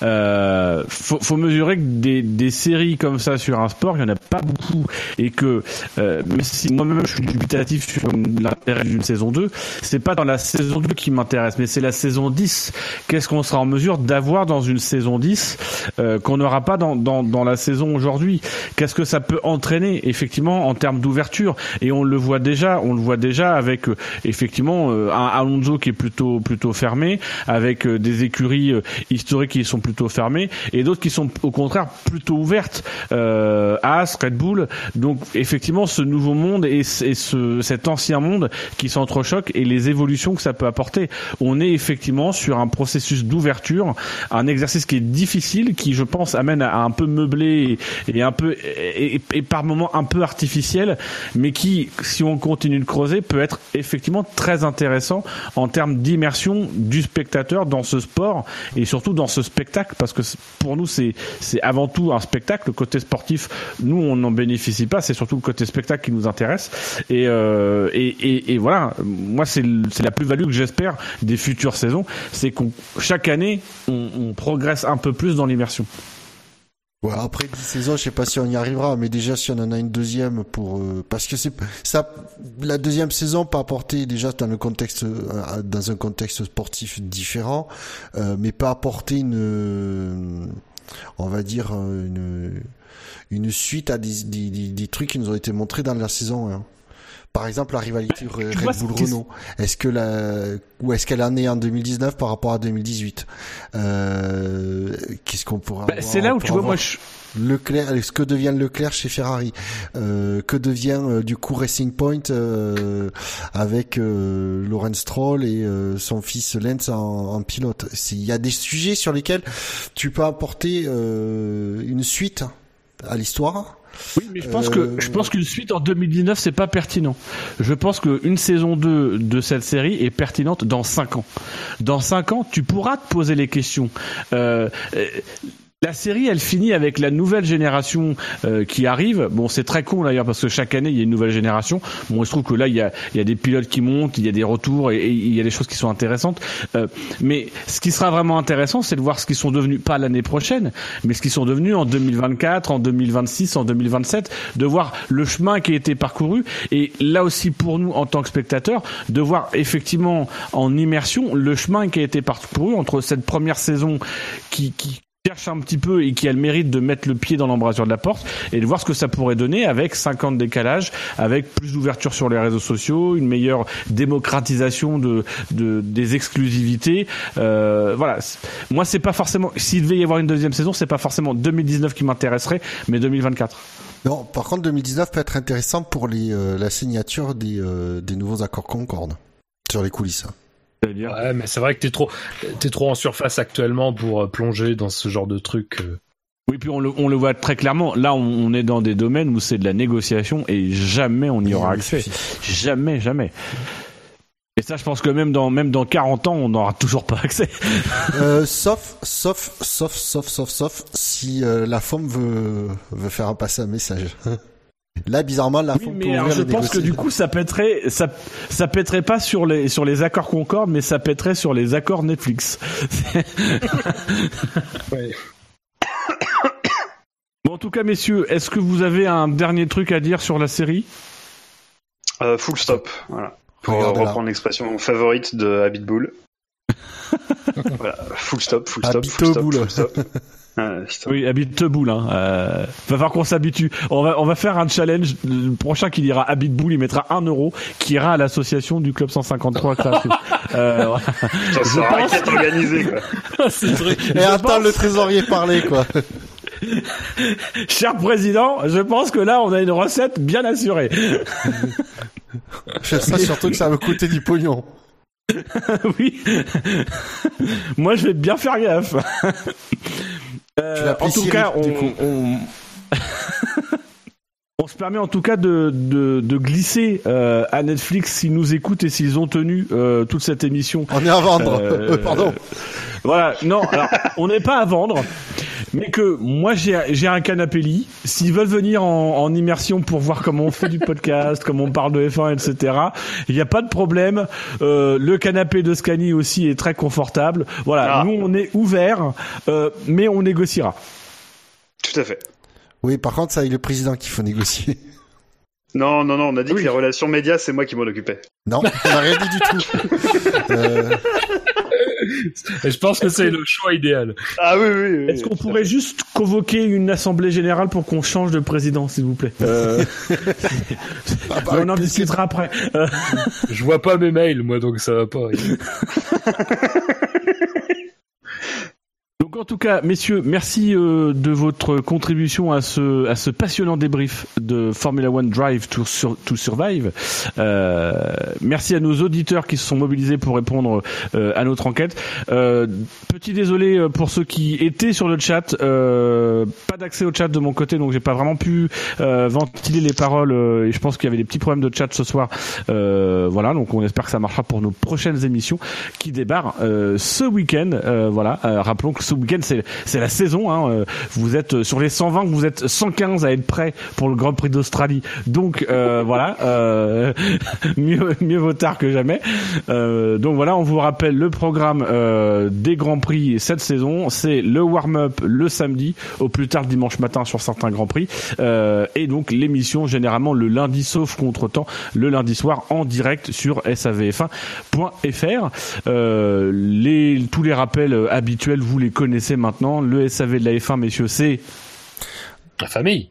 Euh, faut, faut mesurer que des, des séries comme ça sur un sport, il y en a pas beaucoup, et que euh, même si moi-même je suis dubitatif sur l'intérêt d'une saison 2, c'est pas dans la saison 2 qui m'intéresse, mais c'est la saison 10. Qu'est-ce qu'on sera en mesure d'avoir dans une saison 10 euh, qu'on n'aura pas dans, dans, dans la saison aujourd'hui? Qu'est-ce que ça peut entraîner effectivement en termes d'ouverture? Et on le voit déjà, on le voit déjà avec euh, effectivement euh, un Alonso qui est plutôt plutôt fermé, avec euh, des écuries euh, historiques qui sont plutôt fermées et d'autres qui sont au contraire plutôt ouvertes. Euh, As, Red Bull. Donc effectivement, ce nouveau monde et, et ce, cet ancien monde qui s'entrechoquent et les évolutions que ça peut apporter. On est effectivement sur un processus d'ouverture, un exercice qui est difficile, qui je pense amène à, un peu meublé et, un peu et- et par moments un peu artificiel, mais qui, si on continue de creuser, peut être effectivement très intéressant en termes d'immersion du spectateur dans ce sport et surtout dans ce spectacle, parce que pour nous c'est c'est avant tout un spectacle. Le côté sportif, nous on n'en bénéficie pas, c'est surtout le côté spectacle qui nous intéresse. Et euh, et, et, voilà, moi c'est c'est la plus-value que j'espère des futures saisons, c'est qu'on chaque année on progresse un peu plus dans l'immersion. Ouais, après 10 saisons, je sais pas si on y arrivera, mais déjà si on en a une deuxième pour euh, parce que c'est ça la deuxième saison peut apporter déjà dans le contexte euh, dans un contexte sportif différent, euh, mais peut apporter une euh, on va dire euh, une une suite à des, des, des, des trucs qui nous ont été montrés dans la saison 1. Par exemple, la rivalité Red Bah, Bull Renault. Est-ce que la, ou est-ce qu'elle en est en 2019 par rapport à 2018 euh, Qu'est-ce qu'on pourra Bah, c'est là où tu vois, moi, je- Leclerc, ce que devient Leclerc chez Ferrari, euh, que devient euh, du coup Racing Point euh, avec euh, Lawrence Stroll et euh, son fils Lance en, en pilote? Il y a des sujets sur lesquels tu peux apporter euh, une suite à l'histoire? Oui, mais je pense que je pense qu'une suite en 2019 c'est pas pertinent. Je pense qu'une saison 2 de cette série est pertinente dans 5 ans. Dans 5 ans, tu pourras te poser les questions. Euh, euh, la série, elle finit avec la nouvelle génération euh, qui arrive. Bon, c'est très con d'ailleurs parce que chaque année il y a une nouvelle génération. Bon, il se trouve que là il y a, il y a des pilotes qui montent, il y a des retours et, il y a des choses qui sont intéressantes. Euh, mais ce qui sera vraiment intéressant, c'est de voir ce qu'ils sont devenus pas l'année prochaine, mais ce qu'ils sont devenus en 2024, en 2026, en 2027, de voir le chemin qui a été parcouru et là aussi pour nous en tant que spectateurs, de voir effectivement en immersion le chemin qui a été parcouru entre cette première saison qui, qui cherche un petit peu et qui a le mérite de mettre le pied dans l'embrasure de la porte et de voir ce que ça pourrait donner avec 50 décalages, avec plus d'ouverture sur les réseaux sociaux, une meilleure démocratisation de, de des exclusivités. Euh, voilà. Moi, c'est pas forcément. S'il devait y avoir une deuxième saison, c'est pas forcément 2019 qui m'intéresserait, mais 2024. Non, par contre 2019 peut être intéressant pour euh, la signature des, euh, des nouveaux accords Concorde sur les coulisses. Ouais, mais c'est vrai que t'es trop, t'es trop en surface actuellement pour euh, plonger dans ce genre de truc. euh. Oui, puis on le, on le voit très clairement. Là, on, on est dans des domaines où c'est de la négociation et jamais on y aura accès. Jamais, jamais. Et ça, je pense que même dans, même dans 40 ans, on n'aura toujours pas accès. Euh, sauf, sauf, sauf, sauf, sauf, sauf, si euh, la femme veut, veut faire passer un message. Là, bizarrement, la peut Mais alors, je pense que du coup, ça pèterait, ça, ça pèterait pas sur les, sur les accords Concorde, mais ça pèterait sur les accords Netflix. *laughs* Bon, en tout cas, messieurs, est-ce que vous avez un dernier truc à dire sur la série? Euh, full stop, voilà. Pour reprendre l'expression favorite de Habit Bull. *laughs* voilà, full stop, full stop, full stop. *laughs* Ah. Oui, habite Teboul. Hein. Euh, va falloir qu'on s'habitue. On va, on va faire un challenge. Le prochain qu'il ira à Bitbull, il mettra un euro qui ira à l'association du club 153 création. *laughs* euh. Ça Je sera pense- organisée, quoi. *laughs* Vrai. Et attends le trésorier parler, quoi. *laughs* Cher président, je pense que là, on a une recette bien assurée. J'aime ça surtout que ça va me coûter du pognon. oui. Moi, je vais bien faire gaffe. Euh, en tout cas, on, coup. on- *laughs* on se permet en tout cas de, de, de glisser euh, à Netflix s'ils nous écoutent et s'ils ont tenu euh, toute cette émission. On est à vendre. *laughs* Pardon. Voilà, non, alors on n'est pas à vendre, mais que moi j'ai j'ai un canapé lit. S'ils veulent venir en, en immersion pour voir comment on fait du podcast, *laughs* comment on parle de F1, etc. Il n'y a pas de problème. Euh, le canapé de Scani aussi est très confortable. Voilà, Ah. nous on est ouvert, euh, mais on négociera. Tout à fait. Oui, par contre, c'est avec le président qu'il faut négocier. *laughs* Non, non, non, on a dit que les relations médias, c'est moi qui m'en occupais. Non, on n'a rien dit du tout. *laughs* Euh, je pense que c'est le choix idéal. Ah oui, oui, oui. Est-ce qu'on pourrait juste convoquer une assemblée générale pour qu'on change de président, s'il vous plaît euh, *laughs* ah bah, On en discutera après. Je vois pas mes mails, moi, donc ça va pas. *laughs* En tout cas, messieurs, merci euh, de votre contribution à ce à ce passionnant débrief de Formula One Drive to, Sur- to Survive. Euh, merci à nos auditeurs qui se sont mobilisés pour répondre euh, à notre enquête. Euh, petit désolé euh, pour ceux qui étaient sur le chat. Euh, pas d'accès au chat de mon côté, donc j'ai pas vraiment pu ventiler les paroles. et je pense qu'il y avait des petits problèmes de chat ce soir. Voilà, donc on espère que ça marchera pour nos prochaines émissions qui débarrent ce week-end. Voilà, rappelons que ce c'est la saison. Hein, euh, vous êtes euh, sur les 120, vous êtes 115 à être prêts pour le Grand Prix d'Australie. Donc euh, *laughs* voilà, *laughs* mieux vaut tard que jamais. Donc voilà, on vous rappelle le programme des Grands Prix cette saison. C'est le warm-up le samedi, au plus tard dimanche matin sur certains Grands Prix, et donc l'émission généralement le lundi sauf contre-temps, le lundi soir en direct sur savf1.fr. Euh, les tous les rappels habituels, vous les connaissez maintenant. Le SAV de la F1, messieurs, c'est La famille.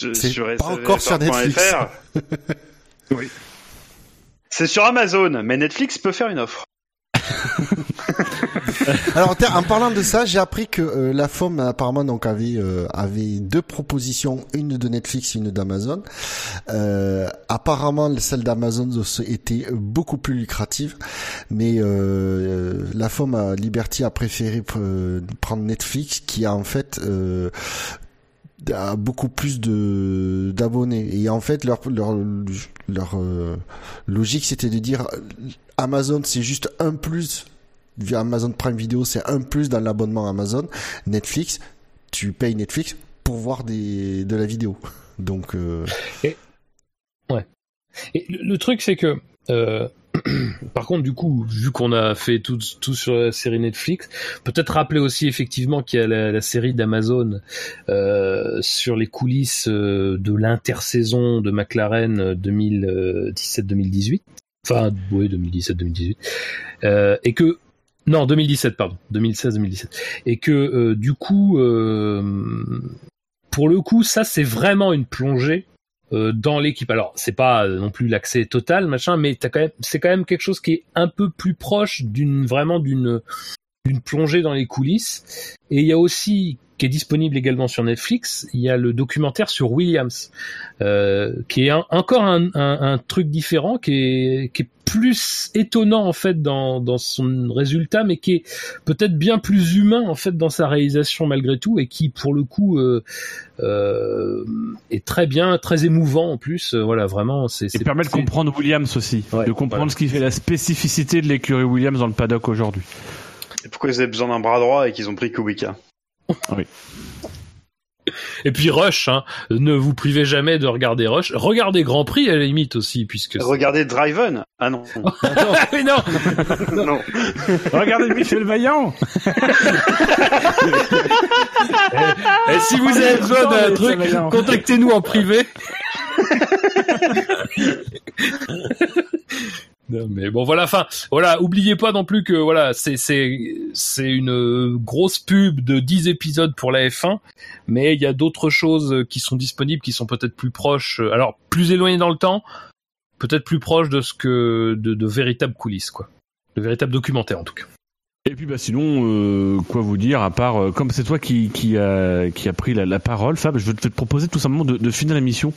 Je- C'est sur pas encore sur Netflix. *laughs* Oui. C'est sur Amazon, mais Netflix peut faire une offre. *laughs* *laughs* Alors, en parlant de ça, j'ai appris que euh, la FOM apparemment donc avait euh, avait deux propositions, une de Netflix, et une d'Amazon. Euh, apparemment, celle d'Amazon était beaucoup plus lucrative, mais euh, la FOM Liberty a préféré euh, prendre Netflix, qui a en fait euh, a beaucoup plus de d'abonnés et en fait leur leur leur euh, logique c'était de dire euh, Amazon c'est juste un plus via Amazon Prime Video c'est un plus dans l'abonnement Amazon Netflix tu payes Netflix pour voir de la vidéo donc euh, Et le, le truc, c'est que, euh, *clears throat* par contre, du coup, vu qu'on a fait tout, sur la série Netflix, peut-être rappeler aussi effectivement qu'il y a la, série d'Amazon euh, sur les coulisses de l'intersaison de McLaren 2017-2018. Enfin, oui, 2017-2018. Euh, et que non, 2017, pardon, 2016-2017. Et que euh, du coup, euh, pour le coup, ça c'est vraiment une plongée euh, dans l'équipe. Alors, c'est pas euh, non plus l'accès total, machin, mais c'est quand même quelque chose qui est un peu plus proche d'une vraiment d'une plongée dans les coulisses. Et il y a aussi qui est disponible également sur Netflix, il y a le documentaire sur Williams, euh, qui est un- encore un, un- un truc différent, qui est, qui est plus étonnant en fait dans, dans son résultat, mais qui est peut-être bien plus humain en fait dans sa réalisation malgré tout, et qui pour le coup euh, euh, est très bien, très émouvant en plus. Euh, voilà, vraiment, c'est et c'est- permet de c'est- comprendre Williams aussi, Ouais, de comprendre voilà. ce qui fait la spécificité de l'écurie Williams dans le paddock aujourd'hui. Et pourquoi ils avaient besoin d'un bras droit et qu'ils ont pris Kubica? Et puis Rush, hein, ne vous privez jamais de regarder Rush. Regardez Grand Prix à la limite aussi, puisque. Regardez Driven Ah non. *laughs* Ah non, non. *laughs* non. Regardez Michel Vaillant *laughs* Et si vous avez besoin d'un truc, contactez-nous en privé. Non. mais bon, voilà. Enfin, voilà. Oubliez pas non plus que voilà, c'est c'est c'est une grosse pub de 10 épisodes pour la F1, mais il y a d'autres choses qui sont disponibles, qui sont peut-être plus proches. Alors plus éloignées dans le temps, peut-être plus proches de ce que de, de véritables coulisses, quoi, de véritables documentaires en tout cas. Et puis bah sinon, euh, quoi vous dire à part euh, comme c'est toi qui qui a qui a pris la, la parole, Fab, je vais te proposer tout simplement de, de finir la mission,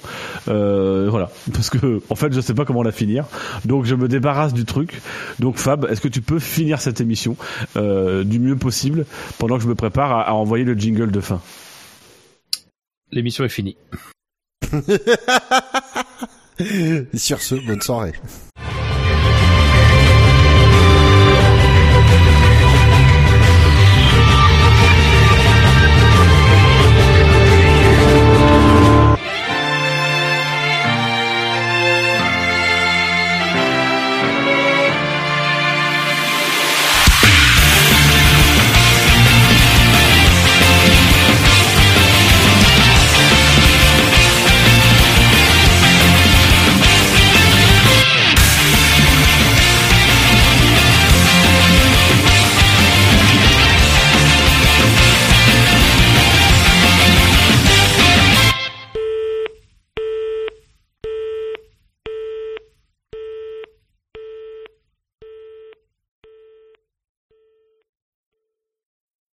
euh, voilà, parce que en fait je sais pas comment la finir, donc je me débarrasse du truc. Donc Fab, est-ce que tu peux finir cette émission euh, du mieux possible pendant que je me prépare à, à envoyer le jingle de fin? L'émission est finie. *laughs* Sur ce, bonne soirée.